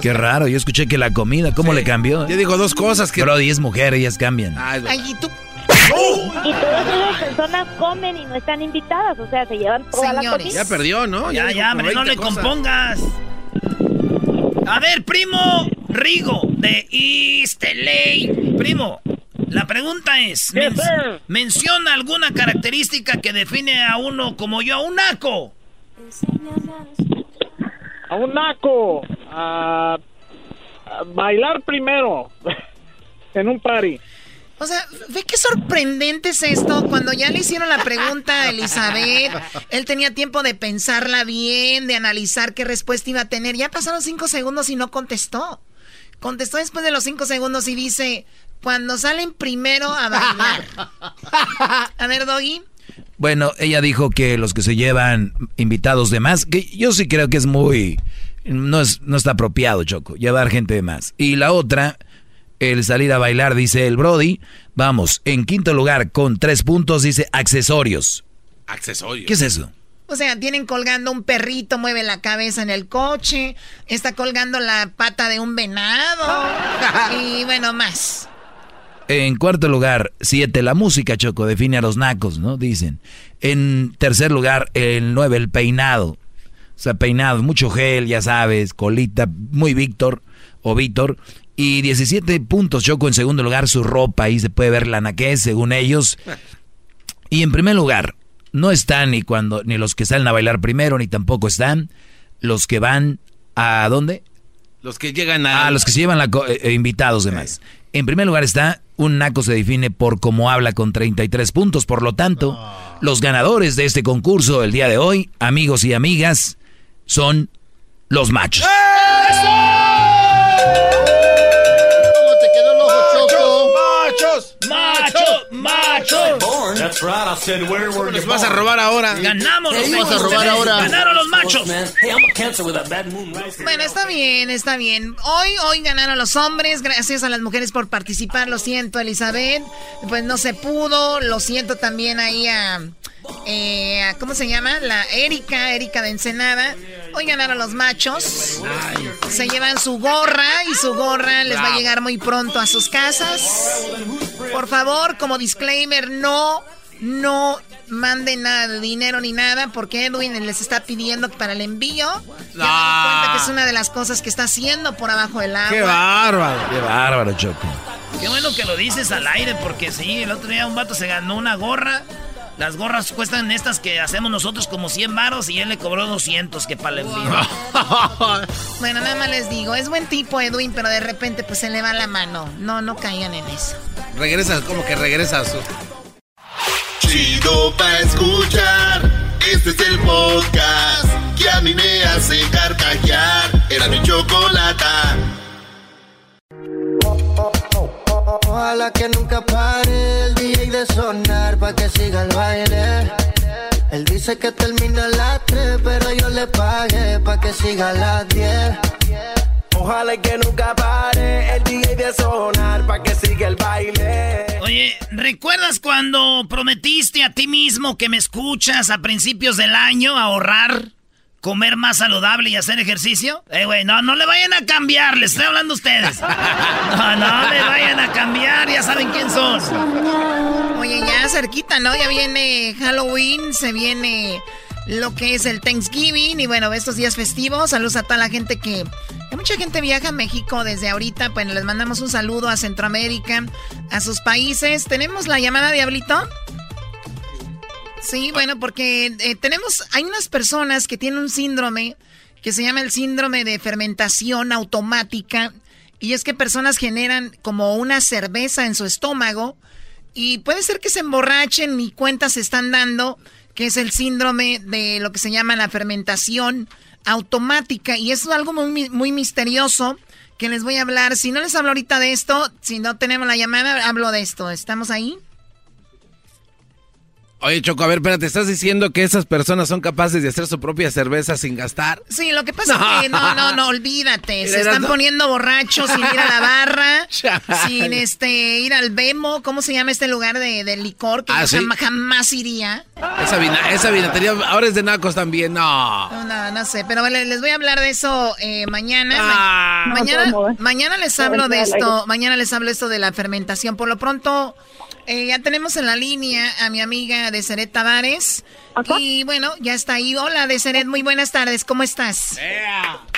Qué raro, yo escuché que la comida, ¿cómo le cambió? Yo digo dos cosas que... Brody es mujer, ellas cambian. Ay, y tú... Y todas esas personas comen y no están invitadas, o sea, se llevan toda la comida. Ya perdió, ¿no? Ya, ya, hombre, no 20 le cosas. compongas. A ver, primo Rigo de East LA. Primo, la pregunta es: men- menciona alguna característica que define a uno como yo, a un naco. A un naco. A, a bailar primero. en un party. O sea, ve qué sorprendente es esto. Cuando ya le hicieron la pregunta a Elizabeth, él tenía tiempo de pensarla bien, de analizar qué respuesta iba a tener. Ya pasaron cinco segundos y no contestó. Contestó después de los cinco segundos y dice, cuando salen primero a bailar. A ver, Doggy. Bueno, ella dijo que los que se llevan invitados de más, que yo sí creo que es muy... No, es, no está apropiado, Choco, llevar gente de más. Y la otra, el salir a bailar, dice el Brody. Vamos, en quinto lugar, con tres puntos, dice accesorios. Accesorios. ¿Qué es eso? O sea, tienen colgando un perrito, mueve la cabeza en el coche, está colgando la pata de un venado y bueno, más. En cuarto lugar, siete, la música, Choco, define a los nacos, ¿no? Dicen. En tercer lugar, el nueve, el peinado. O sea, peinado, mucho gel, ya sabes, colita, muy Víctor o Víctor. Y 17 puntos, Choco, en segundo lugar, su ropa, ahí se puede ver la naquez, según ellos. Y en primer lugar, no están ni cuando, ni los que salen a bailar primero, ni tampoco están los que van a ¿dónde? Los que llegan a... Ah, los que se llevan la co- eh, eh, invitados de más. En primer lugar está, un naco se define por cómo habla con 33 puntos. Por lo tanto, los ganadores de este concurso el día de hoy, amigos y amigas, son los machos. ¿Cómo te quedó el ojo, Choco? ¡Machos! ¡Machos! ¡Machos! That's right, I said, where were Les vas a robar ahora. Ganamos los Hey, vas a machos. robar ahora. Ganaron los machos. Hey, I'm a cancer with a bad moon rising. Bueno, está bien, está bien. Hoy, hoy ganaron los hombres, gracias a las mujeres por participar. Lo siento, Elizabeth. Pues no se pudo. Lo siento también ahí a, eh, a- ¿cómo se llama? La Erika, Erika de Ensenada. Hoy ganaron los machos. Se llevan su gorra y su gorra les va a llegar muy pronto a sus casas. Por favor, como disclaimer, no, no manden nada de dinero ni nada porque Edwin les está pidiendo para el envío. Ya cuenta que es una de las cosas que está haciendo por abajo del agua. ¡Qué bárbaro! Qué bárbaro, Choco. Qué bueno que lo dices al aire, porque sí, el otro día un vato se ganó una gorra. Las gorras cuestan estas que hacemos nosotros como 100 varos y él le cobró 200 que para el envío. Bueno, nada más les digo, es buen tipo Edwin, pero de repente pues se le va la mano. No, no caigan en eso. Regresas, como que regresas. Chido pa' escuchar. Este es el podcast que a mí me hace carcajear. era mi chocolata. Ojalá que nunca pare el DJ de sonar pa' que siga el baile. Él dice que termina a las 3, pero yo le pagué pa' que siga a las 10. Ojalá que nunca pare el DJ de sonar pa' que siga el baile. Oye, ¿recuerdas cuando prometiste a ti mismo que me escuchas a principios del año ahorrar? Comer más saludable y hacer ejercicio? Eh, güey, no, no le vayan a cambiar, les estoy hablando a ustedes. No, no le vayan a cambiar, ya saben quién son. Oye, ya cerquita, ¿no? Ya viene Halloween, se viene lo que es el Thanksgiving y bueno, estos días festivos. Saludos a toda la gente que, que mucha gente viaja a México desde ahorita. Bueno, les mandamos un saludo a Centroamérica, a sus países. ¿Tenemos la llamada, Diablito? Sí, bueno, porque eh, tenemos, hay unas personas que tienen un síndrome que se llama el síndrome de fermentación automática. Y es que personas generan como una cerveza en su estómago y puede ser que se emborrachen y cuentas se están dando, que es el síndrome de lo que se llama la fermentación automática. Y es algo muy, muy misterioso que les voy a hablar. Si no les hablo ahorita de esto, si no tenemos la llamada, hablo de esto. ¿Estamos ahí? Oye, Choco, a ver, espérate, ¿estás diciendo que esas personas son capaces de hacer su propia cerveza sin gastar? Sí, lo que pasa es que no, no, no, olvídate. Se están poniendo borrachos sin ir a la barra, sin este ir al Bemo, ¿cómo se llama este lugar de, licor que ¿Ah, yo sí? jamás, jamás iría? Esa, vina, esa vinatería ahora es de nacos también, no. No, no, no sé, pero vale, les voy a hablar de eso eh, mañana. Ah. Ma- mañana, mañana les hablo de esto, mañana les hablo esto de la fermentación. Por lo pronto, eh, ya tenemos en la línea a mi amiga Deseret Tavares. Y bueno, ya está ahí. Hola Deseret, muy buenas tardes, ¿cómo estás?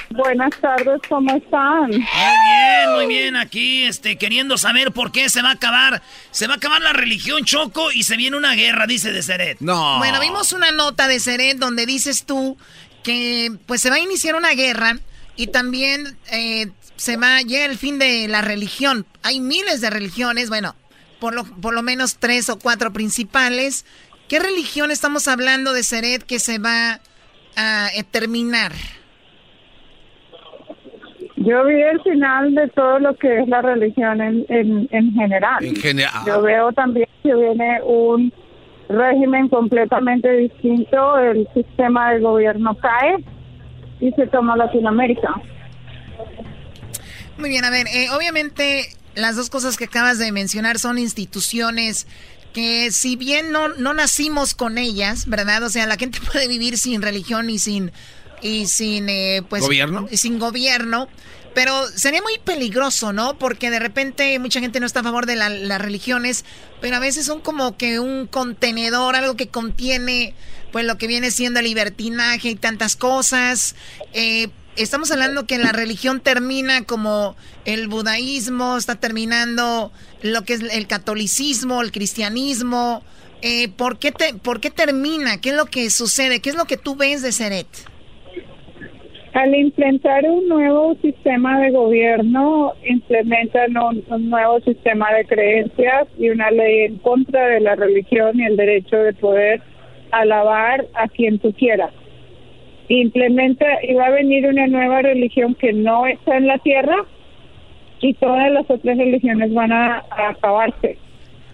Buenas tardes, ¿cómo están? Muy bien, muy bien. Aquí, este, queriendo saber por qué se va a acabar. Se va a acabar la religión Choco y se viene una guerra, dice Deseret. No. Bueno, vimos una nota de Seret donde dices tú que pues se va a iniciar una guerra y también eh, se va llega el fin de la religión. Hay miles de religiones, bueno, por lo, por lo menos tres o cuatro principales. ¿Qué religión estamos hablando de Seret que se va a eh, terminar? Yo vi el final de todo lo que es la religión en, en, en general. En general. Yo veo también que viene un régimen completamente distinto, el sistema de gobierno cae y se toma Latinoamérica. Muy bien, a ver, eh, obviamente las dos cosas que acabas de mencionar son instituciones que si bien no, no nacimos con ellas, ¿verdad? O sea, la gente puede vivir sin religión y sin y sin eh, pues ¿Gobierno? y sin gobierno, pero sería muy peligroso, ¿no? Porque de repente mucha gente no está a favor de la- las religiones, pero a veces son como que un contenedor, algo que contiene pues lo que viene siendo el libertinaje y tantas cosas. Eh, estamos hablando que la religión termina como el budaísmo, está terminando lo que es el catolicismo, el cristianismo. Eh, ¿por, qué te, ¿Por qué termina? ¿Qué es lo que sucede? ¿Qué es lo que tú ves de Seret? Al implementar un nuevo sistema de gobierno, implementan un, un nuevo sistema de creencias y una ley en contra de la religión y el derecho de poder alabar a quien tú quieras. Implementa y va a venir una nueva religión que no está en la tierra y todas las otras religiones van a, a acabarse.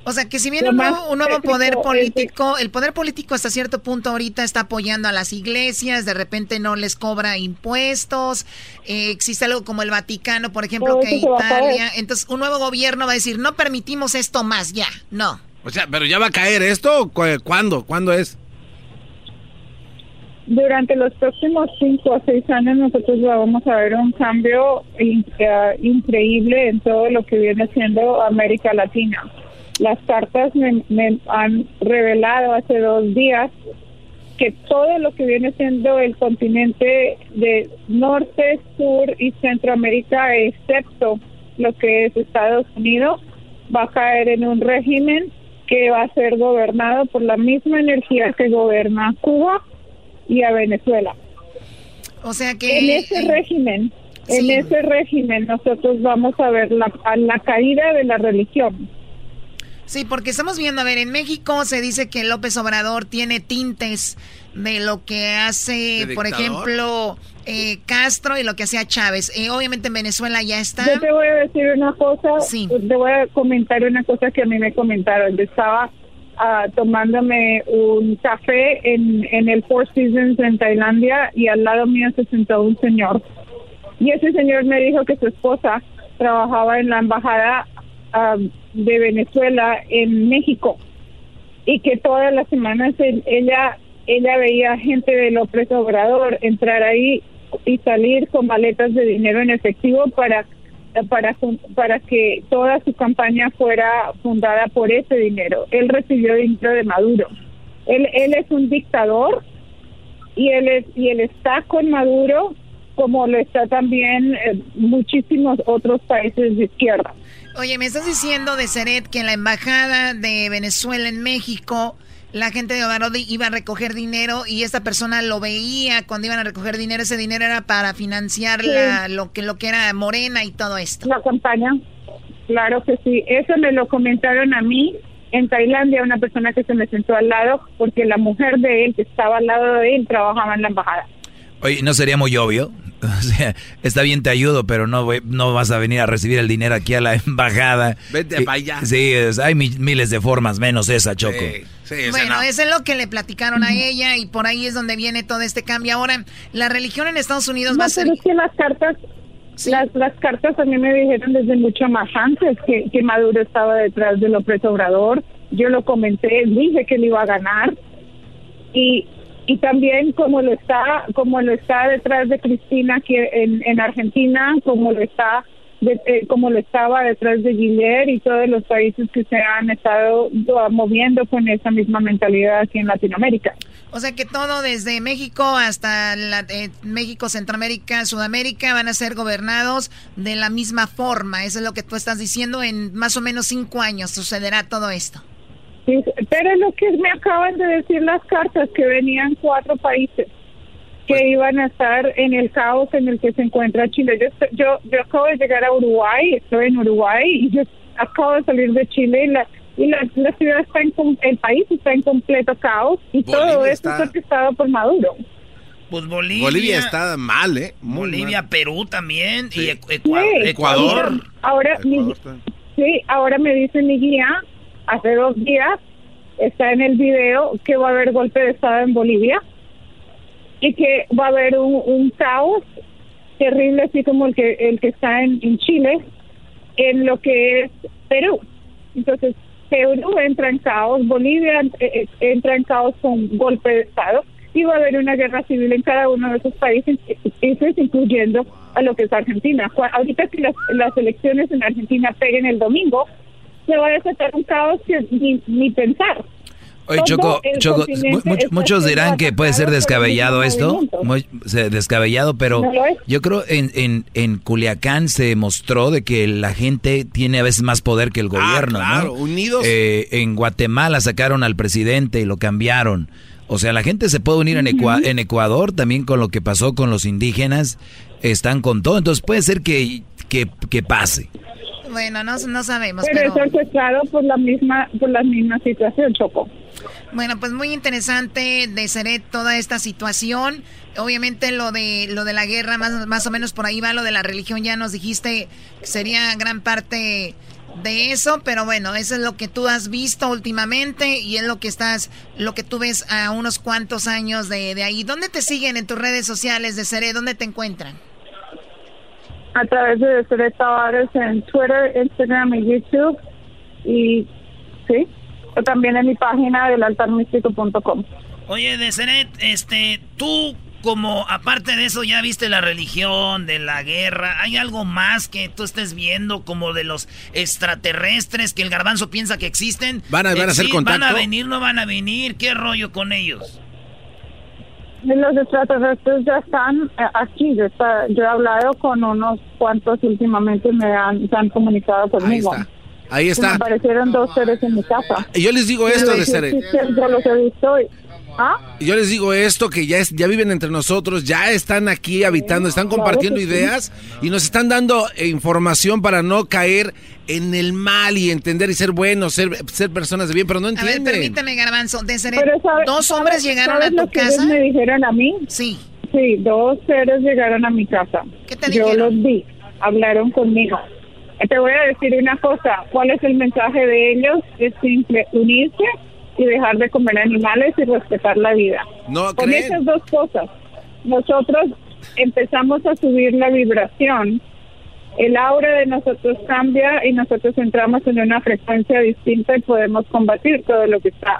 O sea, que si viene un nuevo, un nuevo tétrico poder político, el poder político hasta cierto punto ahorita está apoyando a las iglesias, de repente no les cobra impuestos, eh, existe algo como el Vaticano, por ejemplo, que Italia, entonces un nuevo gobierno va a decir, no permitimos esto más, ya, no. O sea, pero ya va a caer esto. ¿Cuándo? ¿Cuándo es? Durante los próximos cinco o seis años nosotros vamos a ver un cambio eh, increíble en todo lo que viene siendo América Latina. Las cartas me, me han revelado hace dos días que todo lo que viene siendo el continente de norte, sur y centroamérica, excepto lo que es Estados Unidos, va a caer en un régimen que va a ser gobernado por la misma energía que gobierna Cuba y a Venezuela. O sea que... En ese eh, régimen, en ese régimen nosotros vamos a ver la, a la caída de la religión. Sí, porque estamos viendo, a ver, en México se dice que López Obrador tiene tintes de lo que hace, por ejemplo, eh, Castro y lo que hacía Chávez. Eh, obviamente en Venezuela ya está. Yo te voy a decir una cosa, te voy a comentar una cosa que a mí me comentaron. Yo estaba ah, tomándome un café en, en el Four Seasons en Tailandia y al lado mío se sentó un señor. Y ese señor me dijo que su esposa trabajaba en la embajada ah, de Venezuela en México y que todas las semanas él- ella ella veía gente de López Obrador entrar ahí y salir con maletas de dinero en efectivo para para para que toda su campaña fuera fundada por ese dinero. Él recibió dinero de Maduro. Él él es un dictador y él es y él está con Maduro como lo está también eh, muchísimos otros países de izquierda. Oye, me estás diciendo de Seret que en la embajada de Venezuela en México la gente de Obrador iba a recoger dinero y esta persona lo veía cuando iban a recoger dinero. Ese dinero era para financiar Sí. la- lo que lo que era Morena y todo esto. La campaña, claro que sí. Eso me lo comentaron a mí en Tailandia, una persona que se me sentó al lado, porque la mujer de él, que estaba al lado de él, trabajaba en la embajada. Oye, ¿no sería muy obvio? O sea, está bien, te ayudo, pero no, voy- no vas a venir a recibir el dinero aquí a la embajada. Vete Y- pa' allá. Sí, es- hay mi- miles de formas, menos esa, Choco. Bueno, eso es lo que le platicaron a ella y por ahí es donde viene todo este cambio. Ahora, la religión en Estados Unidos No, va a ser... es que las cartas, las, las cartas a mí me dijeron desde mucho más antes que, que Maduro estaba detrás de López Obrador. Yo lo comenté, dije que él iba a ganar y y también como lo está como lo está detrás de Cristina aquí en, en Argentina, como lo está de- eh, como lo estaba detrás de Guillermo y todos los países que se han estado uh, moviendo con esa misma mentalidad aquí en Latinoamérica. O sea que todo desde México hasta la- eh, México, Centroamérica, Sudamérica van a ser gobernados de la misma forma. Eso es lo que tú estás diciendo. En más o menos cinco años sucederá todo esto. Pero lo que me acaban de decir las cartas, que venían cuatro países que iban a estar en el caos en el que se encuentra Chile. Yo, estoy- yo, yo acabo de llegar a Uruguay, estoy en Uruguay y yo acabo de salir de Chile y la, y la, la ciudad está en, com- el país está en completo caos y todo Bolivia esto está- es orquestado por Maduro. Pues Bolivia. Bolivia está mal, ¿eh? Muy Bolivia, mal. Perú también. Y Ecu- Sí, Ecua- Ecuador. Ahora, mi- sí, ahora me dice mi guía, hace dos días, está en el video que va a haber golpe de Estado en Bolivia y que va a haber un, caos terrible, así como el que, el que está en, en Chile, en lo que es Perú. Entonces, Perú entra en caos, Bolivia eh, eh, entra en caos con golpe de Estado y va a haber una guerra civil en cada uno de esos países, incluyendo a lo que es Argentina. Ahorita que las, las elecciones en Argentina peguen el domingo, se va a desatar un caos que ni, ni pensar. Oye, Choco, Choco, muchos dirán que puede ser descabellado esto, muy- descabellado, pero No lo es. yo creo en, en, en Culiacán se mostró de que la gente tiene a veces más poder que el gobierno, Ah, claro, ¿no? unidos. Eh, en Guatemala sacaron al presidente y lo cambiaron. O sea, la gente se puede unir en, Ecua- en Ecuador también con lo que pasó con los indígenas, están con todo, entonces puede ser que, que, que pase. Bueno, no, no sabemos, Pero pero... es por la misma por la misma situación, Choco. Bueno, pues muy interesante de Seret toda esta situación. Obviamente lo de lo de la guerra, más, más o menos por ahí va lo de la religión, ya nos dijiste que sería gran parte de eso, pero bueno, eso es lo que tú has visto últimamente y es lo que estás, lo que tú ves a unos cuantos años de, de ahí. ¿Dónde te siguen en tus redes sociales de Seret? ¿Dónde te encuentran? A través de Deseret Tavares en Twitter, Instagram y YouTube. Y sí, o también en mi página del altarmístico.com. Oye, Deseret, este, tú como aparte de eso ya viste la religión, de la guerra, ¿hay algo más que tú estés viendo como de los extraterrestres que el garbanzo piensa que existen? ¿Van a- van a hacer contacto? ¿Van a venir, no van a venir? ¿Qué rollo con ellos? Los extraterrestres ya están eh, aquí. Yo, está- yo he hablado con unos cuantos últimamente me han, se han comunicado conmigo. Ahí Me está. aparecieron dos seres en mi casa. Y yo les digo esto, sí ser. existen, Yo los he visto y ¿Ah? Yo les digo esto, que ya, es, ya viven entre nosotros, ya están aquí habitando, están compartiendo claro ideas y nos están dando eh, información para no caer en el mal y entender y ser buenos, ser, ser personas de bien, pero no A ver, entienden. permíteme, Garbanzo. Pero ¿sabe- dos hombres sabes- llegaron a tu casa. me dijeron a mí? Sí. Sí, dos seres llegaron a mi casa. ¿Qué te Yo dijeron? los vi, hablaron conmigo. Te voy a decir una cosa, ¿cuál es el mensaje de ellos? Es simple, unirse y dejar de comer animales y respetar la vida. No Con creen. esas dos cosas, nosotros empezamos a subir la vibración, el aura de nosotros cambia y nosotros entramos en una frecuencia distinta y podemos combatir todo lo que está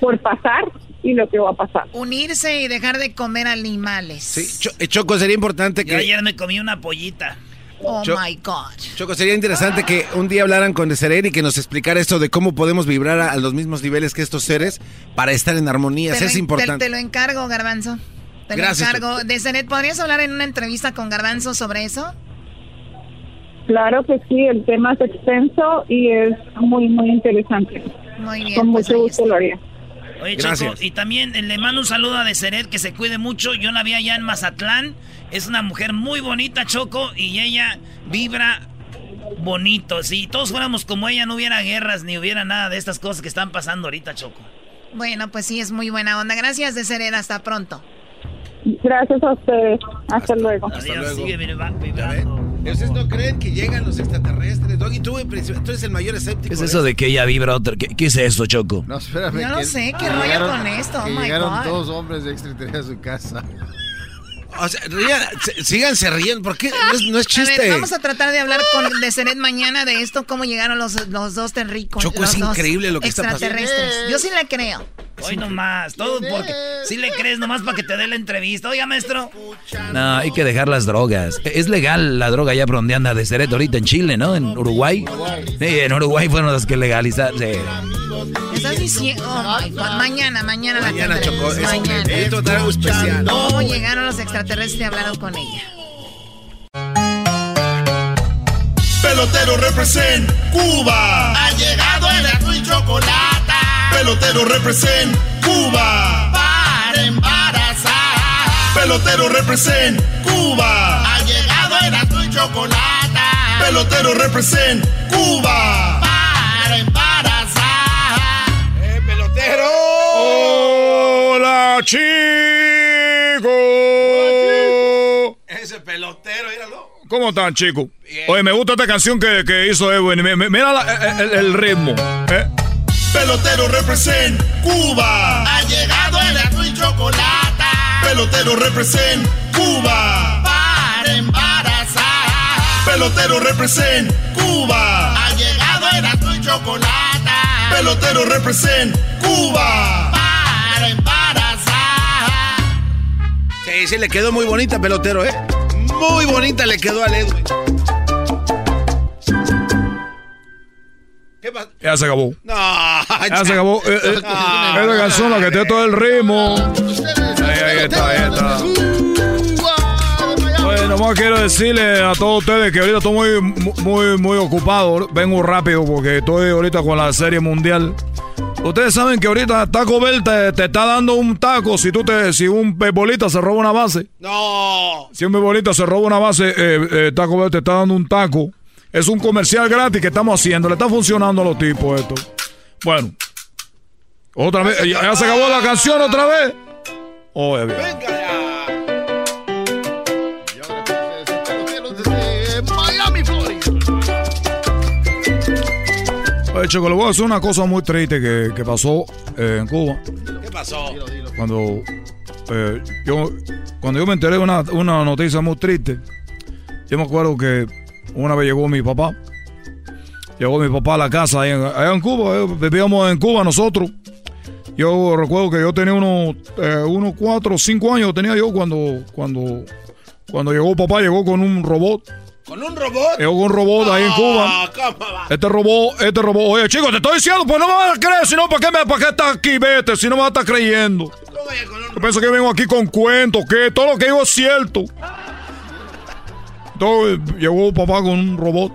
por pasar y lo que va a pasar. Unirse y dejar de comer animales. Sí, Cho- Choco, sería importante Yo que... ayer me comí una pollita. Oh Yo- my God. Choco, sería interesante que un día hablaran con Deseret y que nos explicara esto de cómo podemos vibrar a, a los mismos niveles que estos seres para estar en armonía. Te lo es en- importante. Te, te lo encargo, Garbanzo. Te Gracias, lo encargo. Deseret, ¿podrías hablar en una entrevista con Garbanzo sobre eso? Claro que sí, el tema es extenso y es muy, muy interesante. Muy bien. Con pues mucho gusto, Gloria. Oye, Gracias. Choco, y también eh, le mando un saludo a Deseret, que se cuide mucho. Yo la vi allá en Mazatlán. Es una mujer muy bonita, Choco, y ella vibra bonito. Si todos fuéramos como ella, no hubiera guerras ni hubiera nada de estas cosas que están pasando ahorita, Choco. Bueno, pues sí, es muy buena onda. Gracias, Deseret. Hasta pronto. Gracias a ustedes. Hasta, luego. Adiós, luego. sigue. ¿Ustedes no creen que llegan los extraterrestres? Doggy, tú, en principio, tú eres el mayor escéptico. ¿Qué es de eso de que ella vibra otra? ¿Qué, qué es esto, Choco? No, espérame. Yo no que- sé, qué rollo llegaron- con esto, que oh my llegaron God. dos hombres de extraterrestres a su casa. O sea, rían, síganse riendo, ¿por qué? No es, no es A chiste. ver, vamos a tratar de hablar con Deseret mañana de esto, cómo llegaron los, los dos terricos. Choco, los es increíble lo que está pasando. extraterrestres. Yo sí le creo. Hoy nomás, todo porque si le crees nomás para que te dé la entrevista. Oiga, maestro. No, hay que dejar las drogas. Es legal la droga ya por donde anda de Ceret ahorita en Chile, ¿no? En Uruguay. Sí, en Uruguay fueron los que legalizaron. Sí. Estás diciendo, oh my God, mañana, mañana, Mañana, la tendremos, Es, mañana. algo especial. ¿Cómo llegaron los extraterrestres y hablaron con ella? Pelotero represent Cuba. Ha llegado el azul y chocolate. Pelotero represent Cuba. Para embarazar. Pelotero represent Cuba. Ha llegado el azul y chocolate. Pelotero represent Cuba. ¡Hola, chicos! Ese pelotero, míralo. ¿Cómo están, chicos? Oye, me gusta esta canción que, que hizo Edwin. Mi- mi- Mira la- el, el ritmo. ¿eh? Pelotero represent Cuba. Ha llegado el azul y chocolate. Pelotero represent Cuba. Para embarazar. Pelotero represent Cuba. Ha llegado el azul y chocolate. Pelotero represent Cuba. Para embarazar. Sí, sí, le quedó muy bonita, pelotero, ¿eh? Muy bonita le quedó al Edwin. ¿Qué pasa? Ya se acabó. No, Ya se acabó. Eh, eh, No. Esa canción la que tiene todo el ritmo. Ahí, ahí está, ahí está. Bueno, nomás quiero decirle a todos ustedes que ahorita estoy muy, muy, muy ocupado. Vengo rápido porque estoy ahorita con la serie mundial. Ustedes saben que ahorita Taco Bell te, te está dando un taco si tú te, si un beisbolista se roba una base. No. Si un beisbolista se roba una base, eh, eh, Taco Bell te está dando un taco. Es un comercial gratis que estamos haciendo. Le está funcionando a los tipos esto. Bueno. Otra vez. ¿Ya, ya se acabó la canción otra vez? Oye, bien. Miami, Oye, Choco, le voy a decir una cosa muy triste que, que pasó eh, en Cuba. ¿Qué pasó? Cuando, eh, yo, cuando yo me enteré de una, una noticia muy triste, yo me acuerdo que una vez llegó mi papá. Llegó mi papá a la casa ahí en- allá en Cuba. eh, vivíamos en Cuba nosotros. Yo recuerdo que yo tenía unos, eh, unos cuatro o cinco años tenía yo cuando, cuando, cuando llegó papá, llegó con un robot. ¿Con un robot? Llegó con un robot ahí en Cuba. Ah. Este robot, este robot. Oye, chicos, te estoy diciendo, pues no me vas a creer, si no, ¿para qué, me, ¿para qué estás aquí? Vete, si no me vas a estar creyendo. Yo pienso que vengo aquí con cuentos, que todo lo que digo es cierto. Entonces, llegó papá con un robot.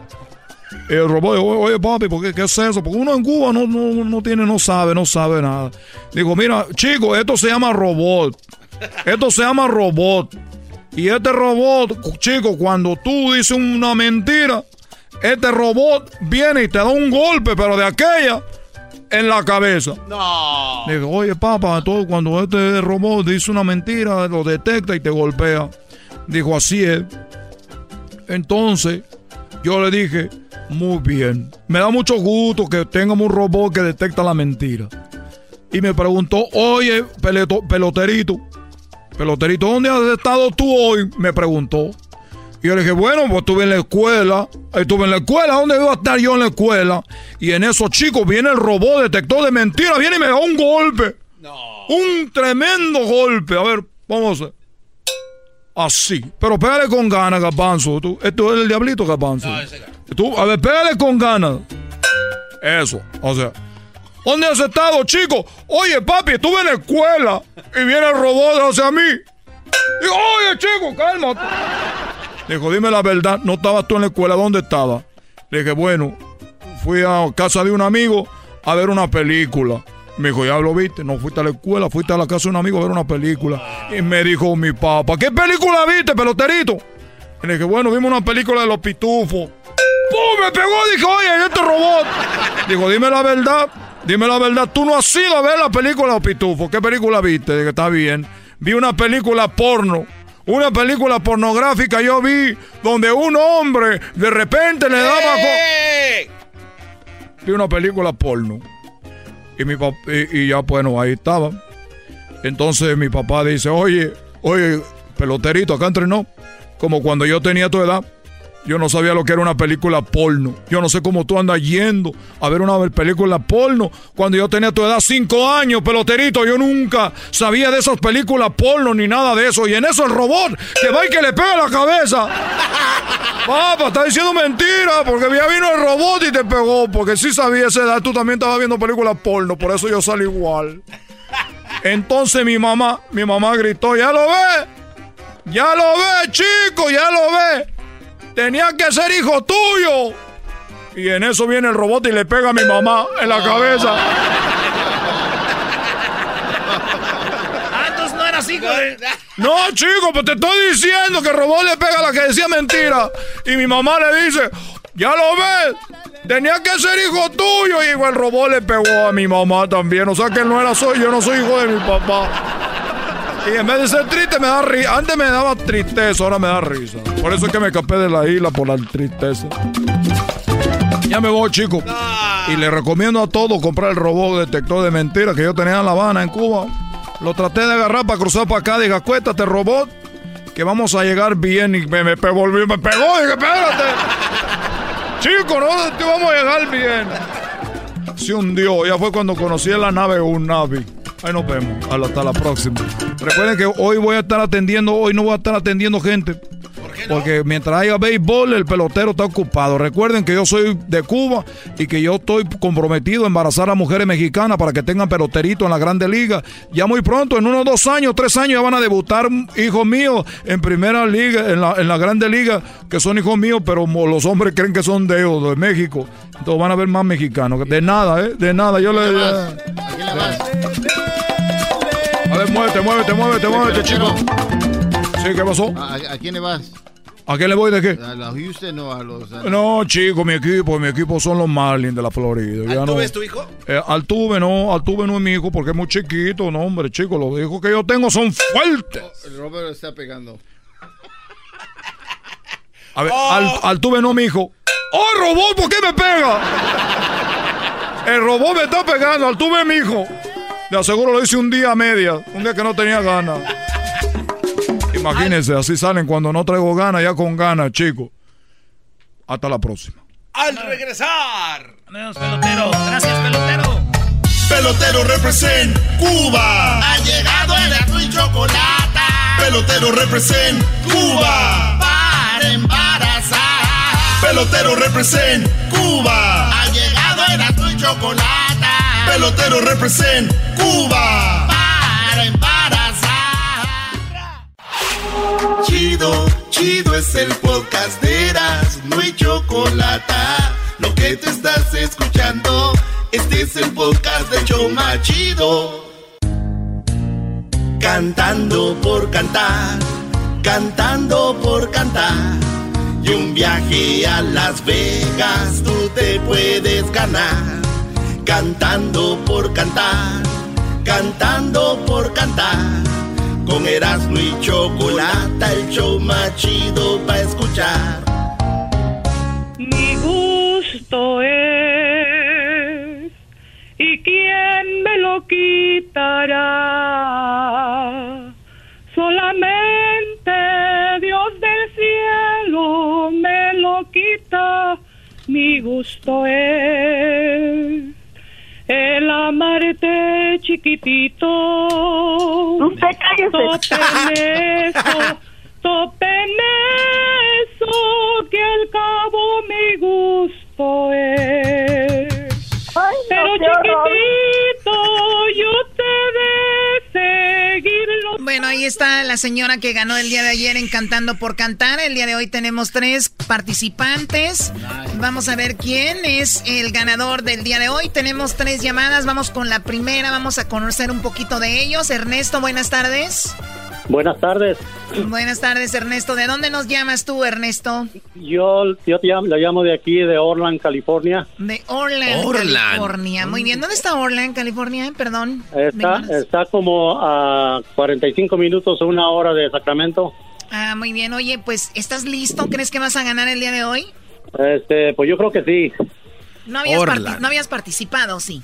Y el robot dijo, oye papi, ¿por qué, ¿qué es eso? Porque uno en Cuba no, no, no tiene, no sabe, no sabe nada. Digo, mira, chico, esto se llama robot. Esto se llama robot. Y este robot, chico, cuando tú dices una mentira, este robot viene y te da un golpe, pero de aquella en la cabeza. No. Digo, oye, papá, todo cuando este robot dice una mentira, lo detecta y te golpea. Dijo, así es. Entonces, yo le dije, muy bien. Me da mucho gusto que tengamos un robot que detecta la mentira. Y me preguntó, oye, peloterito, peloterito, ¿dónde has estado tú hoy? Me preguntó. Y yo le dije, bueno, pues estuve en la escuela. Estuve en la escuela. ¿Dónde iba a estar yo en la escuela? Y en eso, chicos, viene el robot detector de mentiras. Viene y me da un golpe. Un tremendo golpe. A ver, vamos a hacer. Así. Pero pégale con ganas, Garbanzo. Tú- esto es el diablito, Garbanzo. Tú, a ver, pégale con ganas. Eso. O sea. ¿Dónde has estado, chico? Oye, papi, estuve en la escuela. Y viene el robot hacia mí. Digo, oye, chico, cálmate. Dijo, dime la verdad, no estabas tú en la escuela, ¿dónde estabas? Le dije, bueno, fui a casa de un amigo a ver una película. Me dijo, ya lo viste, no fuiste a la escuela, fuiste a la casa de un amigo a ver una película. Y me dijo mi papá, ¿qué película viste, peloterito? Y le dije, bueno, vimos una película de los pitufos. ¡Pum! Me pegó, dije, oye, este robot. Dijo, dime la verdad, dime la verdad, tú no has ido a ver la película pitufos. ¿Qué película viste? Dije, está bien. Vi una película porno. Una película pornográfica yo vi donde un hombre de repente le daba... co- Vi una película porno. Y mi papá, y, y ya bueno, ahí estaba. Entonces mi papá dice, oye, oye, peloterito, acá entrenó. Como cuando yo tenía tu edad. Yo no sabía lo que era una película porno. Yo no sé cómo tú andas yendo a ver una película porno. Cuando yo tenía tu edad, cinco años, peloterito, yo nunca sabía de esas películas porno ni nada de eso. Y en eso el robot que va y que le pega la cabeza. Papá, está diciendo mentira, porque ya vino el robot y te pegó. Porque sí sabía esa edad, tú también estabas viendo películas porno, por eso yo salí igual. Entonces mi mamá, mi mamá gritó, ¿ya lo ve? Ya lo ve, chico, ya lo ve. Tenía que ser hijo tuyo. Y en eso viene el robot y le pega a mi mamá en la cabeza. Ah, entonces no eras hijo de... No, chico, pues te estoy diciendo que el robot le pega a la que decía mentira. Y mi mamá le dice, ya lo ves, tenía que ser hijo tuyo. Y el robot le pegó a mi mamá también. O sea que él no era soy, yo no soy hijo de mi papá. Y en vez de ser triste me da risa. Antes me daba tristeza, ahora me da risa. Por eso es que me escapé de la isla por la tristeza. Ya me voy, chicos. Y le recomiendo a todos comprar el robot detector de mentiras que yo tenía en La Habana, en Cuba. Lo traté de agarrar para cruzar para acá. Dije, acuéstate, robot, que vamos a llegar bien. Y me, me pegó, me pegó. Dije, espérate. Chico, no, te vamos a llegar bien. Se hundió. Ya fue cuando conocí la nave un Navi. Ahí nos vemos. Hasta la próxima. Recuerden que hoy voy a estar atendiendo, hoy no voy a estar atendiendo gente. Porque mientras haya béisbol, el pelotero está ocupado. Recuerden que yo soy de Cuba y que yo estoy comprometido a embarazar a mujeres mexicanas para que tengan peloterito en la Grande Liga. Ya muy pronto, en unos dos años, tres años, ya van a debutar hijos míos en primera liga, en la, en la Grande Liga, que son hijos míos, pero los hombres creen que son de ellos, de México. Entonces van a ver más mexicanos. De nada, ¿eh? De nada. Yo le. ¿A ver, muévete, muévete, muévete, muévete, chico. Sí, ¿qué pasó? ¿A, a quién le vas? ¿A quién le voy de qué? ¿A los Houston o a los.? a- No, chico, mi equipo, mi equipo son los Marlins de la Florida. Ya no, ¿Altuve es tu hijo? Eh, Altuve no, Altuve no es mi hijo porque es muy chiquito, no, hombre, chico, los hijos que yo tengo son fuertes. El Robert está pegando. A ver, Al- Altuve no, mi hijo. ¡Oh, robot! ¿Por qué me pega? El robot me está pegando, Altuve es mi hijo. De aseguro lo hice un día a media, un día que no tenía ganas. Imagínense, así salen cuando no traigo ganas, ya con ganas, chicos. Hasta la próxima. Al regresar. Adiós, pelotero. Gracias, pelotero. Pelotero represent Cuba. Ha llegado el azul y chocolate. Pelotero represent Cuba. Para embarazar. Pelotero represent Cuba. Ha llegado el azul y chocolate. Pelotero represent Cuba. Para embarazar. Chido, chido es el podcast de Eras, no hay chocolate. Lo que te estás escuchando, este es el podcast de Choma Chido. Cantando por cantar, cantando por cantar. Y un viaje a Las Vegas tú te puedes ganar. Cantando por cantar, cantando por cantar. Con Erasmo y Chocolata, el show más chido para escuchar. Mi gusto es, ¿y quién me lo quitará? Solamente Dios del cielo me lo quita, mi gusto es chiquitito. Usted cállese. Está la señora que ganó el día de ayer en Cantando por Cantar. El día de hoy tenemos tres participantes. Vamos a ver quién es el ganador del día de hoy. Tenemos tres llamadas. Vamos con la primera. Vamos a conocer un poquito de ellos. Ernesto. Buenas tardes. Buenas tardes, Ernesto. ¿De dónde nos llamas tú, Ernesto? Yo, yo te llamo, le llamo de aquí, de Orland, California. De Orland, Orland. California. Muy bien. ¿Dónde está Orland, California? Perdón. Está, está como a 45 minutos o una hora de Sacramento. Ah, muy bien. Oye, pues, ¿estás listo? ¿Crees que vas a ganar el día de hoy? Este, pues yo creo que sí. No habías, parti- no habías participado, sí.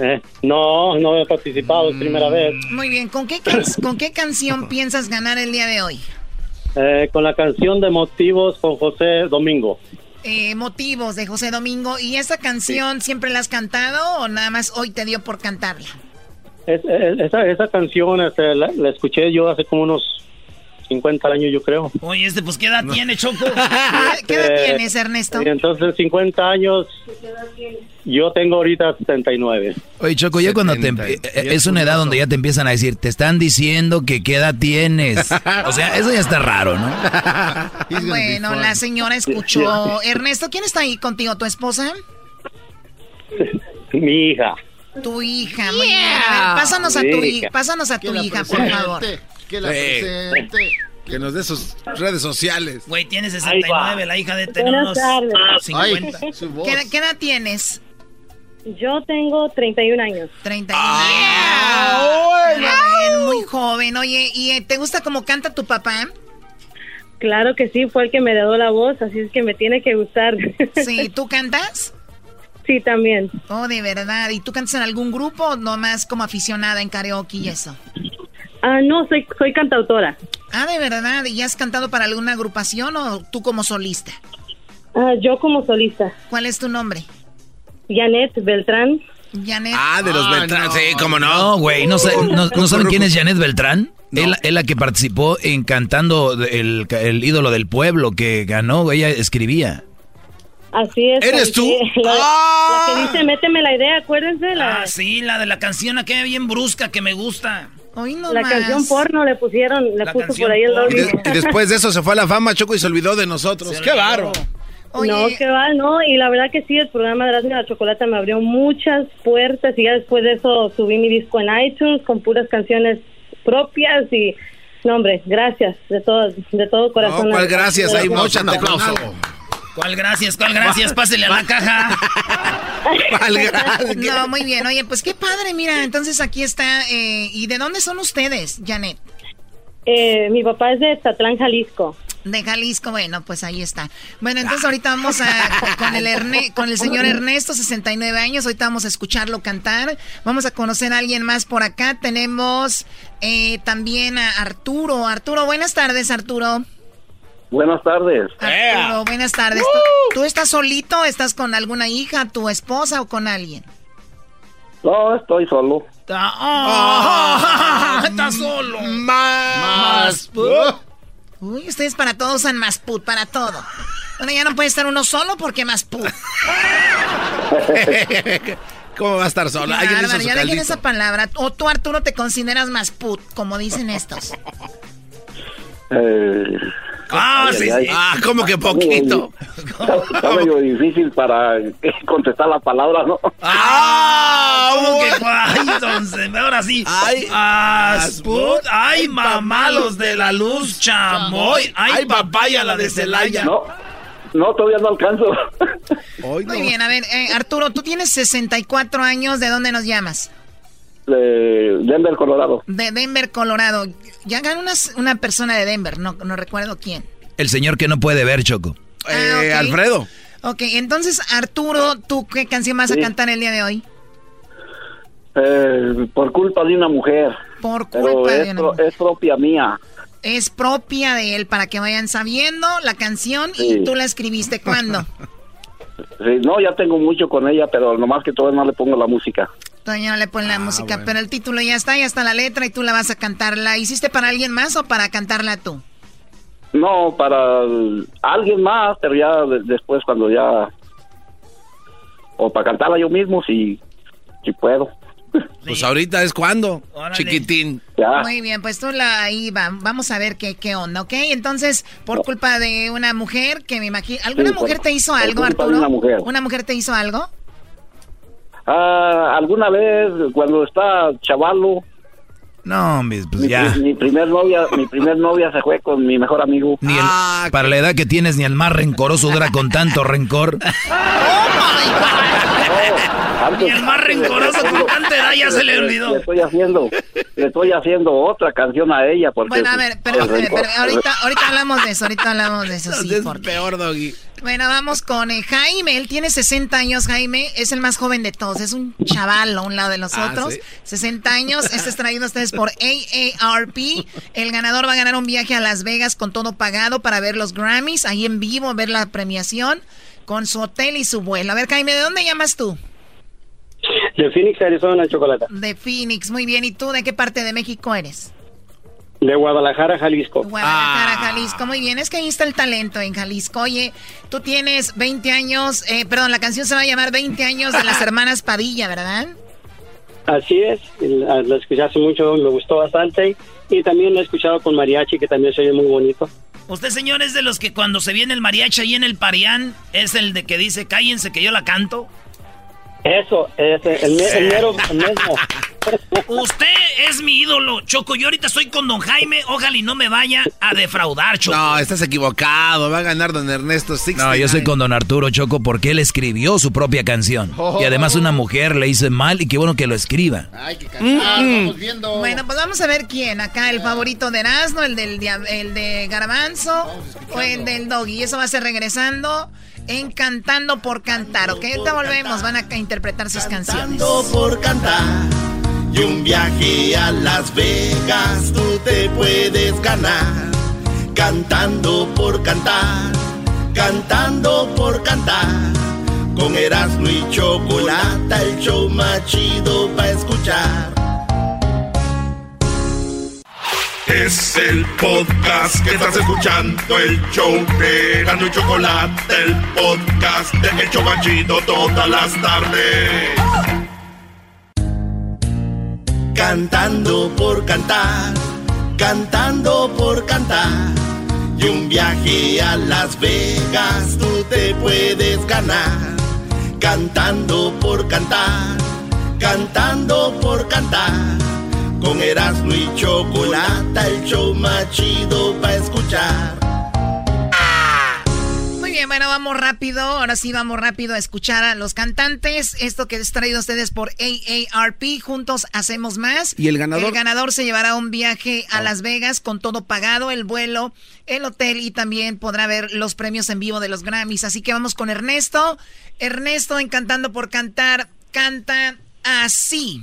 Eh, no, no he participado, es primera vez. Muy bien. ¿Con qué, can- ¿Con qué canción piensas ganar el día de hoy? Eh, con la canción de Motivos con José Domingo. Eh, motivos de José Domingo. ¿Y esa canción siempre la has cantado o nada más hoy te dio por cantarla? Es- es- esa, esa canción este, la, la escuché yo hace como unos 50 años, yo creo. Oye, este, pues, ¿qué edad tiene, Choco? ¿Qué edad Eh, tienes, Ernesto? Y entonces, 50 años, yo tengo ahorita 79. Oye, Choco, ya cuando te... eh, Es una edad donde ya te empiezan a decir, te están diciendo que qué edad tienes. O sea, eso ya está raro, ¿no? Bueno, la señora escuchó. Ernesto, ¿quién está ahí contigo? ¿Tu esposa? Mi hija. Tu hija, muy bien. A ver, pásanos a tu hija, pásanos a tu hija, por favor. que la presente. Que nos dé sus redes sociales. Güey, tiene 69, la hija de tener unos tardes. 50. ¿Qué, edad- qué edad tienes? Yo tengo 31 años. 31 años. Muy bien, muy joven. Oye, ¿y eh, te gusta cómo canta tu papá? Claro que sí, fue el que me dio la voz, así es que me tiene que gustar. Sí, ¿tú cantas? Sí, también. Oh, de verdad. ¿Y tú cantas en algún grupo o nomás como aficionada en karaoke y eso? Ah, no, soy, soy cantautora. Ah, de verdad. ¿Y has cantado para alguna agrupación o tú como solista? Ah, yo como solista. ¿Cuál es tu nombre? Janet Beltrán. Janet. Ah, de los Beltrán, sí, cómo no. No, güey, ¿no, sa- no- no saben quién es Janet Beltrán? Es, la, es la que participó en cantando el, el ídolo del pueblo que ganó, ella escribía. Así es. ¿Eres tú? La, la que dice, méteme la idea, acuérdense. La, Ah, sí, la de la canción aquella bien brusca que me gusta. Hoy no la más. canción porno le pusieron, le La puso canción por ahí el porno. Y, doble. de- y después de eso se fue a la fama, Choco, y se olvidó de nosotros. ¡Qué barro! No, que va, no, y la verdad que sí, el programa de Erasmo y la Chocolata me abrió muchas puertas y ya después de eso subí mi disco en iTunes con puras canciones propias y, no hombre, gracias de todo, de todo corazón. ¿cuál gracias? Hay muchas, Un aplauso. ¿Cuál gracias? ¿Cuál gracias? Pásele a la caja. No, muy bien. Oye, pues qué padre, mira. Entonces aquí está. eh, ¿Y de dónde son ustedes, Janet? Eh, mi papá es de Tatlán, Jalisco. De Jalisco, bueno, pues ahí está. Bueno, entonces ahorita vamos a con el Erne- con el señor Ernesto, 69 años. Ahorita vamos a escucharlo cantar. Vamos a conocer a alguien más por acá. Tenemos eh, también a Arturo. Arturo, buenas tardes, Arturo. Buenas tardes. Arturo, buenas tardes. ¿Tú, tú estás solito? ¿Estás con alguna hija, tu esposa o con alguien? No, estoy solo. Ah, está solo. Más. Uy, ustedes para todos usan más put, para todo. Bueno, ya no puede estar uno solo porque más put. ¿Cómo va a estar Alguien hizo ya dejen esa palabra. O tú, Arturo, te consideras más put, como dicen estos. Eh, Ah, Ay, sí, ay, sí. ay. Ah, ¿cómo que poquito? Está, medio difícil para contestar la palabra, ¿no? ¡Ah! ¿Cómo que ay, entonces? Ahora sí. Ay, Asput, ay, mamá, los de la luz, chamoy. Ay, papaya, la de Celaya. No, no, todavía no alcanzo. Muy bien, a ver, eh, Arturo, tú tienes 64 años, ¿de dónde nos llamas? De Denver, Colorado. De Denver, Colorado. Ya ganó una, una persona de Denver, no, no recuerdo quién. El señor que no puede ver, Choco. Ah, ok. Alfredo. Ok, entonces, Arturo, ¿tú qué canción vas a cantar el día de hoy? Eh, por culpa de una mujer. Por Pero culpa de es, una pro- es propia mía. Es propia de él, para que vayan sabiendo la canción y tú la escribiste. ¿Cuándo? Sí, no, ya tengo mucho con ella, pero nomás que todavía no le pongo la música. Todavía no le ponen la música, pero el título ya está, ya está la letra y tú la vas a cantar. ¿La hiciste para alguien más o para cantarla tú? No, para alguien más, pero ya de- después cuando ya... O para cantarla yo mismo, si, si puedo. Pues ahorita es cuando, chiquitín. Muy bien, pues tú la ahí va, vamos a ver qué, qué onda, ¿ok? Entonces, por culpa de una mujer que me imagino... ¿Alguna Sí, mujer te hizo algo, Arturo? una mujer. ¿Una mujer te hizo algo? Ah, alguna vez cuando está chavalo, No, hombre, pues mi, ya. mi primer novia, mi primer novia se fue con mi mejor amigo. Ni el- para la edad que tienes, ni el más rencoroso dura con tanto rencor. Antes- Y el más rencoroso con tanta edad ya se le olvidó. Le estoy haciendo, le estoy haciendo otra canción a ella porque Bueno, a ver, pero, el rencor- pero ahorita, ahorita hablamos de eso, ahorita hablamos de eso, sí. es porque- peor, Doggy. Bueno, vamos con eh, Jaime. Él tiene 60 años, Jaime. Es el más joven de todos. Es un chaval a un lado de los Ah, otros. ¿sí? 60 años. Este es traído a ustedes por AARP. El ganador va a ganar un viaje a Las Vegas con todo pagado para ver los Grammys, ahí en vivo, ver la premiación con su hotel y su vuelo. A ver, Jaime, ¿de dónde llamas tú? De Phoenix, Arizona, Chocolata. De Phoenix. Muy bien. ¿Y tú de qué parte de México eres? De Guadalajara, Jalisco. Guadalajara, Ah. Jalisco. Muy bien, es que ahí está el talento en Jalisco. Oye, tú tienes 20 años, eh, perdón, la canción se va a llamar 20 años de las hermanas Padilla, ¿verdad? Así es, la, la escuché hace mucho, me gustó bastante. Y también la he escuchado con mariachi, que también se oye muy bonito. Usted, señor, es de los que cuando se viene el mariachi ahí en el Parián, es el de que dice, cállense que yo la canto. Eso, ese, el, el mero el mismo. Usted es mi ídolo, Choco. Yo ahorita estoy con don Jaime. Ojalá y no me vaya a defraudar, Choco. No, estás equivocado. Va a ganar don Ernesto Six. No, yo soy con don Arturo Choco porque él escribió su propia canción. Y además una mujer le hizo mal y qué bueno que lo escriba. Hay que cantar, vamos viendo. Bueno, pues vamos a ver quién. Acá el favorito de Erasmo, el del dia- el de Garbanzo o el del Doggy. Eso va a ser regresando en Cantando por Cantar, ¿ok? Ahorita volvemos, van a interpretar sus canciones. Cantando por cantar y un viaje a Las Vegas tú te puedes ganar. Cantando por cantar, cantando por cantar. Con Erasmo y Chocolata el show más chido para escuchar. Es el podcast que estás escuchando, el show de y Chocolate, el podcast de El Chobachito todas las tardes. Cantando por cantar, cantando por cantar. Y un viaje a Las Vegas tú te puedes ganar. Cantando por cantar, cantando por cantar. Con Erasmo y Chocolata, el show más chido para escuchar. Muy bien, bueno, vamos rápido. Ahora sí vamos rápido a escuchar a los cantantes. Esto que es traído a ustedes por AARP. Juntos hacemos más. ¿Y el ganador? El ganador se llevará un viaje a Las Vegas con todo pagado, el vuelo, el hotel y también podrá ver los premios en vivo de los Grammys. Así que vamos con Ernesto. Ernesto, encantando por cantar, canta así.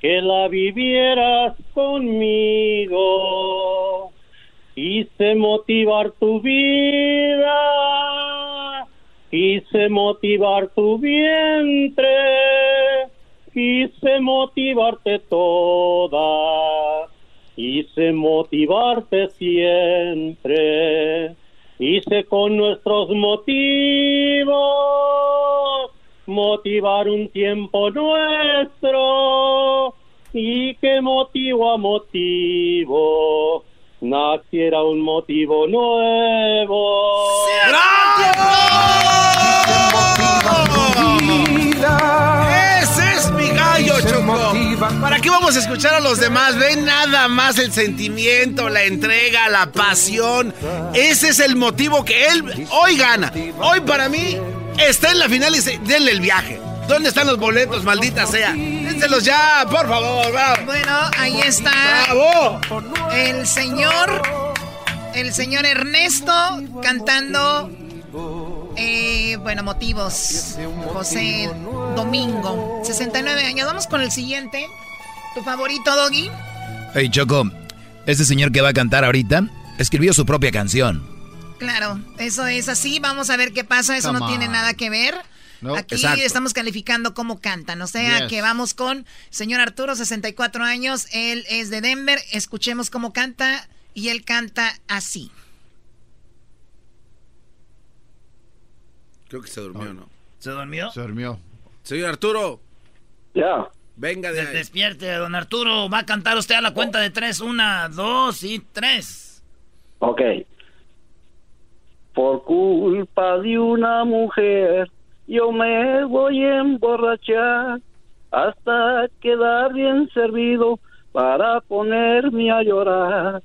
que la vivieras conmigo. Quise motivar tu vida, quise motivar tu vientre, quise motivarte toda, quise motivarte siempre, quise con nuestros motivos motivar un tiempo nuestro y que motivo a motivo naciera un motivo nuevo. Ese es mi gallo, Choco. ¿Para qué vamos a escuchar a los demás? Ven nada más el sentimiento, la entrega, la pasión. Ese es el motivo que él hoy gana. Hoy para mí está en la final y se, denle el viaje. ¿Dónde están los boletos, maldita sea? Dénselos ya, por favor. bravo. Bueno, ahí está. ¡Bravo! El señor. El señor Ernesto cantando. eh, bueno, motivos. José Domingo. 69 años. Vamos con el siguiente. ¿Tu favorito, Doggy? Hey, Choco, este señor que va a cantar ahorita escribió su propia canción. Claro, eso es así. Vamos a ver qué pasa. Eso no tiene nada que ver. No, Aquí exacto. estamos calificando cómo cantan. O sea Yes. que vamos con señor Arturo, 64 años. Él es de Denver. Escuchemos cómo canta. Y él canta así. Creo que se durmió, ¿no? ¿Se durmió? Se durmió. Señor Arturo. Ya. Venga de ahí. Despierte, don Arturo. Va a cantar usted a la cuenta de tres. Una, dos y tres. Ok. Por culpa de una mujer, yo me voy a emborrachar hasta quedar bien servido para ponerme a llorar.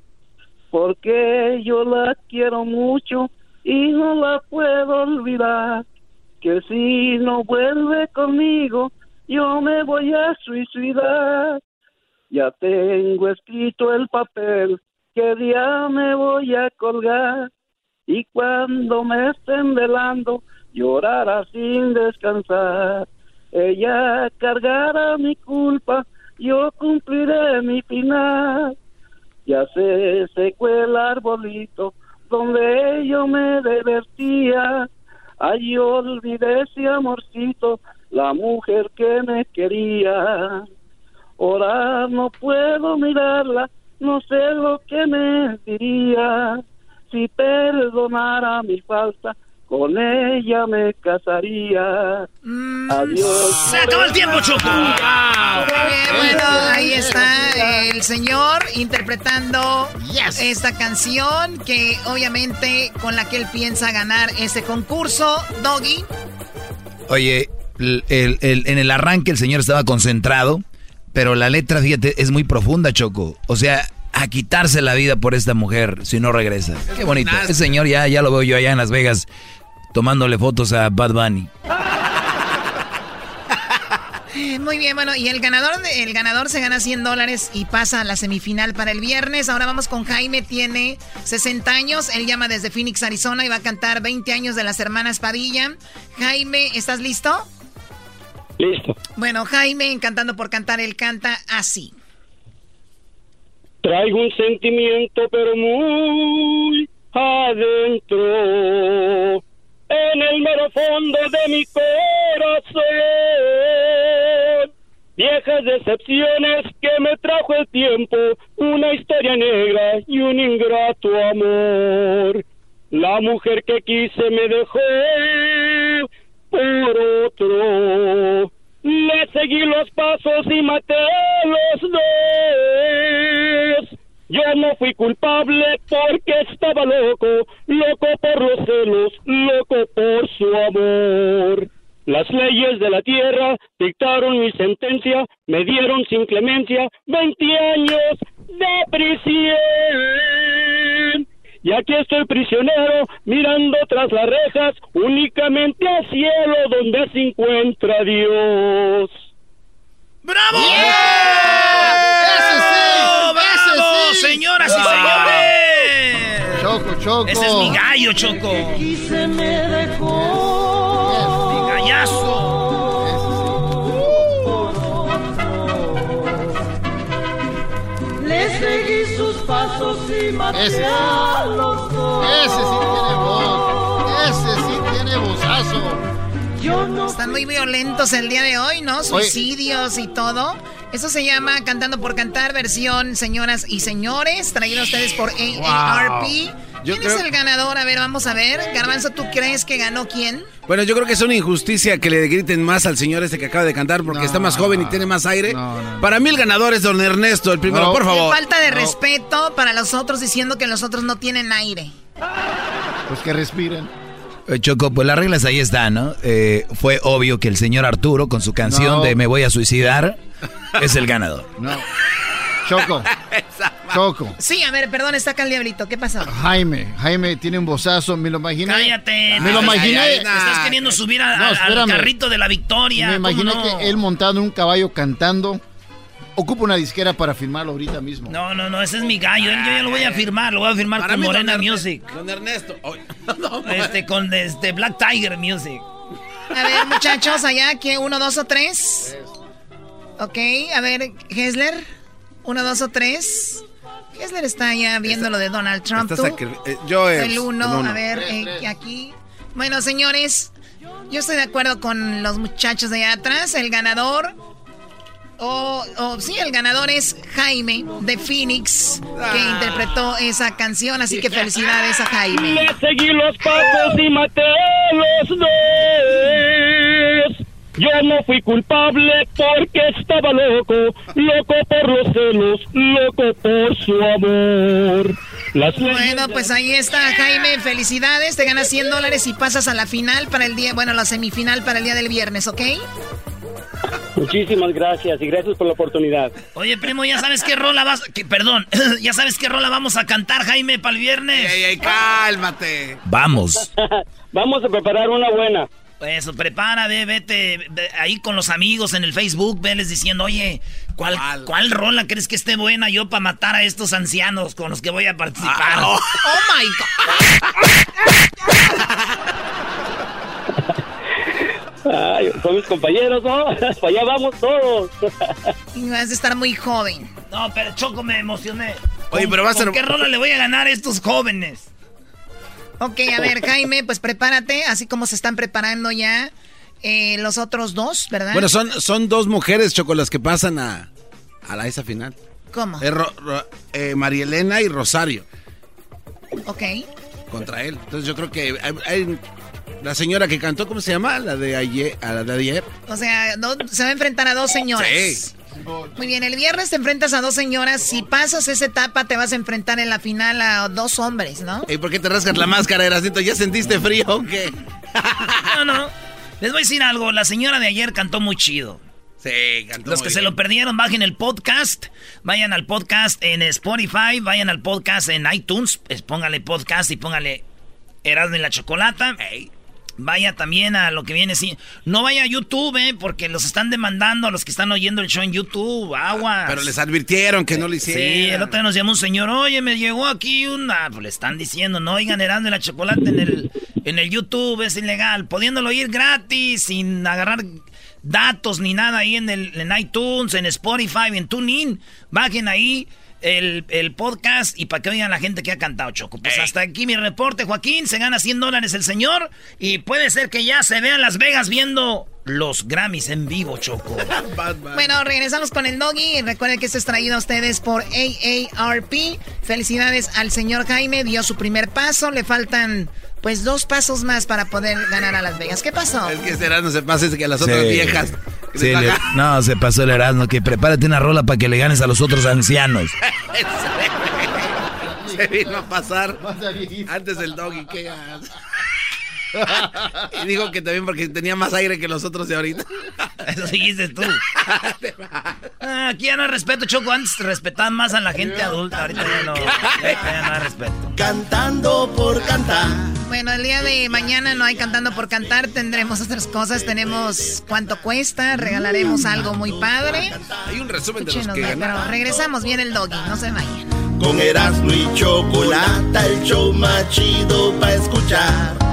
Porque yo la quiero mucho y no la puedo olvidar. Que si no vuelve conmigo, yo me voy a suicidar. Ya tengo escrito el papel que día me voy a colgar y cuando me estén velando llorará sin descansar. Ella cargará mi culpa, yo cumpliré mi final. Ya se secó el arbolito donde yo me divertía. Allí olvidé ese amorcito, la mujer que me quería. Ahora no puedo mirarla, no sé lo que me diría. Si perdonara mi falta, con ella me casaría. Adiós. Se acabó el tiempo, Choco. Bueno, ahí está el señor interpretando esta canción que obviamente con la que él piensa ganar este concurso. Doggy. Oye, el- el- el- en el arranque el señor estaba concentrado, pero la letra, fíjate, es muy profunda, Choco. O sea, a quitarse la vida por esta mujer si no regresa. Qué bonito. Ese señor ya, ya lo veo yo allá en Las Vegas tomándole fotos a Bad Bunny. Muy bien, bueno, y el ganador, el ganador se gana 100 dólares y pasa a la semifinal para el viernes. Ahora vamos con Jaime, tiene 60 años, él llama desde Phoenix, Arizona y va a cantar 20 años de las hermanas Padilla. Jaime, ¿estás listo? Listo. Bueno, Jaime, cantando por cantar, él canta así. Traigo un sentimiento pero muy adentro, en el mero fondo de mi corazón. Viejas decepciones que me trajo el tiempo, una historia negra y un ingrato amor. La mujer que quise me dejó por otro. Le seguí los pasos y maté los dos. Yo no fui culpable porque estaba loco, loco por los celos, loco por su amor. Las leyes de la tierra dictaron mi sentencia, me dieron sin clemencia 20 años de prisión. Y aquí estoy prisionero, mirando tras las rejas, únicamente al cielo donde se encuentra Dios. ¡Bravo! ¡Ese sí! ¡Ese ¡Bravo, sí! señoras y señores! Choco, Choco. Ese es mi gallo, Choco. se me dejó. Mi gallazo. Le seguí sus pasos y Ese, ese sí tiene voz. Ese sí tiene vozazo. Están muy violentos el día de hoy, ¿no? Suicidios y todo. Eso se llama Cantando por Cantar, versión señoras y señores, traído a ustedes por AARP. Yo ¿Quién es el ganador? A ver, vamos a ver. Garbanzo, ¿tú crees que ganó quién? Bueno, yo creo que es una injusticia que le griten más al señor este que acaba de cantar porque está más joven y tiene más aire. Para mí el ganador es don Ernesto, el primero, por favor. Qué falta de No. respeto para los otros diciendo que los otros no tienen aire. Pues que respiren. Eh, Choco, pues las reglas ahí están, ¿no? Eh, fue obvio que el señor Arturo, con su canción No. de Me voy a suicidar, es el ganador. No. Choco. Choco. Sí, a ver, perdón, está acá el diablito. ¿Qué pasó? Jaime, Jaime tiene un bozazo, me lo imaginé. Cállate. Me lo imaginé. estás queriendo subir a- No, al carrito de la victoria. Me ¿cómo imaginé no? que él montado en un caballo cantando. Ocupa una disquera para firmarlo ahorita mismo. No, no, no, ese es mi gallo. Yo ya lo voy a firmar, lo voy a firmar Para con mí, Morena Music. Don Ernesto. Ay, Este, con este Black Tiger Music. A ver, muchachos, allá, que uno, dos o tres. Ok, a ver, Hesler. Uno, dos o tres. Hesler está allá viendo lo de Donald Trump. Eh, yo es- El uno, el uno. a ver, eh, aquí. Bueno, señores, yo estoy de acuerdo con los muchachos de allá atrás. El ganador. O, o sí, el ganador es Jaime de Phoenix, que Ah. interpretó esa canción. Así que felicidades a Jaime. Le seguí los pasos y maté los dos. Yo no fui culpable porque estaba loco, loco por los celos, loco por su amor. Las Bueno, pues ahí está, Jaime. Felicidades. Te ganas 100 dólares y pasas a la final para el día, bueno, la semifinal para el día del viernes, ¿ok? Muchísimas gracias y gracias por la oportunidad. Oye, primo, ¿ya sabes qué rola vas... Que, perdón, ¿ya sabes qué rola vamos a cantar, Jaime, para el viernes? Ey, ey, cálmate. Vamos. Vamos a preparar una buena. Eso, prepara, ve, vete ve, ahí con los amigos en el Facebook, veles diciendo, oye, ¿cuál, ¿cuál rola crees que esté buena yo para matar a estos ancianos con los que voy a participar? Oh my Ay, son mis compañeros, ¿no? Para allá vamos todos. Y vas a estar muy joven. No, pero Choco, me emocioné. Oye, ¿Con- pero va a ¿con ser- qué rola le voy a ganar a estos jóvenes? Ok, a ver, Jaime, pues prepárate, así como se están preparando ya eh, los otros dos, ¿verdad? Bueno, son, son dos mujeres, Choco, las que pasan a, a la esa final. ¿Cómo? Es Ro- Ro- eh, María Elena y Rosario Ok. contra él. Entonces yo creo que hay, hay- la señora que cantó, ¿cómo se llama? La de ayer. A la de ayer. O sea, no- se va a enfrentar a dos señoras. Sí. Muy bien, el viernes te enfrentas a dos señoras. Si pasas esa etapa, te vas a enfrentar en la final a dos hombres, ¿no? ¿Y por qué te rascas la máscara, Erasnito? ¿Ya sentiste frío o qué? No, no. Les voy a decir algo. La señora de ayer cantó muy chido. Sí, cantó Los muy que se lo perdieron, bajen el podcast. Vayan al podcast en Spotify. Vayan al podcast en iTunes. Pues póngale podcast y póngale Erasmo y la Chocolata. Vaya también a lo que viene así. No vaya a YouTube, eh, porque los están demandando a los que están oyendo el show en YouTube. Agua. Pero les advirtieron que no lo hicieran. Sí, el otro día nos llamó un señor, oye, me llegó aquí una... Pues le están diciendo, no oigan y la Chocolate en el, en el YouTube, es ilegal. Pudiéndolo oír gratis, sin agarrar datos ni nada ahí en, el, en iTunes, en Spotify, en TuneIn. Bajen ahí el, el podcast y para que oigan la gente que ha cantado, Choco. Pues hasta aquí mi reporte, Joaquín. Se gana 100 dólares el señor y puede ser que ya se vea en Las Vegas viendo los Grammys en vivo, Choco. Bueno, regresamos con el doggy. Recuerden que esto es traído a ustedes por AARP. Felicidades al señor Jaime. Dio su primer paso. Le faltan, pues, dos pasos más para poder ganar a Las Vegas. ¿Qué pasó? Es que ese Erasmo se pasa es que a las otras viejas. que Sí, le- no, se pasó el Erasmo, que prepárate una rola para que le ganes a los otros ancianos. Se vino a pasar antes del doggy. ¿qué haces? y dijo que también porque tenía más aire que los otros de ahorita. Eso dijiste tú. Ah, Aquí ya no hay respeto, Choco. Antes respetaban más a la gente adulta. Ahorita ya no, ya, no hay respeto. Cantando por cantar. Bueno, el día de mañana no hay cantando por cantar, tendremos otras cosas, tenemos cuánto cuesta, regalaremos algo muy padre. Hay un resumen de los Escúchenos, que pero regresamos bien el doggy, no se vayan. Con Erasmo y Chocolata, el show más chido para escuchar.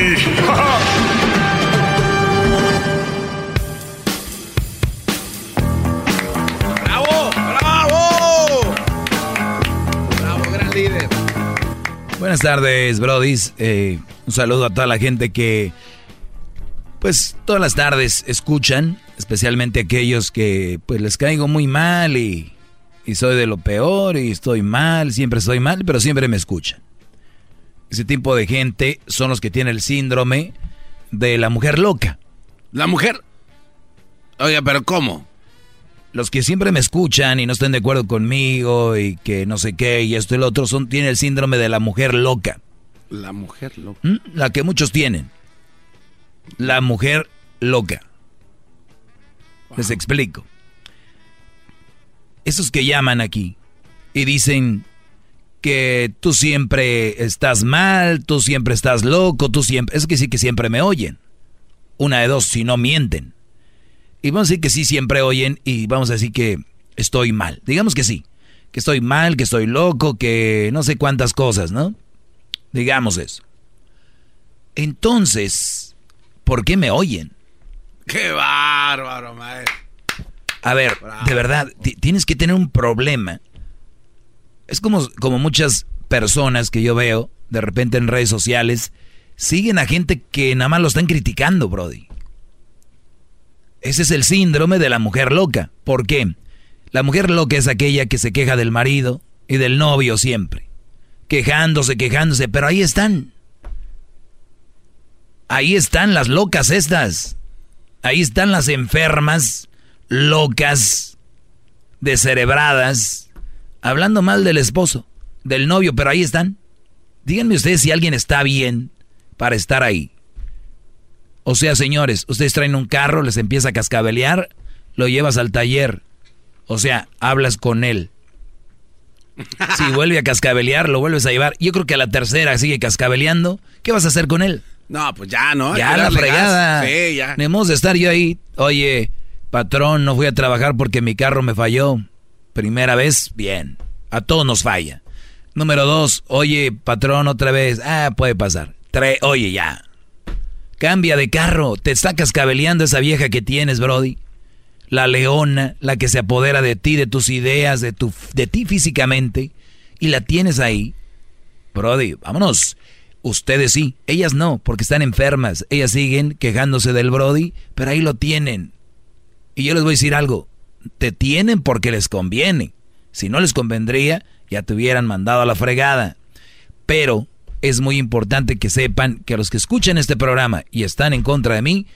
Buenas tardes, brodis. Eh, un saludo a toda la gente que, pues, todas las tardes escuchan, especialmente aquellos que, pues, les caigo muy mal y, y soy de lo peor y estoy mal, siempre estoy mal, pero siempre me escuchan. Ese tipo de gente son los que tienen el síndrome de la mujer loca. ¿La mujer? Oiga, pero ¿cómo? Los que siempre me escuchan y no están de acuerdo conmigo y que no sé qué y esto y lo otro son tienen el síndrome de la mujer loca. La mujer loca. ¿Mm? La que muchos tienen. La mujer loca. Les explico. Esos que llaman aquí y dicen que tú siempre estás mal, tú siempre estás loco, tú siempre... Es que sí que siempre me oyen. Una de dos, si no mienten. Y vamos a decir que sí siempre oyen y vamos a decir que estoy mal. Digamos que sí. Que estoy mal, que estoy loco, que no sé cuántas cosas, ¿no? Digamos eso. Entonces, ¿por qué me oyen? ¡Qué bárbaro, maestro! A ver, de verdad, tienes que tener un problema. Es como, como muchas personas que yo veo de repente en redes sociales siguen a gente que nada más lo están criticando, Brody. Ese es el síndrome de la mujer loca. ¿Por qué? La mujer loca es aquella que se queja del marido y del novio siempre. Quejándose, quejándose, pero ahí están. Ahí están las locas estas. Ahí están las enfermas, locas, descerebradas, hablando mal del esposo, del novio, pero ahí están. Díganme ustedes si alguien está bien para estar ahí. O sea, señores, ustedes traen un carro, les empieza a cascabelear, lo llevas al taller. O sea, hablas con él. Si vuelve a cascabelear, lo vuelves a llevar. Yo creo que a la tercera sigue cascabeleando. ¿Qué vas a hacer con él? No, pues ya, ¿no? Ya la fregada. Sí, ya. Tenemos de estar yo ahí. Oye, patrón, no fui a trabajar porque mi carro me falló. Primera vez, bien. A todos nos falla. Número dos, oye, patrón, otra vez. Ah, puede pasar. Tres, oye, ya. Cambia de carro. Te está cascabeleando esa vieja que tienes, Brody. La leona, la que se apodera de ti, de tus ideas, de, tu, de ti físicamente. Y la tienes ahí. Brody, vámonos. Ustedes sí, ellas no, porque están enfermas. Ellas siguen quejándose del Brody, pero ahí lo tienen. Y yo les voy a decir algo. Te tienen porque les conviene. Si no les convendría, ya te hubieran mandado a la fregada. Pero es muy importante que sepan que los que escuchan este programa y están en contra de mí,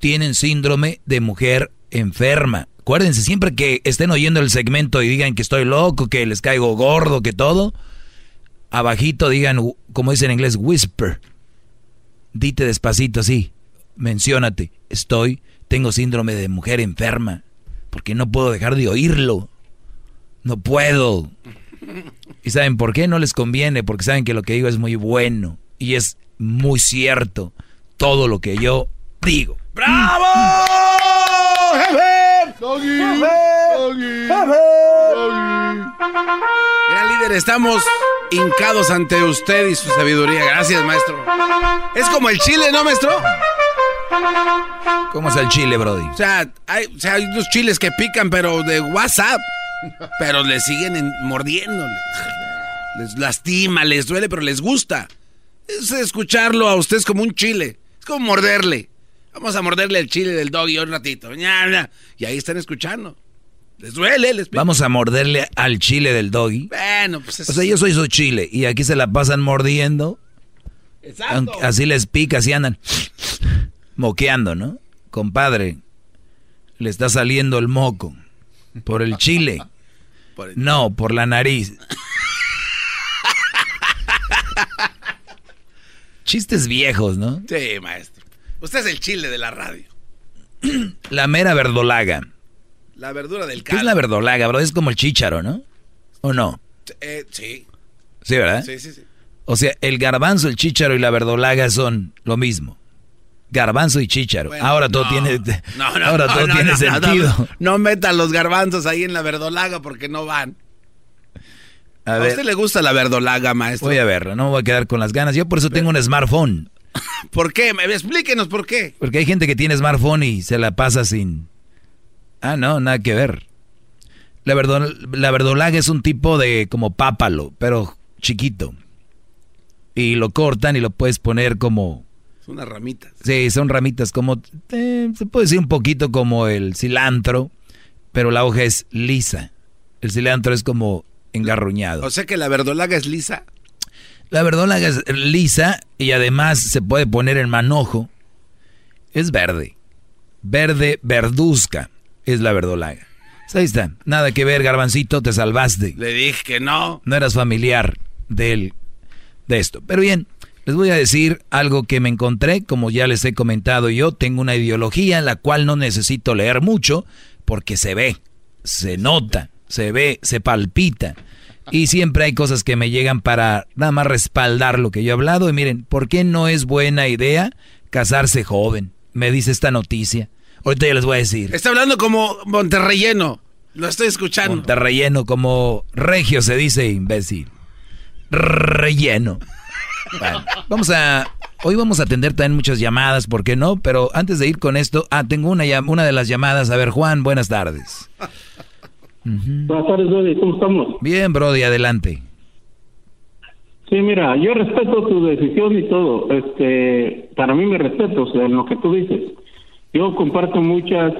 tienen síndrome de mujer enferma. Acuérdense, siempre que estén oyendo el segmento y digan que estoy loco, que les caigo gordo, que todo, abajito digan, como dice en inglés, whisper. Dite despacito así, menciónate, estoy, tengo síndrome de mujer enferma, porque no puedo dejar de oírlo. No puedo. ¿Y saben por qué? No les conviene, porque saben que lo que digo es muy bueno y es muy cierto todo lo que yo digo. ¡Bravo! Gran líder, estamos hincados ante usted y su sabiduría. Gracias, maestro. Es como el chile, ¿no, maestro? ¿Cómo es el chile, Brody? O sea, hay, o sea, hay unos chiles que pican, pero de WhatsApp. Pero le siguen en, mordiéndole. Les lastima, les duele, pero les gusta. Es escucharlo a ustedes como un chile. Es como morderle. Vamos a morderle el chile del doggy un ratito. Y ahí están escuchando. Les duele, les Vamos a morderle al chile del doggy. Bueno, pues O sea, yo soy su chile y aquí se la pasan mordiendo. Exacto. Así les pica, así andan moqueando, ¿no? Compadre, le está saliendo el moco por el chile. Por el- No, por la nariz. Chistes viejos, ¿no? Sí, maestro. Usted es el chile de la radio. La mera verdolaga. La verdura del ¿Qué es caldo. la verdolaga, bro? Es como el chícharo, ¿no? ¿O no? Eh, sí. Sí, ¿verdad? Sí, sí, sí. O sea, el garbanzo, el chícharo y la verdolaga son lo mismo. Garbanzo y chícharo. ahora todo tiene, No, no, ahora todo tiene sentido. No, metan los garbanzos ahí en la verdolaga porque no van. A, ¿A, ver, usted le gusta la verdolaga, maestro? voy a verlo, no me voy a quedar con las ganas. Yo por eso tengo un smartphone. ¿Por qué? Explíquenos por qué. Porque hay gente que tiene smartphone y se la pasa sin... Ah, no, nada que ver. La, verdol- la verdolaga es un tipo de como pápalo, pero chiquito. Y lo cortan y lo puedes poner como... Son unas ramitas. Sí, son ramitas como... eh, se puede decir un poquito como el cilantro, pero la hoja es lisa. El cilantro es como engarruñado. O sea que la verdolaga es lisa. La verdolaga es lisa y además se puede poner en manojo. Es verde. Verde verduzca es la verdolaga. Pues ahí está. Nada que ver, garbancito, te salvaste. Le dije que no. No eras familiar del, de esto. Pero bien, les voy a decir algo que me encontré. Como ya les he comentado yo, tengo una ideología en la cual no necesito leer mucho porque se ve, se nota, se ve, se palpita. Y siempre hay cosas que me llegan para nada más respaldar lo que yo he hablado. Y miren, ¿por qué no es buena idea casarse joven? Me dice esta noticia. Ahorita ya les voy a decir. Está hablando como Monterrelleno. Lo estoy escuchando. Monterrelleno, como regio se dice, imbécil. Relleno. Bueno, vamos a. Hoy vamos a atender también muchas llamadas, ¿por qué no? Pero antes de ir con esto, ah, tengo una, una de las llamadas. A ver, Juan, buenas tardes. Buenas tardes, Brody. ¿Cómo estamos? Bien, Brody, adelante. Sí, mira, yo respeto tu decisión y todo. Este, para mí me respeto, o sea, en lo que tú dices. Yo comparto muchas,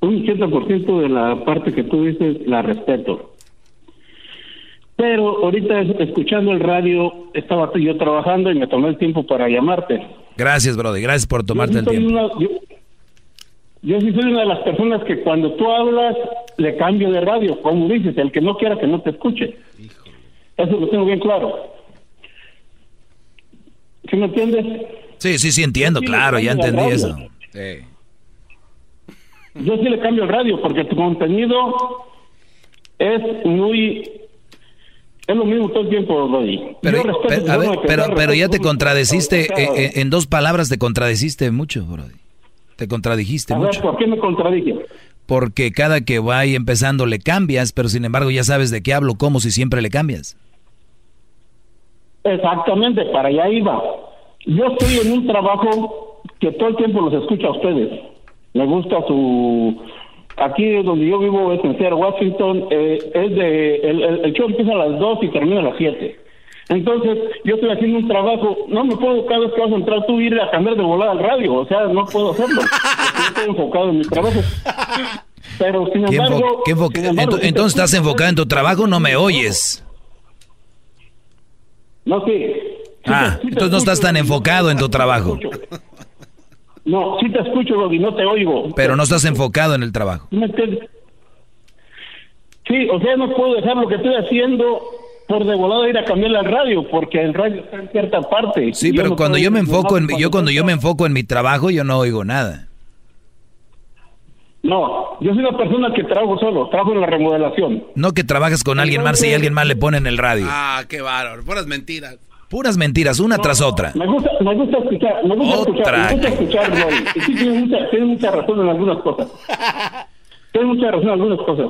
un 80% de la parte que tú dices la respeto. Pero ahorita es- escuchando el radio, estaba yo trabajando y me tomé el tiempo para llamarte. Gracias, Brody, gracias por tomarte Yo el tiempo. una- yo, yo sí soy una de las personas que cuando tú hablas le cambio de radio, como dices, el que no quiera que no te escuche. Eso lo tengo bien claro. ¿Sí me entiendes? Sí, sí, sí, entiendo, Sí, claro, ya entendí radio. eso. Yo sí le cambio el radio porque tu contenido es muy... Es lo mismo todo el tiempo, Brody. Pero, a ver, ya te contradeciste, eh, en dos palabras te contradeciste mucho, Brody. Te contradijiste A ver, mucho. ¿por qué me contradije? Porque cada que vaya empezando le cambias, pero sin embargo ya sabes de qué hablo, como si siempre le cambias. Exactamente, para allá iba. Yo estoy en un trabajo que todo el tiempo los escucho a ustedes. Me gusta su... Aquí donde yo vivo es en Seattle, Washington. eh, es de... El, el- el show empieza a las 2 y termina a las 7. Entonces, yo estoy haciendo un trabajo, no me puedo cada vez que vas a entrar tú ir a cambiar de volada al radio, o sea, no puedo hacerlo. estoy enfocado en mi trabajo. Pero sin ¿Qué embargo, qué sin embargo, entonces estás enfocado en tu trabajo, no me oyes. No, sí. Ah, entonces no estás tan enfocado en tu trabajo, No, sí te escucho, Doggy, no te oigo. pero no estás enfocado en el trabajo. ¿Sí o sea, no puedo dejar lo que estoy haciendo por de volada ir a cambiar al radio, porque el radio está en cierta parte. Sí, pero no cuando yo me enfoco en cuando yo cuando yo me enfoco en mi trabajo, yo no oigo nada. No, yo soy una persona que trabajo solo, trabajo en la remodelación. No que trabajas con alguien más y alguien más le pone en el radio. Ah, qué bárbaro. Puras mentiras. Puras mentiras, una tras otra. Me gusta, me gusta escuchar, me gusta Otra. escuchar, me gusta escuchar, Roy. Y sí, tienes mucha, tienes mucha razón en algunas cosas. Tienes mucha razón en algunas cosas.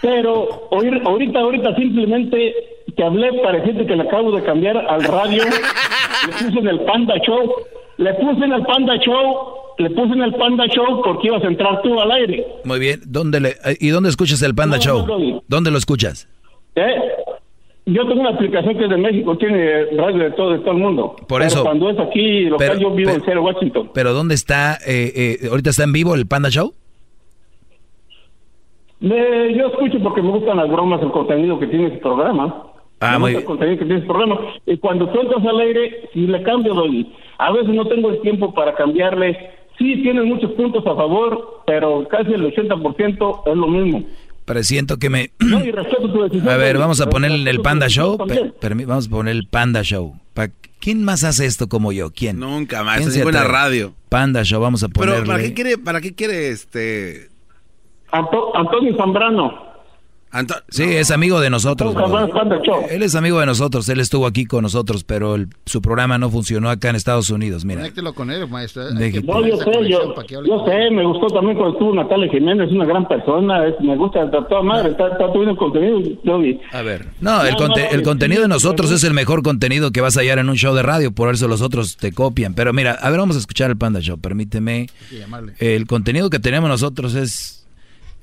Pero oír, ahorita, ahorita simplemente te hablé para decirte que le acabo de cambiar al radio. le puse en el Panda Show. Le puse en el Panda Show. Le puse en el Panda Show porque ibas a entrar tú al aire. Muy bien. ¿Dónde le, eh, ¿Y dónde escuchas el Panda No, Show? no, no. ¿Dónde lo escuchas? ¿Eh? Yo tengo una aplicación que es de México, tiene radio de todo, de todo el mundo. Por Pero eso- Cuando es aquí local, pero- yo vivo en pero- Seattle, Washington. ¿Pero dónde está? eh, eh, ¿Ahorita está en vivo el Panda Show? Me- yo escucho porque me gustan las bromas, el contenido que tiene ese programa. Ah, me muy gusta el contenido que tiene ese programa. Y cuando tú entras al aire, si le cambio, doy. A veces no tengo el tiempo para cambiarle. Sí, tiene muchos puntos a favor, pero casi el 80% es lo mismo. Presiento que me... No, y respeto tu decisión. A ver, vamos a poner el Panda Show. Per- vamos a poner el Panda Show. Pa- ¿Quién más hace esto como yo? ¿Quién? Nunca más. ¿Quién Es buena radio. Panda Show, vamos a Pero ponerle. ¿para qué quiere, para qué quiere este? Anto- Antonio Zambrano. Sí, es amigo de nosotros. Él es amigo de nosotros, él estuvo aquí con nosotros, pero el- su programa no funcionó acá en Estados Unidos, mira. Conéctelo con él, maestro. Que No, yo sé, yo, sé, me gustó también cuando estuvo Natalia Jiménez, es una gran persona, es- me gusta, está toda madre, está, está tuviendo contenido, yo vi. A ver. No, el, No, conte- no, el sí, contenido de nosotros sí. es el mejor contenido que vas a hallar en un show de radio, por eso los otros te copian. Pero mira, a ver, vamos a escuchar el Panda Show, permíteme. El contenido que tenemos nosotros es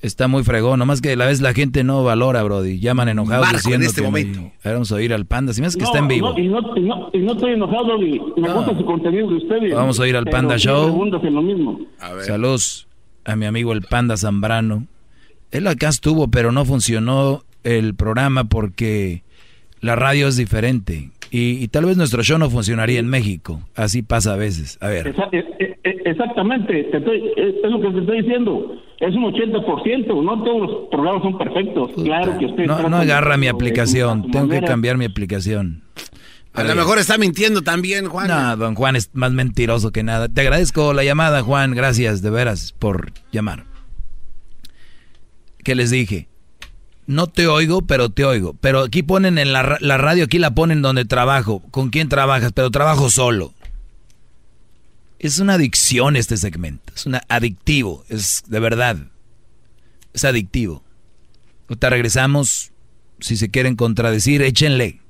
está muy fregón, nomás que a la vez la gente no valora, Brody. Llaman enojados Marco, diciendo en este que momento. Vamos a oír al Panda, si me hace que No, está en vivo. no, y, no, y, no, y no estoy enojado, Doggy. me gusta su contenido de ustedes. Vamos a ir al Panda Show. Saludos a mi amigo el Panda Zambrano. Él acá estuvo, pero no funcionó el programa porque la radio es diferente. Y, y tal vez nuestro show no funcionaría en México. Así pasa a veces. A ver. Exa- e- e- e- Exactamente, te estoy, es, lo que te estoy diciendo. Es un 80%, no todos los programas son perfectos. Claro que usted No, no agarra mi aplicación. Tengo que cambiar mi aplicación. A lo mejor está mintiendo también, Juan. No, don Juan es más mentiroso que nada. Te agradezco la llamada, Juan. Gracias, de veras, por llamar. ¿Qué les dije? No te oigo, pero te oigo. Pero aquí ponen en la, la radio, aquí la ponen donde trabajo. ¿Con quién trabajas? Pero trabajo solo. Es una adicción este segmento. Es una adictivo. Es de verdad. Es adictivo. Ahorita regresamos. Si se quieren contradecir, échenle.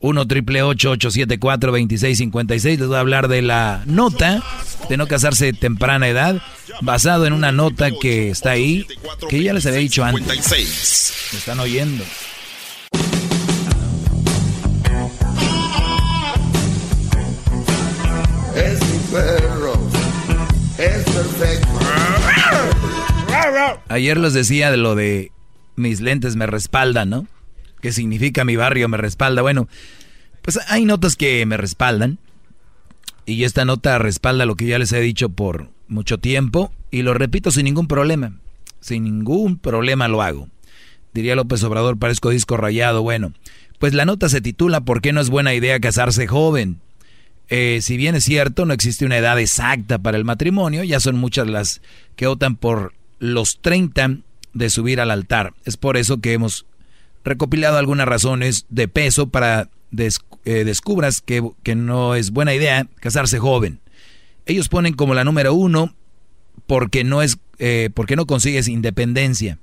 1 triple 874 2656 Les voy a hablar de la nota de no casarse de temprana edad, basado en una nota que está ahí, que ya les había dicho antes. Me están oyendo. Es perro. Es perfecto. Ayer les decía de lo de mis lentes me respaldan, ¿no? ¿Qué significa mi barrio me respalda? Bueno, pues hay notas que me respaldan. Y esta nota respalda lo que ya les he dicho por mucho tiempo. Y lo repito sin ningún problema. Sin ningún problema lo hago. Diría López Obrador, parezco disco rayado. Bueno, pues la nota se titula ¿Por qué no es buena idea casarse joven? Eh, si bien es cierto, no existe una edad exacta para el matrimonio, ya son muchas las que optan por los 30 de subir al altar. Es por eso que hemos recopilado algunas razones de peso para des- eh, descubras que, que no es buena idea casarse joven. Ellos ponen como la número uno porque no es eh, porque no consigues independencia.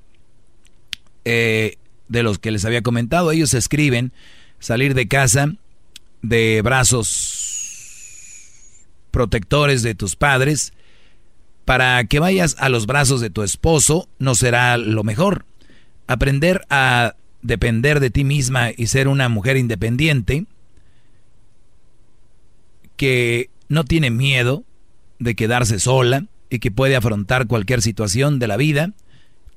Eh, de los que les había comentado, ellos escriben salir de casa de brazos protectores de tus padres para que vayas a los brazos de tu esposo no será lo mejor. Aprender a depender de ti misma y ser una mujer independiente que no tiene miedo de quedarse sola y que puede afrontar cualquier situación de la vida,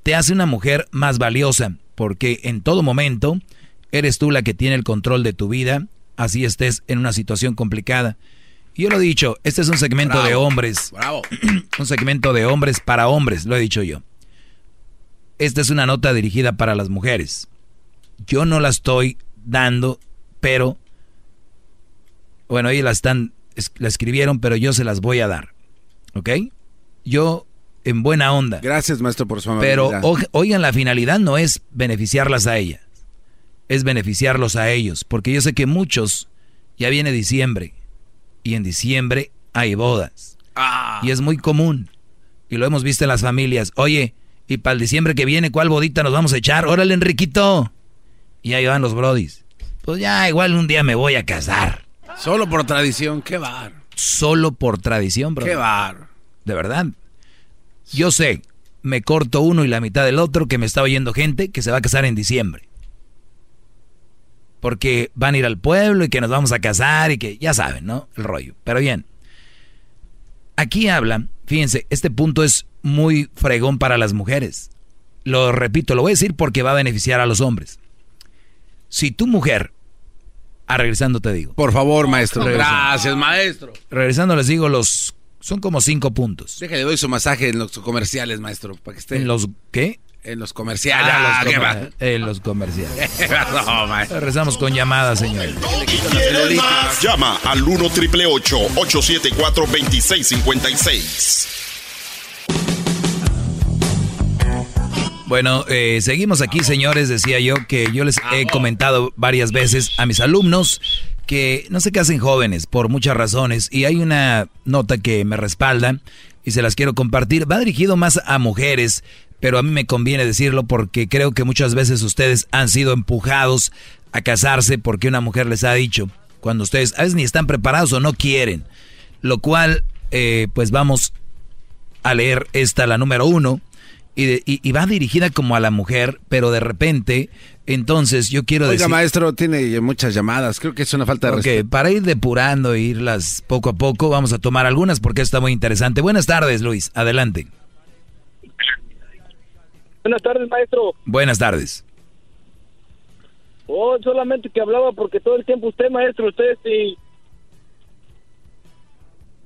te hace una mujer más valiosa porque en todo momento eres tú la que tiene el control de tu vida, así estés en una situación complicada. Yo lo he dicho, este es un segmento de hombres. Bravo. un segmento de hombres para hombres, lo he dicho yo. Esta es una nota dirigida para las mujeres. Yo no la estoy dando, pero bueno, ellos la están la escribieron, pero yo se las voy a dar. ¿Ok? Yo en buena onda. Gracias, maestro, por su Pero amabilidad. oj- oigan, la finalidad no es beneficiarlas a ellas, es beneficiarlos a ellos, porque yo sé que muchos, ya viene diciembre, y en diciembre hay bodas. Y es muy común, y lo hemos visto en las familias. Oye, y para el diciembre que viene, ¿cuál bodita nos vamos a echar? Órale, Enriquito. Y ahí van los brodis. Pues ya, igual un día me voy a casar. Solo por tradición, qué bar. Solo por tradición, bro. Qué bar. De verdad. Yo sé, me corto uno y la mitad del otro que me está oyendo gente que se va a casar en diciembre. Porque van a ir al pueblo y que nos vamos a casar y que ya saben, ¿no? El rollo. Pero bien. Aquí hablan, fíjense, este punto es muy fregón para las mujeres. Lo repito, lo voy a decir porque va a beneficiar a los hombres. Si tu mujer, ah, regresando te digo. Por favor, maestro. Regresando. Gracias, maestro. Regresando les digo los, son como cinco puntos. Déjale, doy su masaje en los comerciales, maestro, para que esté. ¿En los qué? En los comerciales. Ah, los comer- en los comerciales. no. Regresamos con llamadas, señor. ¿Quieres más? Llama al 1 triple 874 2656. Bueno, eh, seguimos aquí, señores. Decía yo que yo les he comentado varias veces a mis alumnos que no sé qué hacen jóvenes por muchas razones. Y hay una nota que me respalda y se las quiero compartir. Va dirigido más a mujeres, pero a mí me conviene decirlo porque creo que muchas veces ustedes han sido empujados a casarse porque una mujer les ha dicho, cuando ustedes a veces ni están preparados o no quieren. Lo cual, eh, pues vamos a leer esta, la número uno y, va dirigida como a la mujer, pero de repente, entonces yo quiero Oiga, decir... maestro, tiene muchas llamadas, creo que es una falta de respeto. para ir depurando e irlas poco a poco, vamos a tomar algunas porque está muy interesante. Buenas tardes, Luis, adelante. Buenas tardes, maestro. Buenas tardes. Oh, solamente que hablaba porque todo el tiempo usted, maestro, usted sí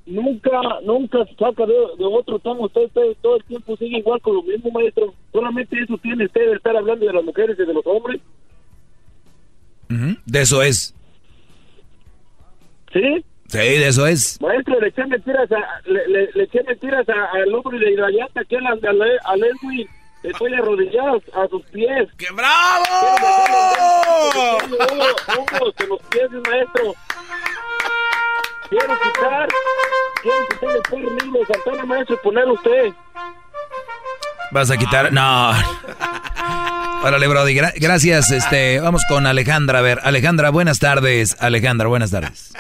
nunca, nunca saca de, otro tomo. Usted, todo el tiempo sigue igual con lo mismo, maestro. Solamente eso tiene usted de estar hablando de las mujeres y de los hombres. De eso es. ¿Sí? Sí, de eso es. Maestro, le eché mentiras a, le, le, le eché mentiras al hombre de Irayata, que a, a, a Leslie estoy arrodillado a sus pies. ¡Qué bravo! Quiero los pies, maestro. Quiero quitar, quiero quitar el perro de Santana Maestro y poner usted. ¿Vas a quitar? No. Órale, Brody, gracias. Este, vamos con Alejandra. A ver, Alejandra, buenas tardes. Alejandra, buenas tardes.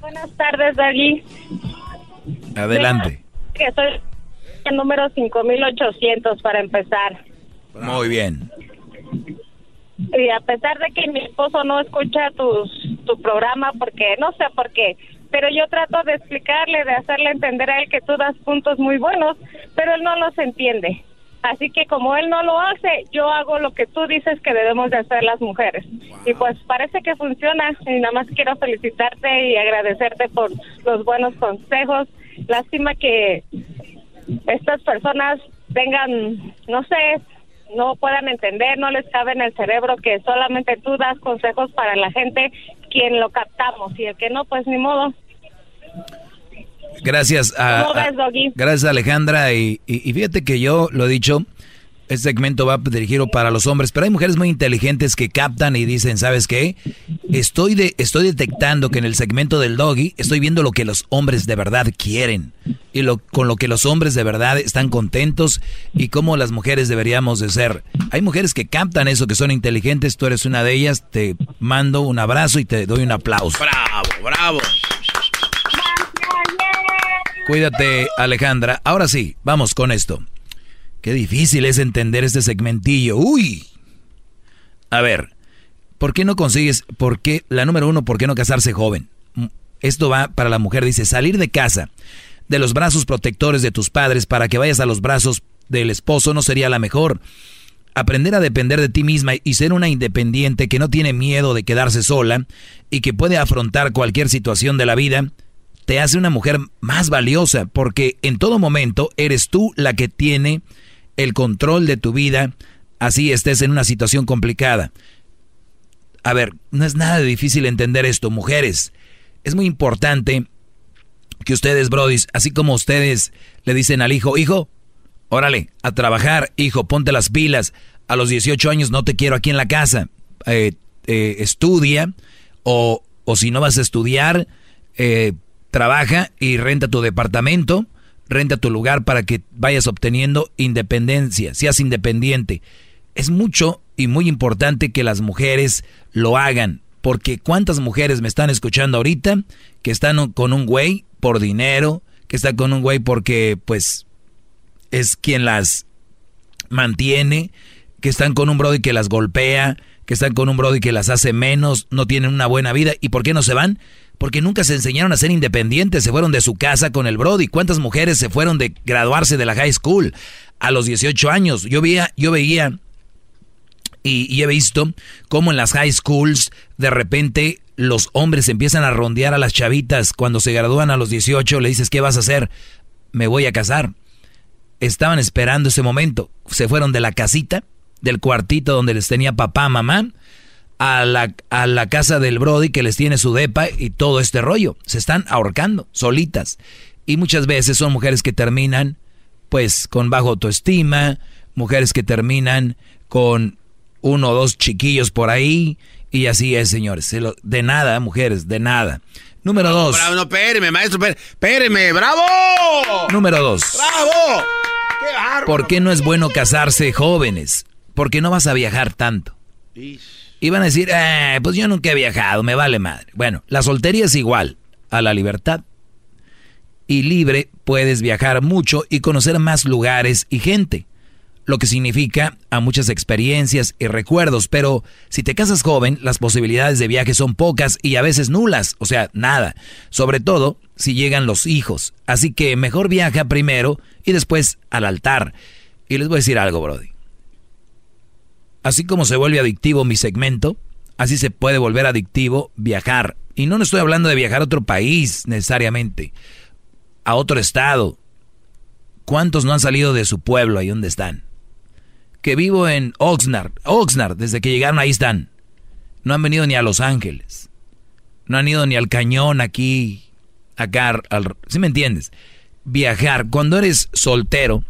Buenas tardes, Dagui. Adelante. Que soy el número 5800 para empezar. Muy bien. Y a pesar de que mi esposo no escucha tus, tu programa, porque no sé por qué, pero yo trato de explicarle, de hacerle entender a él que tú das puntos muy buenos, pero él no los entiende. Así que como él no lo hace, yo hago lo que tú dices que debemos de hacer las mujeres. Y pues parece que funciona y nada más quiero felicitarte y agradecerte por los buenos consejos. Lástima que estas personas tengan, no sé, no puedan entender, no les cabe en el cerebro que solamente tú das consejos para la gente quien lo captamos y el que no, pues ni modo. Gracias a, gracias Alejandra y, y, fíjate que yo lo he dicho este segmento va dirigido para los hombres, pero hay mujeres muy inteligentes que captan y dicen, ¿sabes qué? Estoy, de, estoy detectando que en el segmento del doggy estoy viendo lo que los hombres de verdad quieren y lo, con lo que los hombres de verdad están contentos y cómo las mujeres deberíamos de ser. Hay mujeres que captan eso, que son inteligentes, tú eres una de ellas, te mando un abrazo y te doy un aplauso. Bravo, bravo. Cuídate, Alejandra. Ahora sí, vamos con esto. Qué difícil es entender este segmentillo. Uy. A ver, ¿por qué no consigues, por qué, la número uno, ¿por qué no casarse joven? Mm, esto va para la mujer, dice, salir de casa, de los brazos protectores de tus padres para que vayas a los brazos del esposo no sería la mejor. Aprender a depender de ti misma y ser una independiente que no tiene miedo de quedarse sola y que puede afrontar cualquier situación de la vida, te hace una mujer más valiosa porque en todo momento eres tú la que tiene el control de tu vida, así estés en una situación complicada. A ver, no es nada difícil entender esto, mujeres. Es muy importante que ustedes, brodis, así como ustedes le dicen al hijo, hijo, órale, a trabajar, hijo, ponte las pilas. A los 18 años no te quiero aquí en la casa. Eh, eh, estudia o, o, si no vas a estudiar, eh, trabaja y renta tu departamento renta tu lugar para que vayas obteniendo independencia, seas independiente. Es mucho y muy importante que las mujeres lo hagan, porque cuántas mujeres me están escuchando ahorita que están con un güey por dinero, que están con un güey porque pues es quien las mantiene, que están con un brody que las golpea, que están con un brody que las hace menos, no tienen una buena vida. ¿Y por qué no se van? Porque nunca se enseñaron a ser independientes, se fueron de su casa con el Brody. ¿Cuántas mujeres se fueron de graduarse de la high school a los 18 años? Yo veía, yo veía y, he visto cómo en las high schools de repente los hombres empiezan a rondear a las chavitas cuando se gradúan a los 18, le dices, ¿qué vas a hacer? Me voy a casar. Estaban esperando ese momento. Se fueron de la casita, del cuartito donde les tenía papá, mamá, a la, a la casa del Brody que les tiene su depa y todo este rollo. Se están ahorcando, solitas. Y muchas veces son mujeres que terminan pues con bajo autoestima, mujeres que terminan con uno o dos chiquillos por ahí, y así es, señores. De nada, mujeres, de nada. Número dos. Bravo, no, espéreme, maestro, espéreme, bravo. Número dos. Bravo. Qué bárbaro. ¿Por qué no es bueno casarse jóvenes? Porque no vas a viajar tanto. Van a decir, eh, pues yo nunca he viajado, me vale madre. Bueno, la soltería es igual a la libertad. Y libre puedes viajar mucho y conocer más lugares y gente lo que significa a muchas experiencias y recuerdos, pero si te casas joven, las posibilidades de viaje son pocas y a veces nulas, o sea, nada, sobre todo si llegan los hijos. Así que mejor viaja primero y después al altar. Y les voy a decir algo, Brody. Así como se vuelve adictivo mi segmento, así se puede volver adictivo viajar. Y no estoy hablando de viajar a otro país necesariamente, a otro estado. ¿Cuántos no han salido de su pueblo ahí donde están? que vivo en Oxnard. Oxnard, desde que llegaron ahí están. No han venido ni a Los Ángeles. No han ido ni al cañón aquí, acá. Al, ¿Sí me entiendes? Viajar. Cuando eres soltero,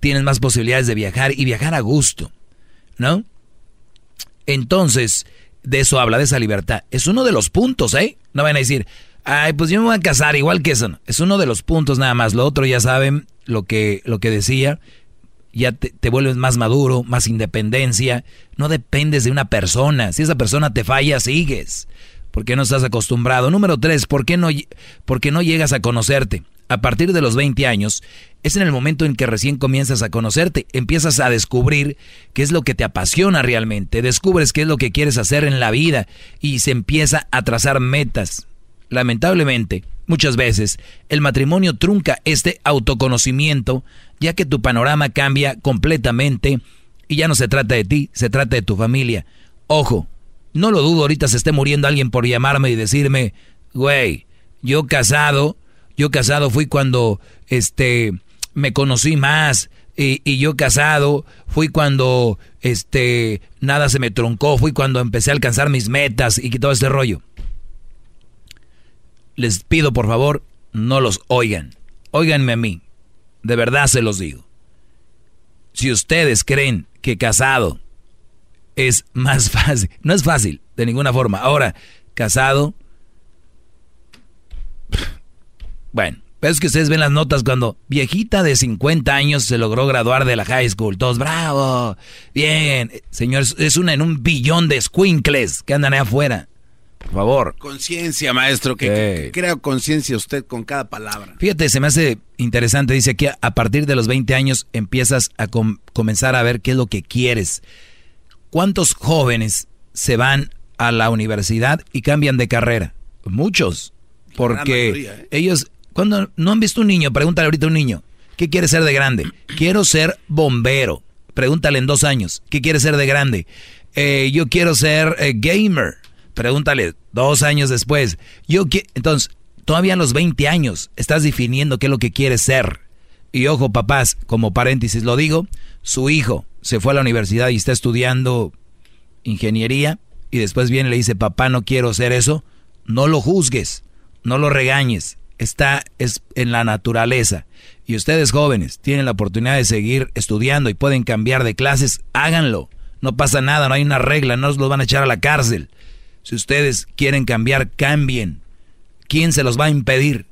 tienes más posibilidades de viajar y viajar a gusto. ¿No? Entonces, de eso habla, de esa libertad. Es uno de los puntos, ¿eh? No van a decir, ay, pues yo me voy a casar, igual que eso. Es uno de los puntos nada más. Lo otro ya saben lo que, lo que decía ya te, vuelves más maduro, más independencia. No dependes de una persona. Si esa persona te falla, sigues. Porque no estás acostumbrado. Número tres, ¿por qué no, porque no llegas a conocerte? A partir de los 20 años, es en el momento en que recién comienzas a conocerte. Empiezas a descubrir qué es lo que te apasiona realmente. Descubres qué es lo que quieres hacer en la vida y se empieza a trazar metas. Lamentablemente, muchas veces, el matrimonio trunca este autoconocimiento ya que tu panorama cambia completamente y ya no se trata de ti, se trata de tu familia. Ojo, no lo dudo, ahorita se esté muriendo alguien por llamarme y decirme, güey, yo casado, yo casado fui cuando, este, me conocí más, y, yo casado, fui cuando, este, nada se me truncó, fui cuando empecé a alcanzar mis metas y todo este rollo. Les pido por favor, no los oigan, óiganme a mí. De verdad se los digo. Si ustedes creen que casado es más fácil, no es fácil de ninguna forma. Ahora, casado, bueno, pero es que ustedes ven las notas cuando viejita de 50 años se logró graduar de la high school. Todos, bravo, bien. Señores, es una en un billón de squinkles que andan ahí afuera. Por favor. Conciencia, maestro, que, crea conciencia usted con cada palabra. Fíjate, se me hace interesante, dice que a partir de los 20 años empiezas a comenzar a ver qué es lo que quieres. ¿Cuántos jóvenes se van a la universidad y cambian de carrera? Muchos. Porque ¿eh? ellos, cuando no han visto un niño, pregúntale ahorita a un niño, ¿qué quiere ser de grande? Quiero ser bombero. Pregúntale en dos años, ¿qué quiere ser de grande? Eh, yo quiero ser eh, gamer. Pregúntale dos años después. Yo Entonces, todavía a los 20 años estás definiendo qué es lo que quieres ser. Y ojo, papás, como paréntesis lo digo, su hijo se fue a la universidad y está estudiando ingeniería y después viene y le dice, papá, no quiero ser eso. No lo juzgues, no lo regañes. Está es en la naturaleza. Y ustedes jóvenes tienen la oportunidad de seguir estudiando y pueden cambiar de clases, háganlo. No pasa nada, no hay una regla, no los van a echar a la cárcel. Si ustedes quieren cambiar, cambien. ¿Quién se los va a impedir?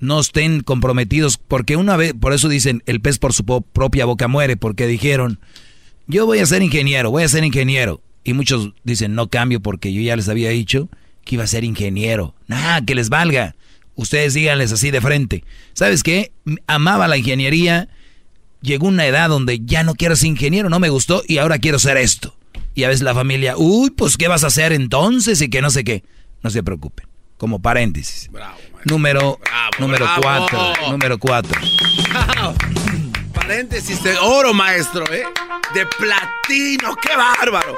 No estén comprometidos, porque una vez, por eso dicen, el pez por su propia boca muere, porque dijeron, yo voy a ser ingeniero, voy a ser ingeniero. Y muchos dicen, no cambio porque yo ya les había dicho que iba a ser ingeniero. Nada, que les valga. Ustedes díganles así de frente. ¿Sabes qué? Amaba la ingeniería, llegó una edad donde ya no quiero ser ingeniero, no me gustó y ahora quiero ser esto. Y a veces la familia, uy, pues ¿qué vas a hacer entonces? Y que no sé qué. No se preocupen. Como paréntesis. Bravo, número número cuatro. Número cuatro. Paréntesis de oro, maestro, ¿eh? De platino. ¡Qué bárbaro!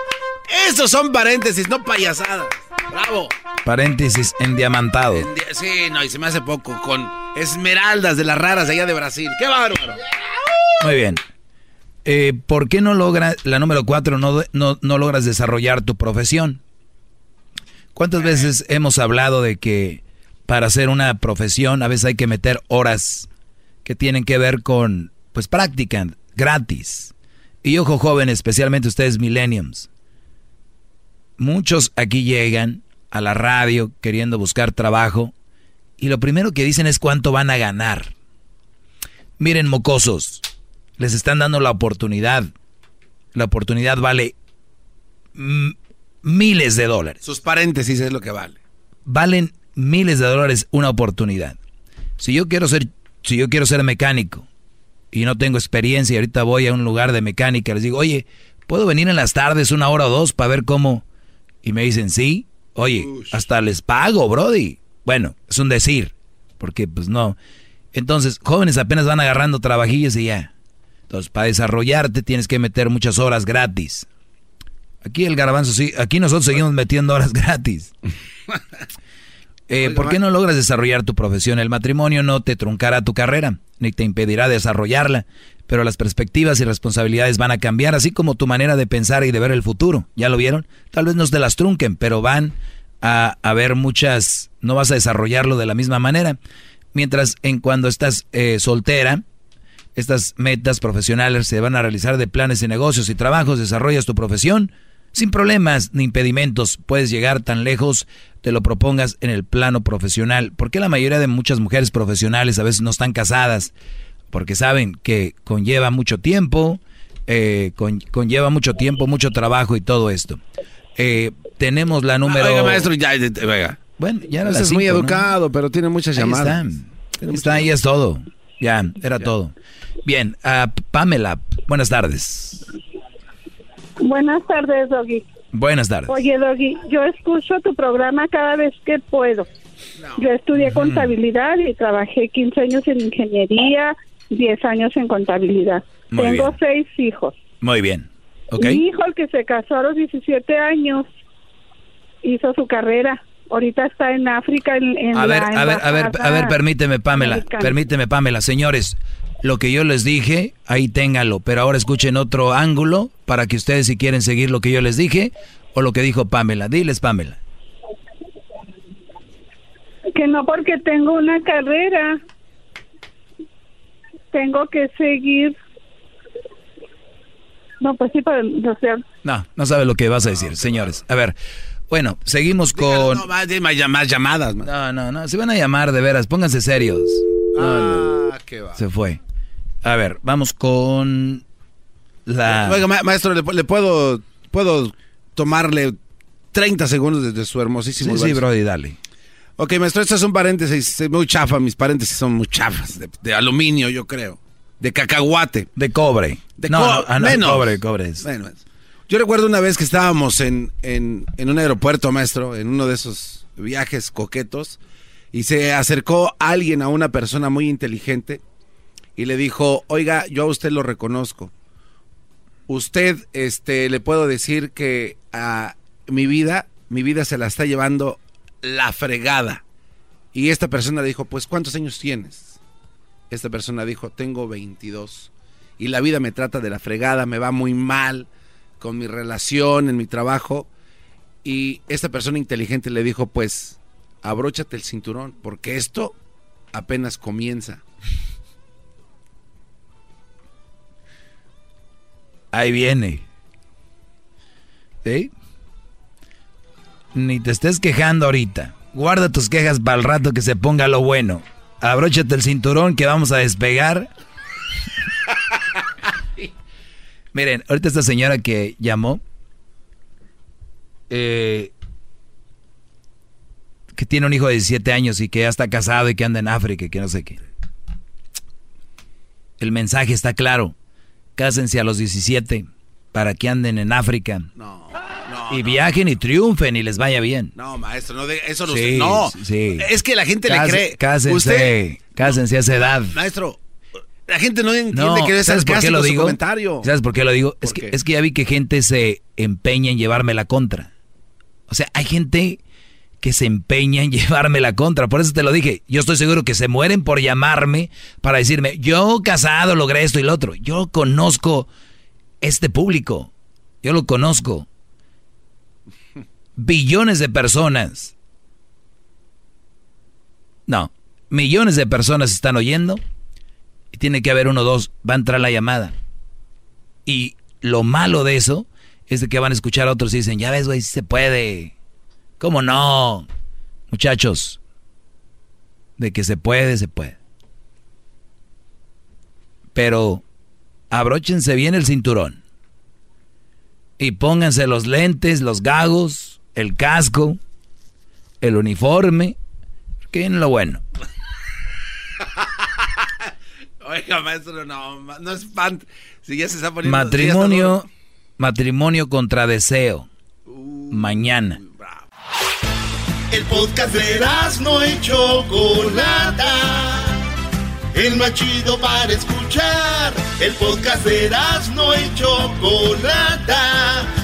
Esos son paréntesis, no payasadas. Bravo. Paréntesis en diamantado. sí, no, y se me hace poco. Con esmeraldas de las raras allá de Brasil. ¡Qué bárbaro! Muy bien. Eh, ¿por qué no logras, la número cuatro, no, no, logras desarrollar tu profesión? ¿Cuántas veces hemos hablado de que para hacer una profesión a veces hay que meter horas que tienen que ver con pues practican gratis. Y ojo joven, especialmente ustedes millenniums. Muchos aquí llegan a la radio queriendo buscar trabajo y lo primero que dicen es cuánto van a ganar. Miren, mocosos, les están dando la oportunidad. La oportunidad vale miles de dólares. Sus paréntesis es lo que vale. Valen miles de dólares una oportunidad. Si yo quiero ser, si yo quiero ser mecánico y no tengo experiencia y ahorita voy a un lugar de mecánica, les digo, oye, ¿puedo venir en las tardes una hora o dos para ver cómo? Y me dicen, sí. Oye, hasta les pago, Brody. Bueno, es un decir, porque pues no. Entonces, jóvenes apenas van agarrando trabajillos y ya. Entonces, para desarrollarte tienes que meter muchas horas gratis. Aquí el garbanzo sí, aquí nosotros seguimos metiendo horas gratis. Eh, ¿Por qué no logras desarrollar tu profesión? El matrimonio no te truncará tu carrera, ni te impedirá desarrollarla, pero las perspectivas y responsabilidades van a cambiar, así como tu manera de pensar y de ver el futuro. ¿Ya lo vieron? Tal vez no te las trunquen, pero van a haber muchas, no vas a desarrollarlo de la misma manera. Mientras en cuando estás eh, soltera, estas metas profesionales se van a realizar de planes de negocios y trabajos, desarrollas tu profesión sin problemas ni impedimentos. Puedes llegar tan lejos, te lo propongas en el plano profesional. ¿Por qué la mayoría de muchas mujeres profesionales a veces no están casadas? Porque saben que conlleva mucho tiempo, eh, conlleva mucho tiempo, mucho trabajo y todo esto. Eh, tenemos la número... Oiga, maestro, ya, venga. Bueno, ya era es muy educado, pero tiene muchas llamadas. Está, está ahí es todo. Ya, era todo. Bien, uh, Pamela, buenas tardes. Buenas tardes, Doggy. Buenas tardes. Oye, Doggy, yo escucho tu programa cada vez que puedo. Yo estudié contabilidad y trabajé 15 años en ingeniería, 10 años en contabilidad. Tengo seis hijos. Muy bien. Mi hijo, el que se casó a los 17 años, hizo su carrera. Ahorita está en África. En, a ver, a ver, a ver, a ver, permíteme, Pamela. Permíteme, Pamela. Señores, lo que yo les dije, ahí téngalo. Pero ahora escuchen otro ángulo para que ustedes si quieren seguir lo que yo les dije o lo que dijo Pamela. Diles, Pamela. Que no porque tengo una carrera, tengo que seguir. No, pues sí, pero, o sea... No, no sabe lo que vas a decir, señores. A ver, bueno, seguimos con... No, más, más llamadas. No, no, no, se van a llamar de veras, pónganse serios. ah, qué va. Se fue. A ver, vamos con la... Oiga, maestro, ¿le, puedo, puedo tomarle 30 segundos desde su hermosísimo... Sí, sí, Brody, dale. Ok, maestro, esto es un paréntesis muy chafa, mis paréntesis son muy chafas, de, aluminio, yo creo. De cacahuate. De cobre. De no, ah, no, cobre, cobre. Yo recuerdo una vez que estábamos en, en, en un aeropuerto, maestro, en uno de esos viajes coquetos, y se acercó alguien a una persona muy inteligente y le dijo, oiga, yo a usted lo reconozco. Usted, este, le puedo decir que a mi vida, mi vida se la está llevando la fregada. Y esta persona dijo, pues, ¿cuántos años tienes? Esta persona dijo, tengo 22. Y la vida me trata de la fregada, me va muy mal con mi relación, en mi trabajo. Y esta persona inteligente le dijo, pues, abróchate el cinturón, porque esto apenas comienza. Ahí viene. ¿Sí? Ni te estés quejando ahorita. Guarda tus quejas para el rato que se ponga lo bueno. Abróchate el cinturón que vamos a despegar. Miren, ahorita esta señora que llamó, eh, que tiene un hijo de 17 años y que ya está casado y que anda en África y que no sé qué. El mensaje está claro cásense a los 17 para que anden en África. No. Y viajen y triunfen y les vaya bien. No, maestro, no eso no sí, No, sí. es que la gente le cree. Cásense, cásense a esa edad. Maestro, la gente no entiende que debe ser por qué lo digo? comentario. ¿Sabes por qué lo digo? es, Que, es que ya vi que gente se empeña en llevarme la contra. O sea, hay gente que se empeña en llevarme la contra. Por eso te lo dije. Yo estoy seguro que se mueren por llamarme para decirme, yo casado logré esto y lo otro. Yo conozco este público. Yo lo conozco. Billones de personas. No, millones de personas están oyendo y tiene que haber uno o dos, va a entrar la llamada. Y lo malo de eso es de que van a escuchar a otros y dicen, ya ves, güey, si se puede. ¿Cómo no? Muchachos, de que se puede, se puede. Pero abróchense bien el cinturón. Y pónganse los lentes, los gagos, el casco, el uniforme. Que viene lo bueno. Oiga, maestro, no, no es pan. Si ya se está poniendo. Matrimonio, matrimonio contra deseo. Mañana. El podcast de no y Chocolata. El más chido para escuchar. El podcast de no y Chocolata.